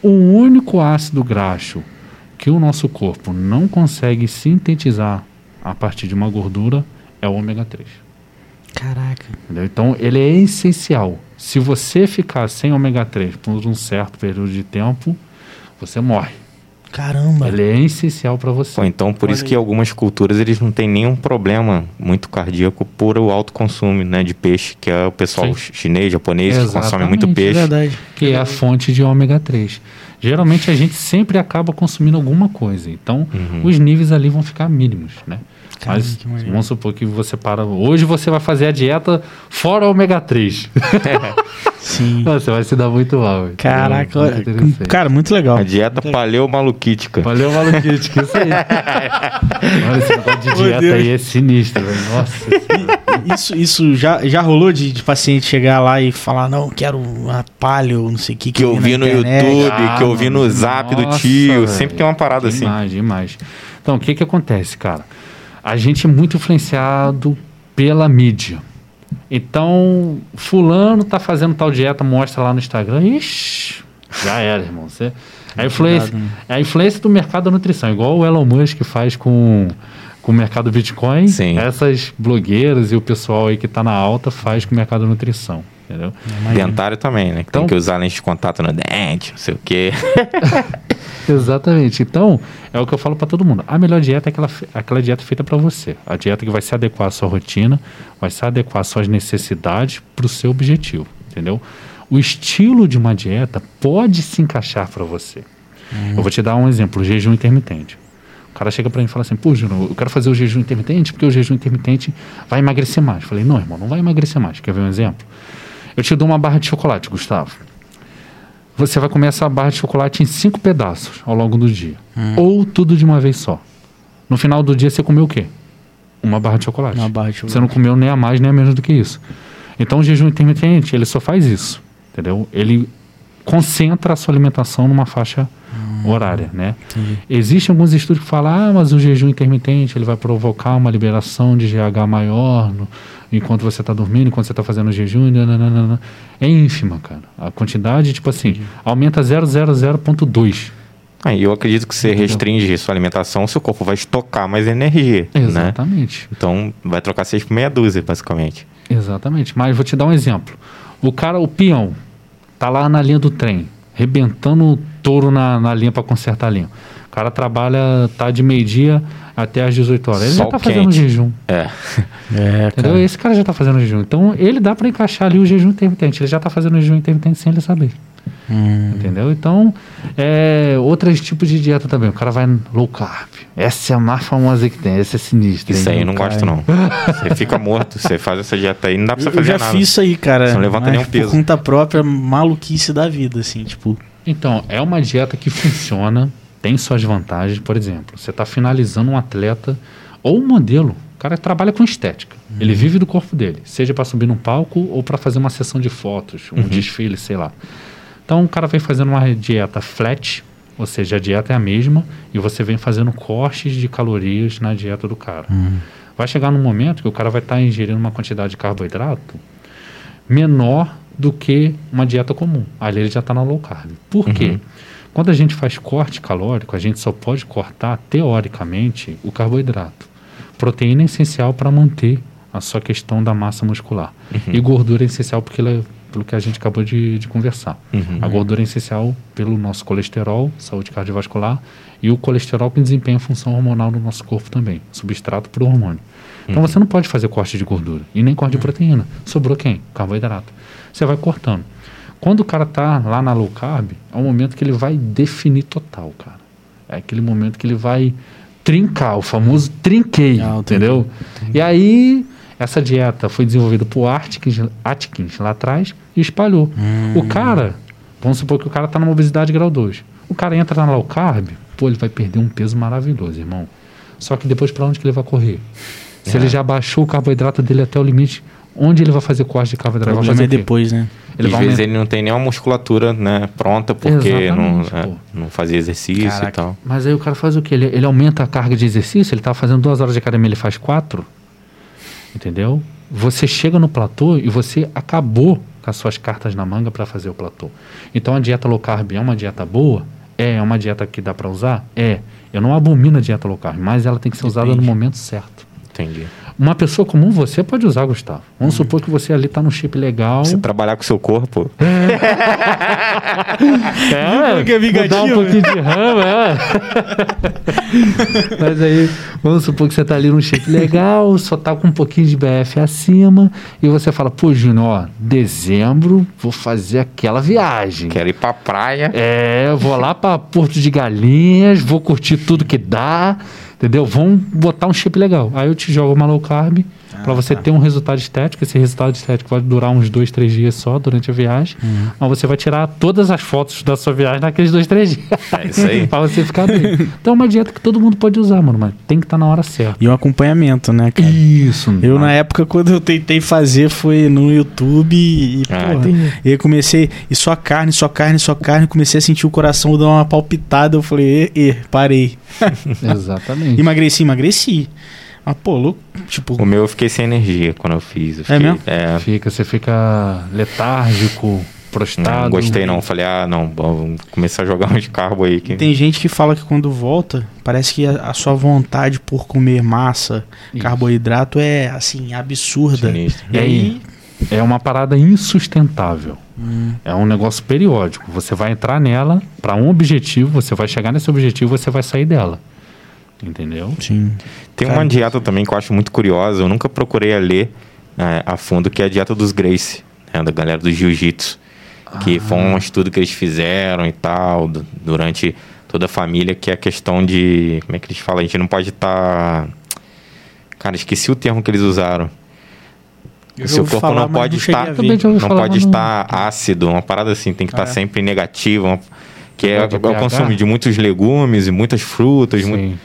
O único ácido graxo que o nosso corpo não consegue sintetizar a partir de uma gordura é o ômega 3. Caraca. Entendeu? Então, ele é essencial. Se você ficar sem ômega 3 por um certo período de tempo, você morre. Caramba. Ele é essencial para você. Pô, então por Olha isso aí. que algumas culturas eles não têm nenhum problema muito cardíaco por o alto consumo né, de peixe, que é o pessoal Sim. ch- chinês, japonês, que consome Exatamente, muito É peixe. verdade. que é a fonte de ômega 3. Geralmente a gente sempre acaba consumindo alguma coisa, então Uhum. os níveis ali vão ficar mínimos, né? Caramba, Mas vamos supor que você para. Hoje você vai fazer a dieta fora ômega 3. [laughs] Sim. você vai se dar muito mal. Caraca, Muito olha, cara, muito legal. A dieta paleomaluquítica. Valeu, maluquice, que isso aí. [laughs] Olha, esse negócio de dieta Deus. aí é sinistro, velho. Nossa. [laughs] senhora. Isso, isso já, já rolou de, de paciente chegar lá e falar, não, quero uma palio, não sei o que. Que eu na vi no internet." YouTube, Ah, que eu vi no zap do nossa, tio. velho. Sempre tem uma parada assim. Demais, demais. Então, o que que acontece, cara? A gente é muito influenciado pela mídia. Então, fulano tá fazendo tal dieta, mostra lá no Instagram. Ixi, Já era, irmão. Você, é, a influência, Cuidado, né? a influência do mercado da nutrição, igual o Elon Musk faz com, com o mercado Bitcoin. Sim. Essas blogueiras e o pessoal aí que tá na alta faz com o mercado da nutrição. Entendeu? Dentário também, né? Que Então- tem que usar lente de contato no dente, não sei o quê. [laughs] Exatamente. Então, é o que eu falo para todo mundo. A melhor dieta é aquela, aquela dieta feita para você. A dieta que vai se adequar à sua rotina, vai se adequar às suas necessidades para o seu objetivo, entendeu? O estilo de uma dieta pode se encaixar para você. Eu vou te dar um exemplo, o jejum intermitente. O cara chega para mim e fala assim, pô, Júnior, eu quero fazer o jejum intermitente porque o jejum intermitente vai emagrecer mais. Eu falei, não, irmão, não vai emagrecer mais. Quer ver um exemplo? Eu te dou uma barra de chocolate, Gustavo você vai comer essa barra de chocolate em cinco pedaços ao longo do dia. Ou tudo de uma vez só. No final do dia você comeu o quê? Uma barra de chocolate. Uma barra de Você não chocolate. comeu nem a mais nem a menos do que isso. Então o jejum intermitente, ele só faz isso. Entendeu? Ele concentra a sua alimentação numa faixa horária, né? Entendi. Existem alguns estudos que falam, ah, mas o jejum intermitente ele vai provocar uma liberação de GH maior no- enquanto você está dormindo, enquanto você está fazendo o jejum, nananana. é ínfima, cara. A quantidade, tipo assim, aumenta 0,00.2. Aí eu acredito que você Entendeu? restringe sua alimentação, seu corpo vai estocar mais energia, né? Exatamente. Então vai trocar seis por meia dúzia, basicamente. Exatamente. Mas vou te dar um exemplo. O cara, o peão, tá lá na linha do trem, rebentando o touro na, na linha para consertar a linha. O cara trabalha, tá de meio-dia até às 18 horas. Ele já Sol tá fazendo quente. jejum. É. É, Entendeu? cara. Esse cara já tá fazendo jejum. Então, ele dá para encaixar ali o jejum intermitente. Ele já tá fazendo jejum intermitente sem ele saber. Hum. Entendeu? Então, é, outros tipos de dieta também. O cara vai low carb. Essa é a mais famosa que tem. Essa é sinistra. Isso aí eu não gosto, não. Você fica morto, você faz essa dieta aí, não dá pra você Eu fazer já nada. fiz isso aí, cara. Você não levanta mas nenhum peso. Por conta própria, maluquice da vida, assim, tipo. Então, é uma dieta que funciona, tem suas vantagens. Por exemplo, você está finalizando um atleta ou um modelo. O cara trabalha com estética. Ele vive do corpo dele, seja para subir num palco ou para fazer uma sessão de fotos, um desfile, sei lá. Então, o cara vem fazendo uma dieta flat, ou seja, a dieta é a mesma, e você vem fazendo cortes de calorias na dieta do cara. Vai chegar num momento que o cara vai estar ingerindo uma quantidade de carboidrato menor do que uma dieta comum. Ali ele já está na low carb. Por quê? Quando a gente faz corte calórico, a gente só pode cortar, teoricamente, o carboidrato. Proteína é essencial para manter a sua questão da massa muscular. E gordura é essencial porque ela, pelo que a gente acabou de, de conversar. Uhum. A gordura é essencial pelo nosso colesterol, saúde cardiovascular, e o colesterol que desempenha a função hormonal no nosso corpo também, substrato para o hormônio. Então você não pode fazer corte de gordura e nem corte de proteína. Sobrou quem? Carboidrato. Você vai cortando. Quando o cara tá lá na low carb, é o momento que ele vai definir total, cara. É aquele momento que ele vai trincar, o famoso trinqueio, Ah, entendi. entendeu? E aí, essa dieta foi desenvolvida por Atkins, Atkins lá atrás e espalhou. O cara, vamos supor que o cara tá numa obesidade grau 2. O cara entra na low carb, pô, ele vai perder um peso maravilhoso, irmão. Só que depois para onde que ele vai correr? Se É. ele já baixou o carboidrato dele até o limite, onde ele vai fazer corte de O carboidrato? Vai problema fazer é o depois, né? Ele Às vezes ele não tem nenhuma musculatura né, pronta porque não, é, não fazia exercício Caraca. e tal. Mas aí o cara faz o quê? Ele, ele aumenta a carga de exercício, ele tá fazendo duas horas de academia, ele faz quatro. Entendeu? Você chega no platô e você acabou com as suas cartas na manga para fazer o platô. Então a dieta low carb é uma dieta boa? É. É uma dieta que dá para usar? É. Eu não abomino a dieta low carb, mas ela tem que ser usada no Depende. momento certo. Entendi. Uma pessoa comum você pode usar, Gustavo. Vamos supor que você ali tá no shape legal. Você trabalhar com o seu corpo, É, [laughs] é mudar um pouquinho de ramo, é. [laughs] Mas aí, vamos supor que você tá ali num shape legal, só tá com um pouquinho de BF acima, e você fala, pô, Júnior, ó, dezembro vou fazer aquela viagem. quero ir pra praia. É, vou lá pra Porto de Galinhas, vou curtir tudo que dá, entendeu? Vamos botar um shape legal. Aí eu te jogo uma low carb pra você tá. ter um resultado estético. Esse resultado estético vai durar uns dois, três dias só durante a viagem. Mas você vai tirar todas as fotos da sua viagem naqueles dois, três dias. É isso aí. [laughs] pra você ficar bem. Então é uma dieta que todo mundo pode usar, mano, mas tem que estar na hora certa. E um acompanhamento, né, cara? Isso, Eu, na época, quando eu tentei fazer, foi no YouTube e, Ah, porra, entendi. e aí comecei, e só carne, só carne, só carne, comecei a sentir o coração dar uma palpitada, eu falei, e, e, parei. [laughs] Exatamente. Emagreci, emagreci. Mas, pô, louco, tipo, O meu eu fiquei sem energia quando eu fiz. Eu fiquei, mesmo? É, Fica, você fica letárgico, prostrado. Não gostei não. Falei, ah, não, bom, vamos começar a jogar [laughs] uns carbo aí. Que... Tem gente que fala que quando volta, parece que a, a sua vontade por comer massa, Isso. carboidrato é assim, absurda. Sinistro. E aí. É uma parada insustentável. É um negócio periódico. Você vai entrar nela para um objetivo, você vai chegar nesse objetivo, você vai sair dela. Entendeu? Sim. Tem Cara, uma dieta também que eu acho muito curiosa, eu nunca procurei a ler é, a fundo, que é a dieta dos Grace, né, da galera do Jiu-Jitsu. Que foi um estudo que eles fizeram e tal, du- durante toda a família, que é a questão de. Como é que eles falam? A gente não pode estar. Cara, esqueci o termo que eles usaram. Eu seu corpo falar, não pode estar. Não falar, pode mas não- estar ácido, uma parada assim, tem que estar Ah. sempre negativo. uma- Que é, é o consumo de muitos legumes e muitas frutas. mu- Sim.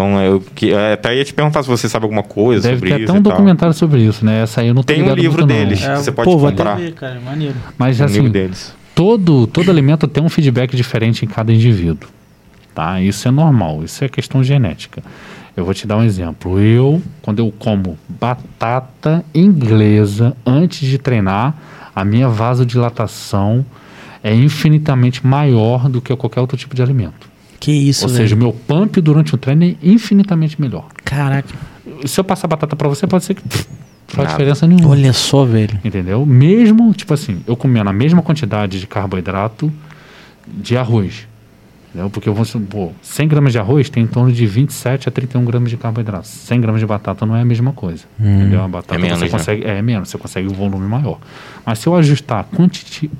Então, eu que, eu até ia te perguntar se você sabe alguma coisa Deve sobre ter isso. até um e tal. documentário sobre isso, né? Essa aí eu não Tem um livro não. deles. É, Você pode pô, vou comprar. até ver, cara, é maneiro. Mas Um assim, livro deles. todo, todo alimento tem um feedback diferente em cada indivíduo. Tá? Isso é normal, isso é questão genética. Eu vou te dar um exemplo. Eu, quando eu como batata inglesa antes de treinar, a minha vasodilatação é infinitamente maior do que qualquer outro tipo de alimento. Que isso, Ou velho. seja, o meu pump durante o treino é infinitamente melhor. Caraca. Se eu passar batata pra você, pode ser que faz Nada. diferença nenhuma. Olha só, velho. Entendeu? Mesmo, tipo assim, eu comendo a mesma quantidade de carboidrato de arroz. Entendeu? Porque eu vou supor, 100 gramas de arroz tem em torno de 27 a 31 gramas de carboidrato. 100 gramas de batata não é a mesma coisa. Entendeu? A batata É menos, você né? consegue. É menos, você consegue um volume maior. Mas se eu ajustar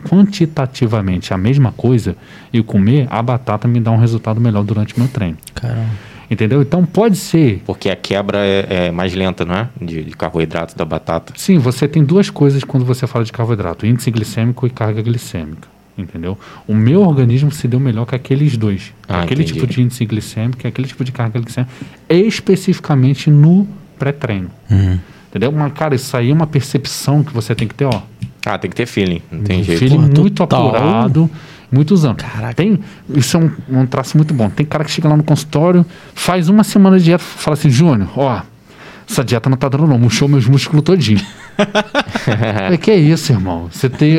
quantitativamente a mesma coisa e comer, a batata me dá um resultado melhor durante o meu treino. Caramba. Entendeu? Então pode ser Porque a quebra é, é mais lenta, não é? De, de carboidrato da batata. Sim, você tem duas coisas quando você fala de carboidrato: índice glicêmico e carga glicêmica. Entendeu? O meu organismo se deu melhor que aqueles dois. Ah, aquele entendi. tipo de índice glicêmico e aquele tipo de carga glicêmica, especificamente no pré-treino. Uhum. Entendeu? Mas, cara, isso aí é uma percepção que você tem que ter, ó. Ah, tem que ter feeling, não tem um jeito. feeling Porra, muito total. apurado, muitos anos. Caraca. Tem, isso é um, um traço muito bom. Tem cara que chega lá no consultório, faz uma semana de dieta, fala assim, Júnior, ó, essa dieta não tá dando não, murchou meus músculos todinho. [laughs] é que é isso, irmão? Você tem.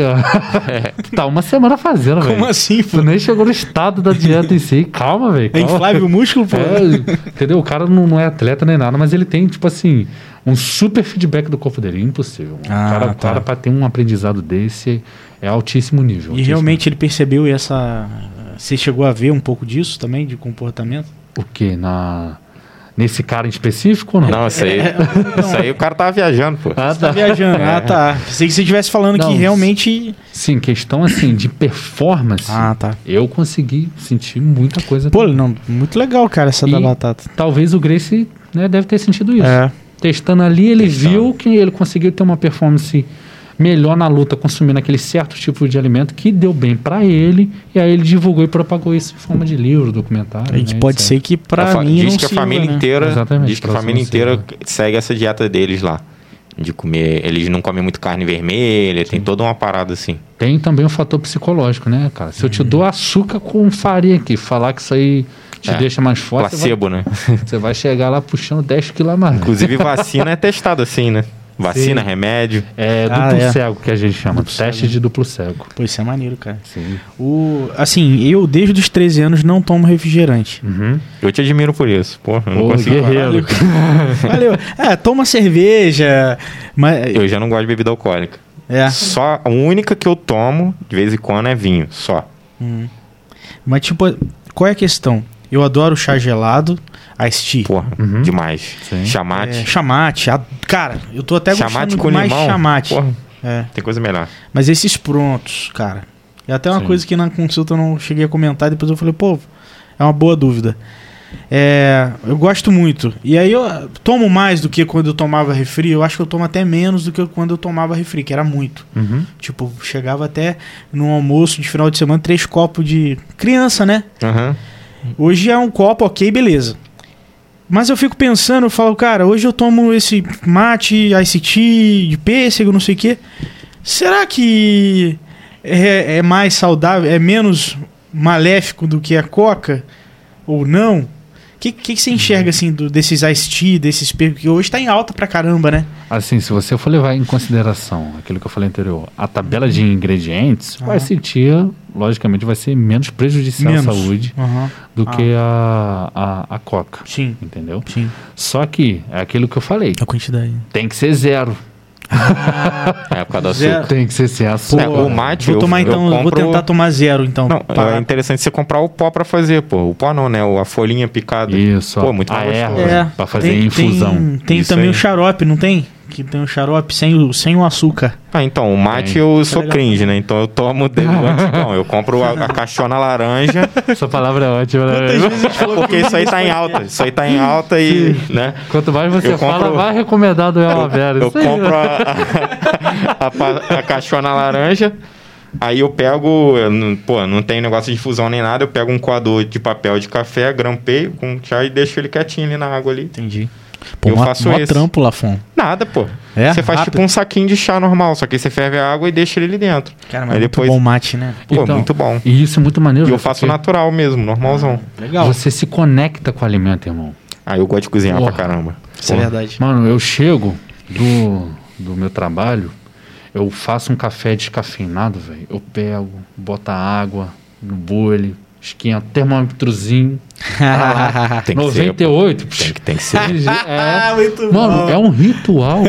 [laughs] tá uma semana fazendo, velho. Como assim, pô? Tu nem chegou no estado da dieta em si. Calma, velho. É inflável o músculo, pô? É, entendeu? O cara não, não é atleta nem nada, mas ele tem, tipo assim, um super feedback do corpo dele. Impossível. Ah, o cara, tá. cara, pra ter um aprendizado desse, é altíssimo nível. E altíssimo. realmente ele percebeu essa. Você chegou a ver um pouco disso também, de comportamento? O quê? Na... Nesse cara em específico ou não? Não, isso aí, isso aí o cara tava viajando, pô. Ah, Você tá viajando. Ah, tá. Pensei que você estivesse falando Não, que realmente. Sim, questão assim de performance. Ah, tá. Eu consegui sentir muita coisa. Pô, não, muito legal, cara, essa da E- batata. Talvez o Grace né, deve ter sentido isso. É. Testando ali, ele Testando. viu que ele conseguiu ter uma performance melhor na luta, consumindo aquele certo tipo de alimento que deu bem pra ele, e aí ele divulgou e propagou isso em forma de livro, documentário. E que né, pode etc. ser que A pra fa- mim diz não que a sirva, família né? inteira, Exatamente, diz que a família inteira não segue essa dieta deles lá. De comer, eles não comem muito carne vermelha, tem toda uma parada assim. Tem também o fator psicológico, né, cara? Se eu te dou açúcar com farinha aqui, falar que isso aí te É, deixa mais forte, você vai, Placebo, né? [laughs] você vai chegar lá puxando 10 quilos a mais. Inclusive vacina é testado assim, né? Vacina, Sim. remédio. É Ah, duplo é. cego que a gente chama, Duplo teste cego. de duplo cego. Pô, isso é maneiro, cara. Sim. O, assim, eu desde os 13 anos não tomo refrigerante. Uhum. Eu te admiro por isso. Pô, eu não Ô, consigo. guerreiro. [laughs] Valeu. É, toma cerveja. Mas, Eu já não gosto de bebida alcoólica. é. Só a única que eu tomo de vez em quando é vinho, só. Hum. Mas, tipo, qual é a questão? Eu adoro chá gelado, tea. Porra, Uhum. demais. Sim. Chamate. É, chamate. a- Cara, eu tô até chamate gostando com mais limão. chamate. Porra, É. tem coisa melhor. Mas esses prontos, cara. E até uma Sim. coisa que na consulta eu não cheguei a comentar, depois eu falei, pô, é uma boa dúvida. É, eu gosto muito. E aí eu ah, tomo mais do que quando eu tomava refri. Eu acho que eu tomo até menos do que quando eu tomava refri, que era muito. Uhum. Tipo, chegava até no almoço de final de semana, três copos de. Criança, né? Aham. Hoje é um copo, ok, beleza. Mas eu fico pensando, eu falo, cara, hoje eu tomo esse mate, ice tea, de pêssego, não sei o quê. Será que é, é mais saudável, é menos maléfico do que a coca? Ou não? Que, que, que você enxerga, assim, do, desses Ice Tea, desses... pe- Que hoje tá em alta pra caramba, né? Assim, se você for levar em consideração aquilo que eu falei anterior, a tabela de ingredientes, o Aham. Ice Tea, logicamente, vai ser menos prejudicial Menos. à saúde Aham. do Ah. que a, a, a Coca. Sim, Entendeu? sim. Só que é aquilo que eu falei. A quantidade. Tem que ser zero. É por causa do Zero. açúcar. Tem que ser sem açúcar. É, o mate, Vou eu- tomar eu então, vou compro- tentar tomar zero, então. Não, Pra- é interessante você comprar o pó pra fazer, pô. O pó não, né? O- A folhinha picada. Isso. Pô, muito a mais erva gostoso. É, pra fazer tem, infusão. Tem, tem também aí. o xarope, não tem? Que tem o xarope sem o, sem o açúcar. Ah, então, o mate Tem. eu sou legal. cringe, né? Então eu tomo de- o antigão. Eu compro a, a caixona laranja. Essa palavra é ótima, né? porque isso aí tá em alta. Isso aí tá em alta e, né? Quanto mais você Eu compro- fala, mais recomendado é uma vera. Eu aí. compro a, a, a caixona laranja. Aí eu pego, eu pô, não tem negócio de fusão nem nada. Eu pego um coador de papel de café, grampeio com chá e deixo ele quietinho ali na água ali. Entendi. Pô, Eu mó- faço mó esse. trampo, Lafon. Nada, pô. É? Você faz Rápido. tipo um saquinho de chá normal, só que aí você ferve a água e deixa ele ali dentro. Cara, mas Aí muito depois- bom mate, né? Pô, Então, muito bom. E isso é muito maneiro. E eu né? faço Porque natural mesmo, normalzão. Legal. Você se conecta com o alimento, irmão. Aí eu gosto de cozinhar Porra. pra caramba. Isso é Porra. verdade. Mano, eu chego do, do meu trabalho, eu faço um café descafeinado, velho. Eu pego, boto a água no bule, esquenta, termômetrozinho. [laughs] Tem que ser. pô. 98. Tem que, tem que ser. [laughs] É, muito Mano, é um ritual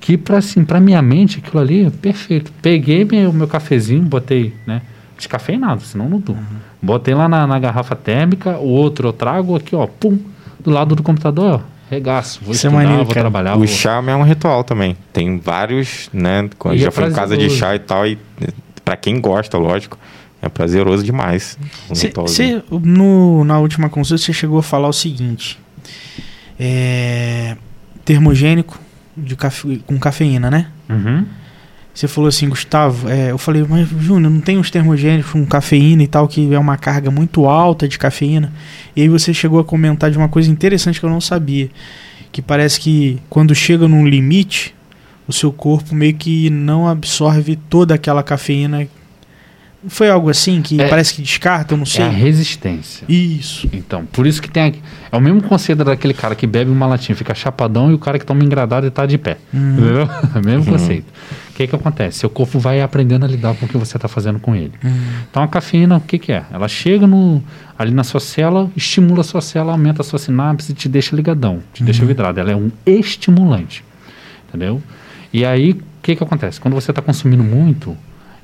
que pra, assim, pra minha mente aquilo ali é perfeito. Peguei meu, meu cafezinho, botei, né? Descafeinado, senão não durmo. Botei lá na, na garrafa térmica, o outro eu trago aqui, ó, pum, do lado do computador, ó, regaço. Vou Isso é estudar, maneiro, vou cara. trabalhar. O vou... chá é um ritual também. Tem vários, né? Quando já é fui em casa de chá e tal, e pra quem gosta, lógico, é prazeroso demais. Você, no, na última consulta, você chegou a falar o seguinte: é, termogênico de cafe, com cafeína, né? Uhum. Você falou assim, Gustavo, é, eu falei, mas Júnior, não tem os termogênicos com cafeína e tal, que é uma carga muito alta de cafeína. E aí você chegou a comentar de uma coisa interessante que eu não sabia. Que parece que quando chega num limite, o seu corpo meio que não absorve toda aquela cafeína. Foi algo assim que É. parece que descarta, eu não É sei. a resistência. Isso. Então, por isso que tem. aqui- É o mesmo conceito daquele cara que bebe uma latinha, fica chapadão, e o cara que toma engradado e tá de pé. Hum. Entendeu? [laughs] É o mesmo conceito. O que que acontece? Seu corpo vai aprendendo a lidar com o que você está fazendo com ele. Hum. Então a cafeína, o que, que é? Ela chega no, ali na sua célula, estimula a sua célula, aumenta a sua sinapse e te deixa ligadão, te deixa vidrado. Ela é um estimulante. Entendeu? E aí, o que, que acontece? Quando você está consumindo muito,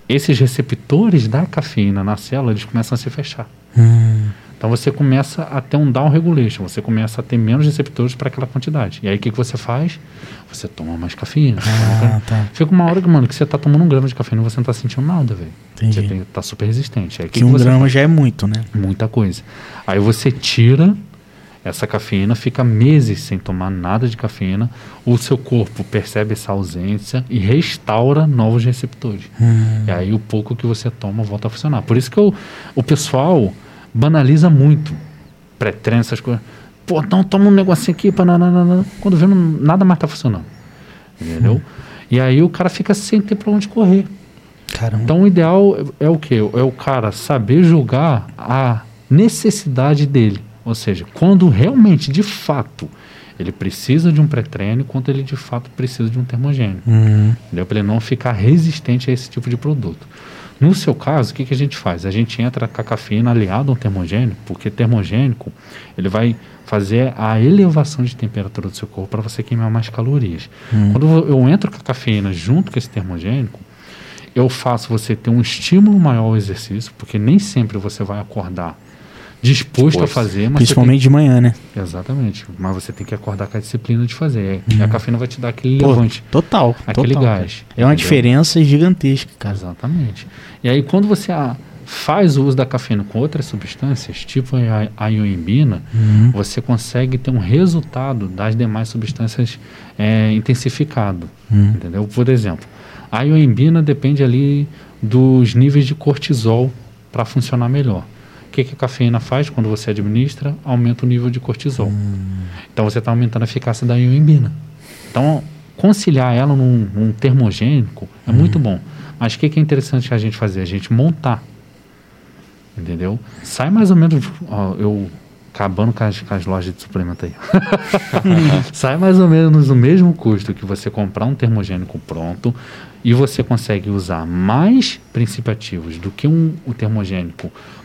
esses receptores da cafeína na célula, eles começam a se fechar. Hum. Então você começa a ter um down regulation, você começa a ter menos receptores para aquela quantidade. E aí o que, que você faz? Você toma mais cafeína. Ah, tá. Fica uma hora, mano, que você tá tomando um grama de cafeína e você não tá sentindo nada, velho. Você tem, tá super resistente. Aí que, Que que um você grama já é muito, né? faz? Muita coisa. Aí você tira essa cafeína, fica meses sem tomar nada de cafeína, o seu corpo percebe essa ausência e restaura novos receptores. Hum. E aí o pouco que você toma volta a funcionar. Por isso que o, o pessoal banaliza muito pré-treino, essas coisas. Pô, então toma um negocinho aqui, quando vê, não- nada mais tá funcionando. Entendeu? E aí o cara fica sem ter pra onde correr. Caramba. Então o ideal é, é o quê? É o cara saber julgar a necessidade dele. Ou seja, quando realmente, de fato, ele precisa de um pré-treino, quando ele de fato precisa de um termogênico Hum. entendeu? Para ele não ficar resistente a esse tipo de produto. No seu caso, o que, que a gente faz? A gente entra com a cafeína aliado ao termogênico, porque termogênico ele vai fazer a elevação de temperatura do seu corpo para você queimar mais calorias. Quando eu entro com a cafeína junto com esse termogênico, eu faço você ter um estímulo maior ao exercício, porque nem sempre você vai acordar disposto a fazer, Principalmente de manhã, né? tem, exatamente, mas você tem que acordar com a disciplina de fazer. E a cafeína vai te dar aquele Pô, levante. total. Aquele total, cara. gás, É uma entendeu? diferença gigantesca, cara. Exatamente. E aí, quando você ah, faz o uso da cafeína com outras substâncias, tipo a, a ioimbina, Uhum. você consegue ter um resultado das demais substâncias é, intensificado. Uhum. Entendeu? Por exemplo, a ioimbina depende ali dos níveis de cortisol para funcionar melhor. O que, que a cafeína faz quando você administra? Aumenta o nível de cortisol. Então você está aumentando a eficácia da ioimbina. Então, conciliar ela num, num termogênico é muito bom. Mas o que, que é interessante a gente fazer? A gente montar. Entendeu? Sai mais ou menos. ó, eu acabando com as, com as lojas de suplemento aí. [laughs] Sai mais ou menos o mesmo custo que você comprar um termogênico pronto e você consegue usar mais princípios ativos do que um, o termogênico pronto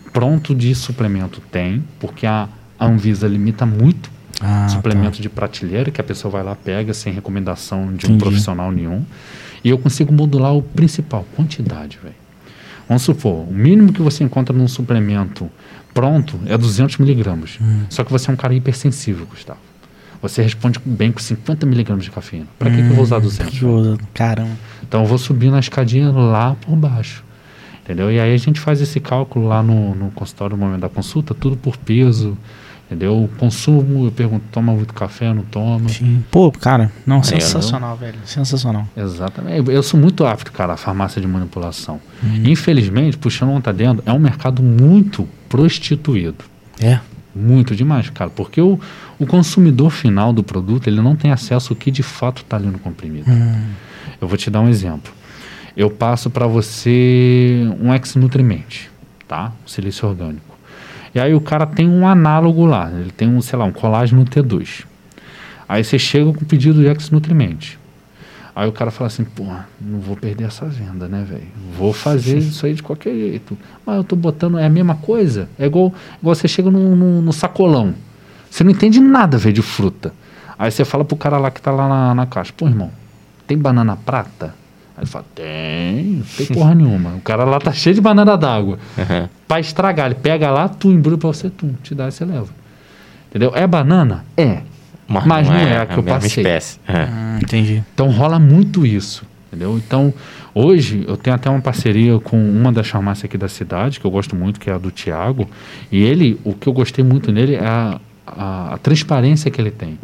de suplemento tem, porque a, Anvisa limita muito Ah, suplemento de prateleira que a pessoa vai lá pega sem recomendação de um Entendi. profissional nenhum. E eu consigo modular o principal, quantidade, velho. Vamos supor, o mínimo que você encontra num suplemento pronto é 200 miligramas. Só que você é um cara hipersensível, Gustavo. Você responde bem com 50 miligramas de cafeína. Para que, que eu vou usar 200? Que usa- Caramba. Então eu vou subir na escadinha lá por baixo. Entendeu? E aí a gente faz esse cálculo lá no, no consultório no momento da consulta, tudo por peso. Entendeu? O consumo, eu pergunto, toma muito café, não toma? Sim. Pô, cara, não, Aí, sensacional, velho. Sensacional. Exatamente. Eu sou muito apto, cara, à farmácia de manipulação. Infelizmente, puxando onde tá dentro, é um mercado muito prostituído. É. Muito demais, cara. Porque o, o consumidor final do produto, ele não tem acesso ao que de fato está ali no comprimido. Eu vou te dar um exemplo. Eu passo para você um ex-nutriment, tá? Um silício orgânico. E aí o cara tem um análogo lá, ele tem um, sei lá, um colágeno T2. Aí você chega com o pedido de ex-nutriment. Aí o cara fala assim, pô, não vou perder essa venda, né, velho? Vou fazer isso aí de qualquer jeito. Mas eu tô botando, é a mesma coisa. É igual, igual você chega no, no, no sacolão. Você não entende nada, velho, de fruta. Aí você fala pro cara lá que tá lá na, na caixa, pô, irmão, tem banana prata? Aí ele fala, tem, não tem porra nenhuma. O cara lá tá cheio de banana d'água. Uhum. Pra estragar, ele pega lá, tu embrulha pra você, tu te dá e você leva. Entendeu? É banana? É. Mas não é a que eu mesma passei. espécie. É. Hum, entendi. Então rola muito isso, entendeu? Então, hoje eu tenho até uma parceria com uma das farmácias aqui da cidade, que eu gosto muito, que é a do Tiago. E ele, o que eu gostei muito nele é a, a, a transparência que ele tem.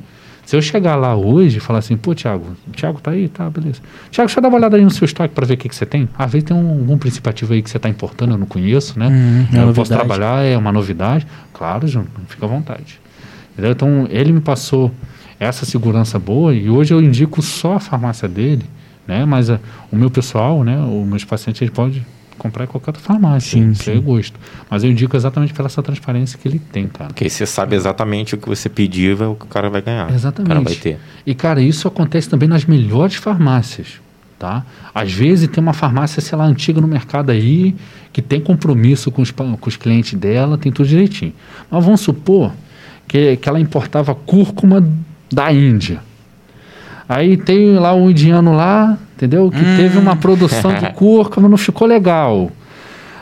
Se eu chegar lá hoje e falar assim, pô, Tiago, o Tiago tá aí? Tá, beleza. Tiago, deixa eu dar uma olhada aí no seu estoque para ver o que, que você tem. Às vezes tem um, algum princípio ativo aí que você está importando, eu não conheço, né? Uhum, é eu posso novidade. trabalhar, é uma novidade. Claro, João, fica à vontade. Entendeu? Então, ele me passou essa segurança boa e hoje eu indico só a farmácia dele, né? Mas a- o meu pessoal, né? Os meus pacientes, eles podem comprar em qualquer outra farmácia, Sim, isso sim. gosto. Mas eu indico exatamente pela essa transparência que ele tem, cara. Porque você sabe exatamente o que você pediu, é o que o cara vai ganhar. Exatamente. O cara vai ter. E, cara, isso acontece também nas melhores farmácias, tá? Às vezes tem uma farmácia, sei lá, antiga no mercado aí, que tem compromisso com os, com os clientes dela, tem tudo direitinho. Mas vamos supor que, que ela importava cúrcuma da Índia. Aí tem lá um indiano lá, entendeu? Que teve uma produção de [laughs] cúrcuma, não ficou legal.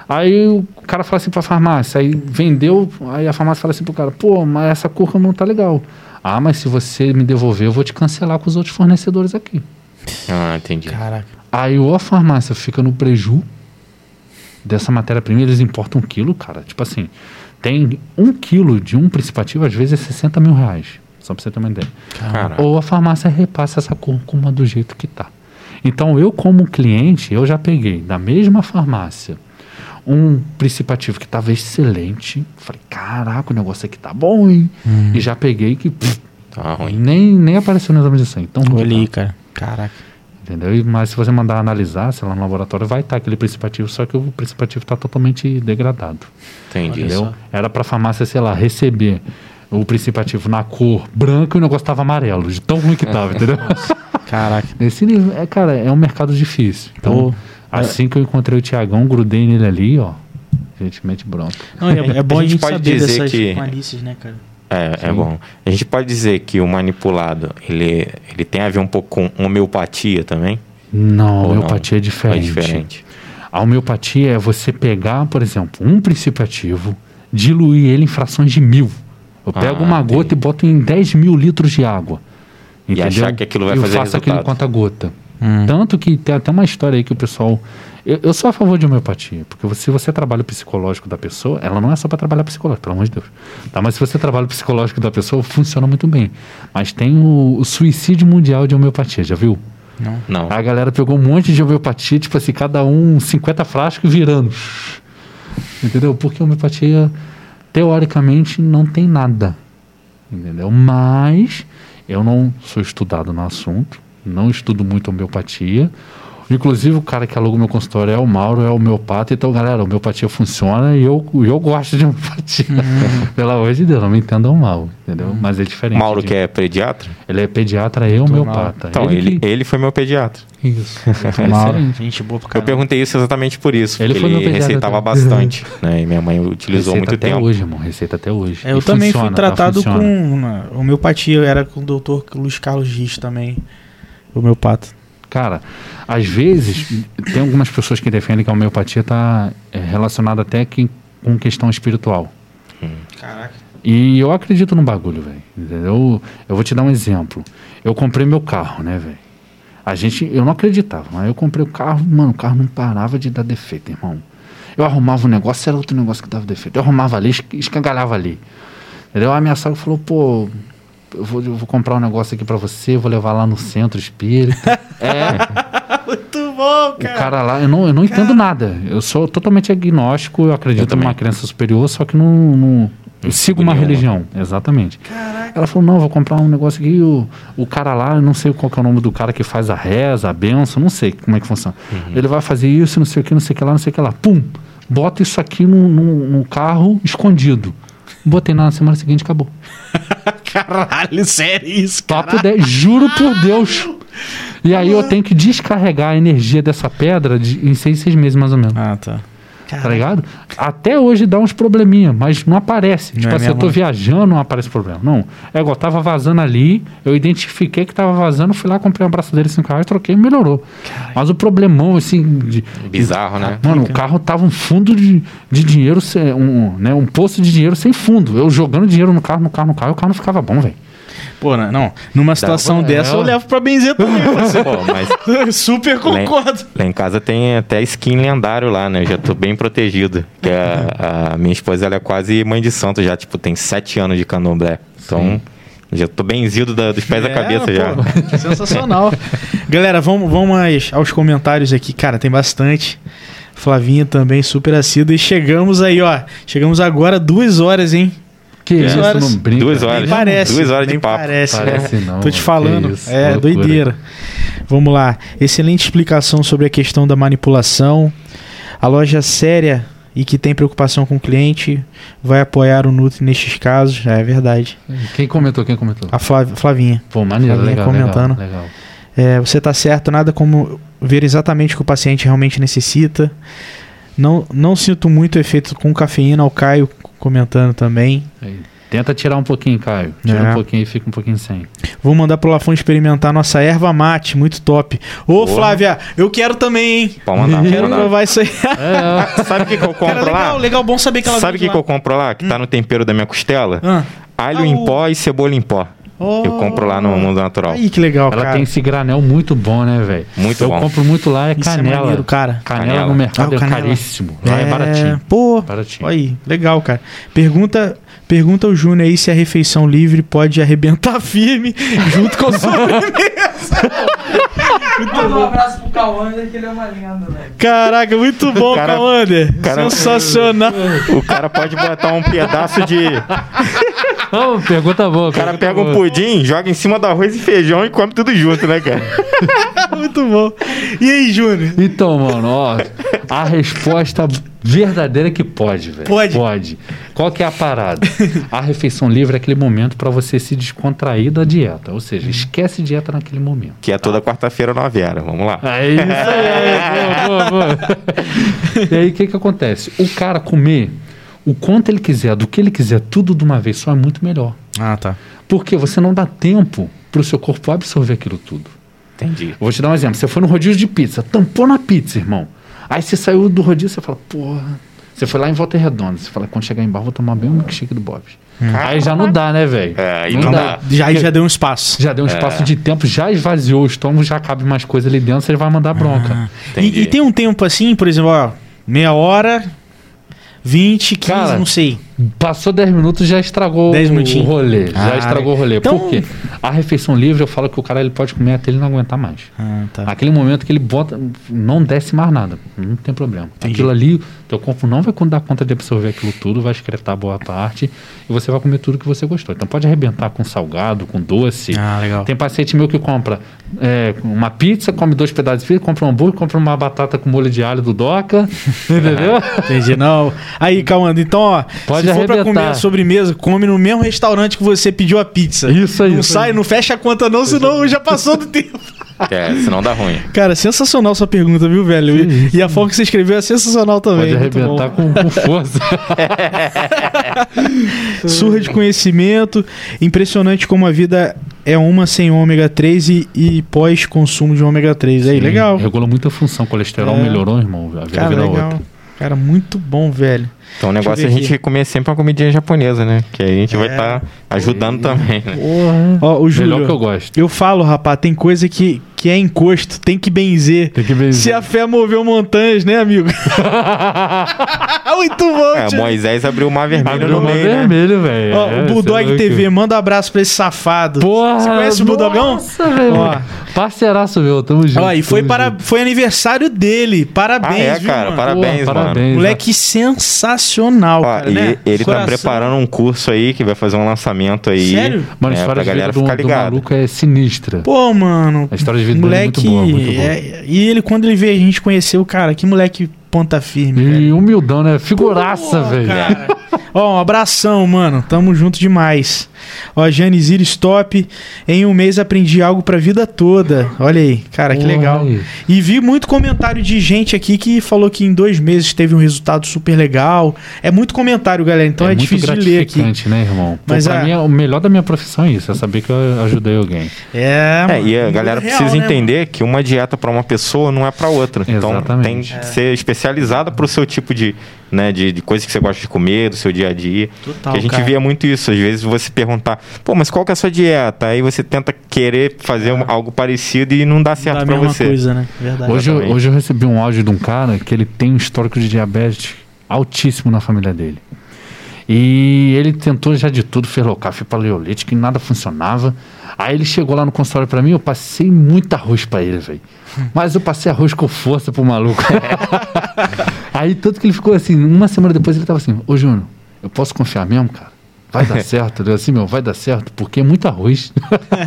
Aí o cara fala assim pra farmácia, aí vendeu, aí a farmácia fala assim pro cara, pô, mas essa cúrcuma não tá legal. Ah, mas se você me devolver, eu vou te cancelar com os outros fornecedores aqui. Ah, entendi. Caraca. Aí ou a farmácia fica no preju dessa matéria-prima, eles importam um quilo, cara. Tipo assim, tem um quilo de um principativo, às vezes é 60 mil reais. Só pra você ter uma ideia. Caraca. Ou a farmácia repassa essa cúrcuma do jeito que tá. Então, eu como cliente, eu já peguei da mesma farmácia um principativo que estava excelente. Falei, caraca, o negócio aqui tá bom, hein? E já peguei que pff, Tá ruim. nem, nem apareceu no exame de sangue. Então, Olha aí, cara. Caraca. Entendeu? Mas se você mandar analisar, sei lá, no laboratório, vai estar aquele principativo, só que o principativo está totalmente degradado. Entendi. Entendeu? só. Era para a farmácia, sei lá, receber o principativo na cor branca e o negócio estava amarelo, de tão ruim que tava, entendeu? [laughs] Caraca. Nesse nível, é, cara, é um mercado difícil. Então, Pô, assim que eu encontrei o Tiagão, grudei nele ali, ó. Gentilmente pronto. Não, é, é [laughs] bom A a gente gente, pode saber dizer dessas que- malícias, né, cara? É, é bom. A gente pode dizer que o manipulado, ele, ele tem a ver um pouco com homeopatia também? Não, a Ou homeopatia é Ou diferente. É diferente. A homeopatia é você pegar, por exemplo, um princípio ativo, diluir ele em frações de mil. Eu Ah, pego uma entendi. gota e boto em 10 mil litros de água. E Entendeu? achar que aquilo vai eu fazer faço aquilo resultado. conta gota. Hum. Tanto que tem até uma história aí que o pessoal. Eu, eu sou a favor de homeopatia, porque se você trabalha o psicológico da pessoa, ela não é só para trabalhar psicológico, pelo amor de Deus. Tá? Mas se você trabalha o psicológico da pessoa, funciona muito bem. Mas tem o, o suicídio mundial de homeopatia, já viu? Não. Não. A galera pegou um monte de homeopatia, tipo assim, cada um 50 frascos e virando. Entendeu? Porque a homeopatia, teoricamente, não tem nada. Entendeu? Mas eu não sou estudado no assunto, não estudo muito homeopatia. Inclusive, o cara que aluga o meu consultório é o Mauro, é o homeopata. Então, galera, a homeopatia funciona e eu, eu gosto de homeopatia. [laughs] Pelo amor de Deus, não me entendam mal, entendeu? Mas é diferente. Mauro, de- que é pediatra? Ele é pediatra e homeopata. Então, ele, que- ele foi meu pediatra. Isso. [laughs] Mauro, Excelente. gente boa pro Eu perguntei isso exatamente por isso. Ele porque foi meu ele receitava também. bastante, [laughs] né? E minha mãe utilizou Receita muito até tempo. hoje, irmão. Receita até hoje. É, eu E também funciona, fui tá? tratado Funciona. com homeopatia, eu era com o doutor Luiz Carlos Giz também, homeopata. Cara, às vezes, tem algumas pessoas que defendem que a homeopatia está relacionada até que, com questão espiritual. Caraca. E eu acredito no bagulho, velho. Entendeu? Eu vou te dar um exemplo. Eu comprei meu carro, né, velho? A gente, eu não acreditava, mas eu comprei o carro, mano, o carro não parava de dar defeito, irmão. Eu arrumava um negócio, era outro negócio que dava defeito. Eu arrumava ali, esca- escangalhava ali. Entendeu? A minha sogra falou, pô, eu vou, eu vou comprar um negócio aqui pra você, vou levar lá no centro espírita. [laughs] é, Muito bom, o cara lá, eu não, eu não entendo nada. Eu sou totalmente agnóstico, eu acredito Eu numa crença superior, só que não. não eu sigo uma religião, exatamente. Ela falou: não, vou comprar um negócio aqui. O, o cara lá, eu não sei qual que é o nome do cara que faz a reza, a benção, não sei como é que funciona. Uhum. Ele vai fazer isso, não sei o que, não sei o que lá, não sei o que lá. Pum! Bota isso aqui no carro escondido. Botei na semana seguinte, acabou. [laughs] Caralho, sério isso, Papo 10, juro por Deus. E aí eu tenho que descarregar a energia dessa pedra de- em seis, seis meses mais ou menos. Ah, tá. Tá ligado? Até hoje dá uns probleminha, mas não aparece. Não tipo é assim, eu tô mesmo? viajando, não aparece problema. Não. É igual, tava vazando ali, eu identifiquei que tava vazando, fui lá, comprei um braço dele 5 reais, troquei e melhorou. Mas o problemão, assim. De, Bizarro, né? Mano, o carro tava um fundo de, de dinheiro, sem- um, né, um poço de dinheiro sem fundo. Eu jogando dinheiro no carro, no carro, no carro, e o carro não ficava bom, velho. Pô, não, não, numa situação pra- dessa é, eu ó. levo pra benzer também. [laughs] Pô, mas [laughs] Super concordo. lá em casa tem até skin lendário lá, né? Eu já tô bem protegido. A, a minha esposa, ela é quase mãe de santo já, tipo, tem sete anos de candomblé. Então, já tô benzido da- dos pés à É, cabeça já. pô, sensacional. [laughs] Galera, vamos, vamos aos comentários aqui. Cara, tem bastante. Flavinha também, super assídua. E chegamos aí, ó. Chegamos agora, duas horas, hein? Que Duas isso, horas. não brinca. Duas Nem horas. parece. Duas horas de nem papo. Parece, Parece é. não, Tô te falando. Isso, é, loucura. doideira. Vamos lá. Excelente explicação sobre a questão da manipulação. A loja séria e que tem preocupação com o cliente vai apoiar o Nutri nestes casos. É verdade. Quem comentou? Quem comentou? A Flav- Flavinha. Pô, maneiro, Flavinha legal, comentando. legal, legal. É, você tá certo, nada como ver exatamente o que o paciente realmente necessita. Não, não sinto muito efeito com cafeína, o Caio comentando também. Aí. Tenta tirar um pouquinho, Caio. Tira É. um pouquinho e fica um pouquinho sem. Vou mandar pro Lafon experimentar nossa erva mate, muito top. Ô, Boa. Flávia, eu quero também, hein? Pode mandar, Quero mandar. provar isso aí. [laughs] É, [laughs] Sabe o que, que eu Cara, compro legal, lá? legal, bom saber que ela Sabe o que, que eu compro lá? Que tá no tempero da minha costela? Ah. Alho Ah, em o- pó e cebola em pó. Oh. Eu compro lá no Mundo Natural. Aí, que legal, ela cara. tem esse granel muito bom, né, velho? Muito Eu bom. compro muito lá, é Isso é canela. maneiro, cara. Canela, Canela. no mercado Ah, é canela. caríssimo. Lá é, baratinho. Pô, Baratinho. aí, legal, cara. Pergunta, pergunta o Júnior aí se a refeição livre pode arrebentar [laughs] firme junto com a sobremesa. [laughs] Manda um abraço pro Cauander, que ele é uma lenda, velho. Caraca, muito bom, cara- Sensacional. O cara pode botar um pedaço de. [laughs] Não, pergunta boa. O cara pega um pudim, joga em cima do arroz e feijão e come tudo junto, né, cara? [laughs] muito bom. E aí, Júnior? Então, mano, ó, a resposta verdadeira é que pode, velho. Pode? Pode. Qual que é a parada? A refeição livre é aquele momento pra você se descontrair da dieta. Ou seja, esquece dieta naquele momento. Que é toda quarta-feira na Vera. Vamos lá. É isso aí, boa, boa, boa. [laughs] E aí, o que que acontece? O cara comer o quanto ele quiser, do que ele quiser, tudo de uma vez só é muito melhor. Ah, tá. Porque você não dá tempo pro seu corpo absorver aquilo tudo. Entendi. Vou te dar um exemplo. Você foi no rodízio de pizza, tampou na pizza, irmão. Aí você saiu do rodízio, você fala, porra. Você foi lá em Volta Redonda. Você fala, quando chegar em bar, vou tomar bem um milkshake do Bob's. Aí já não dá, né, velho? É, aí não dá. Já, aí já deu um espaço. Já deu um espaço de tempo, já esvaziou o estômago, já cabe mais coisa ali dentro, você vai mandar bronca. Entendi. E, e tem um tempo assim, por exemplo, ó, meia hora, 20, 15, Cara, não sei. Passou 10 minutos já estragou 10 o rolê. Ah, já estragou o rolê. então- Por quê? A refeição livre, eu falo que o cara ele pode comer até ele não aguentar mais. Ah, tá. Aquele momento que ele bota, não desce mais nada, não tem problema. Entendi. Aquilo ali, teu corpo não vai dar conta de absorver aquilo tudo, vai excretar boa parte e você vai comer tudo que você gostou. Então pode arrebentar com salgado, com doce. Ah, legal. Tem paciente meu que compra é, uma pizza, come dois pedaços de pizza, compra um hambúrguer, compra uma batata com molho de alho do Doca, [laughs] entendeu? Entendi, não. Aí, Cauã, então, ó, Pode se for pra arrebentar. comer a sobremesa, come no mesmo restaurante que você pediu a pizza. Isso aí, Não isso sai, aí. não fecha a conta não, senão já passou do tempo. [laughs] É, senão dá ruim. Cara, sensacional sua pergunta, viu, velho? E, e a forma que você escreveu é sensacional também. Pode arrebentar com, com força. [laughs] Surra de conhecimento. Impressionante como a vida é uma sem ômega 3 e, e pós-consumo de ômega 3. Aí, Sim, legal. Regula muito a função. O colesterol É. melhorou, irmão. A vida Cara, legal. outra. Cara, muito bom, velho. Então o negócio é a gente comer sempre uma comidinha japonesa, né? Que aí a gente vai É. estar ajudando também, né? Porra. Ó, o Melhor Júlio. que eu gosto. Eu falo, rapaz, tem coisa que, que é encosto, tem que benzer. Tem que ver. Se a fé moveu montanhas, né, amigo? [laughs] Muito bom, É, tio. Moisés abriu o mar vermelho Abriu no mar meio, né? vermelho, velho. Ó, É, Bulldog é louco. TV, manda um abraço pra esse safado. Porra, Você conhece o Bulldogão? Nossa, velho. Ó. Parceiraço meu, tamo junto. Ó, e foi, para, junto. foi aniversário dele. Parabéns, Ah, é, viu, cara? mano? Parabéns, Porra, mano. parabéns. Moleque sensacional, Ó, cara, e né? ele tá Coração. preparando um curso aí que vai fazer um lançamento aí. Sério? Mano, a é, história pra de vida galera do, ficar do ligada. maluco é sinistra. Pô, mano. A história de vida dele é moleque. muito boa, muito boa. é- e ele, quando ele veio, a gente conheceu, cara, que moleque ponta firme, velho. E humildão, né? Figuraça, Pô, velho. cara. [laughs] Ó, um abração, mano. Tamo junto demais. Ó, Janizir Stop. Em um mês aprendi algo pra vida toda. Olha aí, cara, que legal. E vi muito comentário de gente aqui que falou que em dois meses teve um resultado super legal. É muito comentário, galera, então é, muito difícil de ler aqui. né, irmão? Pô, Mas pra a- mim, é o melhor da minha profissão é isso. É saber que eu ajudei alguém. É, É, e a mano, galera real, precisa né, entender que uma dieta pra uma pessoa não é pra outra. Então Exatamente. tem que ser especializada pro seu tipo de, né, de, de coisa que você gosta de comer, do seu dia a dia. Total, que a gente cara. via muito isso. Às vezes você perguntar, pô, mas qual que é a sua dieta? Aí você tenta querer fazer um- algo parecido e não dá Não certo dá a pra mesma você. coisa, né? Verdade. Hoje, eu- hoje eu recebi um áudio de um cara que ele tem um histórico de diabetes altíssimo na família dele. E ele tentou já de tudo, fez low carb, fez paleolítico e nada funcionava. Aí ele chegou lá no consultório pra mim, eu passei muito arroz pra ele, velho. [laughs] Mas eu passei arroz com força pro maluco. [laughs] Aí tanto que ele ficou assim, uma semana depois ele tava assim, ô Júnior, eu posso confiar mesmo, cara? Vai dar [laughs] certo, eu assim, meu, vai dar certo, porque é muito arroz.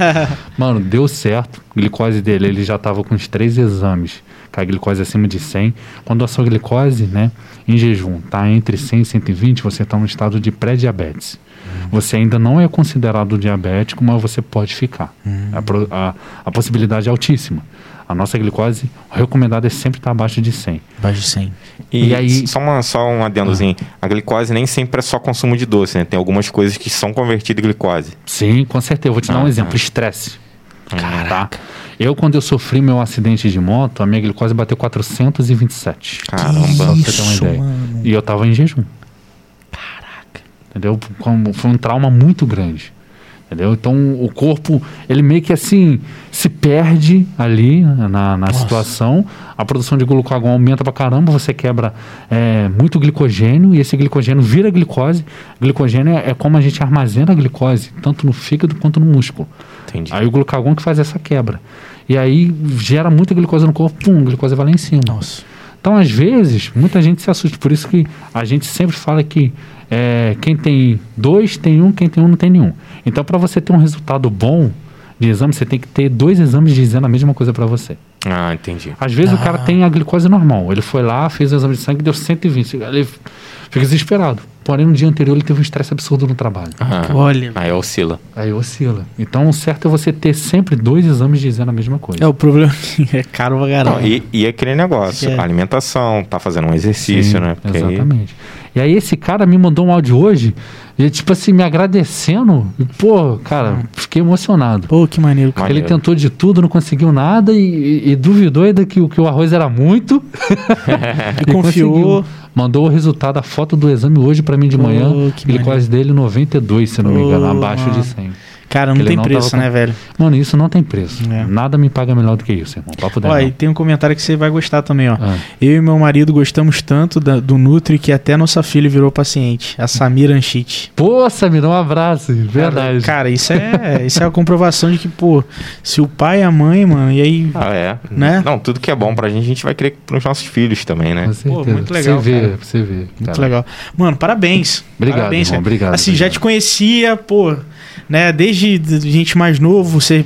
[laughs] Mano, deu certo. Glicose dele, ele já tava com os três exames. Com a glicose acima de 100. Quando a sua glicose, né, em jejum, tá entre 100 e 120, você tá no estado de pré-diabetes. Você ainda não é considerado diabético, mas você pode ficar. A, pro- a- a possibilidade é altíssima. A nossa glicose recomendada é sempre estar abaixo de 100. Abaixo de 100. E, E aí- só, uma, só um adendozinho. A glicose nem sempre é só consumo de doce, né? Tem algumas coisas que são convertidas em glicose. Sim, com certeza. Eu vou te dar um Ah, exemplo: tá. estresse. Tá? Eu, quando eu sofri meu acidente de moto, a minha glicose bateu 427. Caramba. Só pra você ter uma Isso, ideia. mano. E eu tava em jejum. Caraca. Entendeu? Como- Foi um trauma muito grande. Entendeu? Então o corpo, ele meio que assim, se perde ali na, na situação. A produção de glucagon aumenta pra caramba, você quebra é, muito glicogênio e esse glicogênio vira glicose. Glicogênio é, é como a gente armazena a glicose, tanto no fígado quanto no músculo. Entendi. Aí o glucagon que faz essa quebra. E aí gera muita glicose no corpo, pum, a glicose vai lá em cima. Nossa. Então, às vezes, muita gente se assusta. Por isso que a gente sempre fala que é, quem tem dois tem um, quem tem um não tem nenhum. Então, para você ter um resultado bom de exame, você tem que ter dois exames dizendo a mesma coisa para você. Ah, entendi. Às vezes o cara Ah. tem a glicose normal. Ele foi lá, fez o exame de sangue, deu 120. Ele fica desesperado. Porém, no dia anterior ele teve um estresse absurdo no trabalho. Ah, Olha. aí oscila. Aí oscila. Então, o certo é você ter sempre dois exames dizendo a mesma coisa. É, o problema é [laughs] que é caro pra Não, e, e aquele negócio, É. alimentação, tá fazendo um exercício, Sim, né? Porque aí- Exatamente. E aí esse cara me mandou um áudio hoje, e, tipo assim, me agradecendo. E, pô, cara, fiquei emocionado. Pô, que maneiro, cara. Ele Maneiro. tentou de tudo, não conseguiu nada e, e- e duvidou ainda que, o- que o arroz era muito. [laughs] E confiou. [laughs] conseguiu. Mandou o resultado, a foto do exame hoje pra mim de manhã. que Glicose dele 92, se não me engano, abaixo de 100. Cara, não tem não preço, tava né, velho? Mano, isso não tem preço. É. Nada me paga melhor do que isso, irmão. Papo dela. Ó, e tem um comentário que você vai gostar também, ó. Ah, Eu e meu marido gostamos tanto da- do Nutri que até nossa filha virou paciente, a Samira Anchit. Pô, Samir, um abraço. Verdade. Cara, isso é, isso é a comprovação de que, pô, se o pai e a mãe, mano, e aí. Ah, é. Né? Não, tudo que é bom pra gente, a gente vai querer pros nossos filhos também, né? Certeza. muito legal, Você vê, cara. você vê. Muito cara. legal. Mano, parabéns. Obrigado, parabéns, irmão, cara. obrigado, Assim, já obrigado. te conhecia, pô, né? Desde de gente mais novo, você.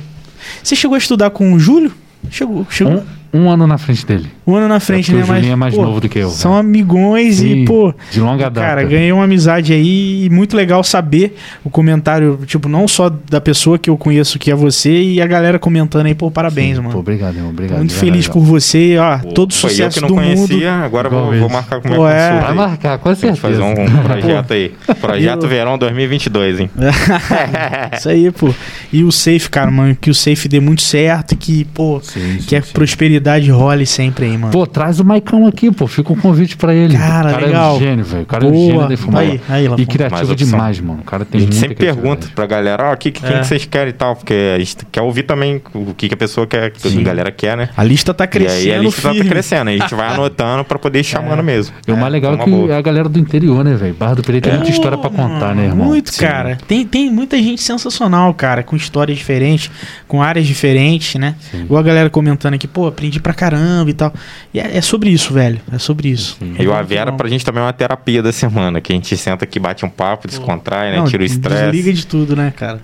Você chegou a estudar com o Júlio? Chegou, chegou. Um, um ano na frente dele. Um ano na frente, porque né? o Julinho é mais pô, novo do que eu, São né? amigões Sim, e, pô. de longa data. Cara, ganhei uma amizade aí e muito legal saber o comentário, tipo, não só da pessoa que eu conheço que é você e a galera comentando aí, pô, parabéns, Sim, mano. Pô, obrigado, irmão. Obrigado. muito feliz por você, ó, Pô, todo foi eu sucesso que não do conhecia, mundo. agora vou, vou marcar com minha Pô, é. consulta. Vai marcar, com certeza. fazer um [laughs] projeto aí. Projeto Eu- Verão 2022, hein? [laughs] Isso aí, pô. E o safe, cara, mano, que o safe dê muito certo e que, pô, Sim, sim, que a sim. prosperidade role sempre aí, mano. Pô, traz o Maicão aqui, pô. Fica um convite pra ele. Cara, o cara é legal. um gênio, velho. O cara é um Boa. gênio da fumaça. Aí, aí. E criativo demais, mano. O cara tem A gente sempre pergunta pra galera, ó, o que, que- quem É. que vocês querem e tal, porque a gente quer ouvir também o que, que a pessoa quer, que Sim. a galera quer, né? A lista tá E crescendo, aí a lista tá firme. crescendo, a gente vai anotando pra poder ir [laughs] chamando mesmo. E o mais legal é, que boa. é a galera do interior, né, velho? Barra do Pereira tem muita história pra contar, né, irmão? Muito, Sim. cara. Tem, tem muita gente sensacional, cara, com histórias diferentes, com áreas diferentes, né? Sim. Igual a galera comentando aqui, pô, aprendi pra caramba e tal. E é, é sobre isso, velho. É sobre isso. Sim. E o Avera bom. pra gente também é uma terapia da semana, que a gente senta aqui, bate um papo, descontrai, né? Não, Tira o Desliga estresse. de tudo, né, cara?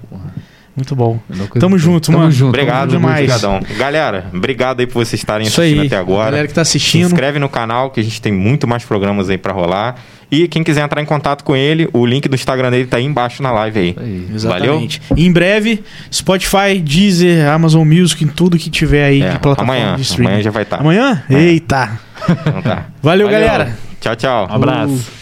Muito bom. Coisa Tamo que- junto, Tamo mano. junto. Obrigado, Tamo demais. obrigadão. Galera, obrigado aí por vocês estarem Isso assistindo aí. até agora. Galera que tá Se assistindo. inscreve no canal que a gente tem muito mais programas aí pra rolar. E quem quiser entrar em contato com ele, o link do Instagram dele tá aí embaixo na live aí. Aí. Exatamente. E em breve, Spotify, Deezer, Amazon Music, em tudo que tiver aí É, de plataforma amanhã, de streaming. amanhã já vai estar. Amanhã? É. Eita. Então tá. Valeu, galera. Tchau, tchau. Um abraço.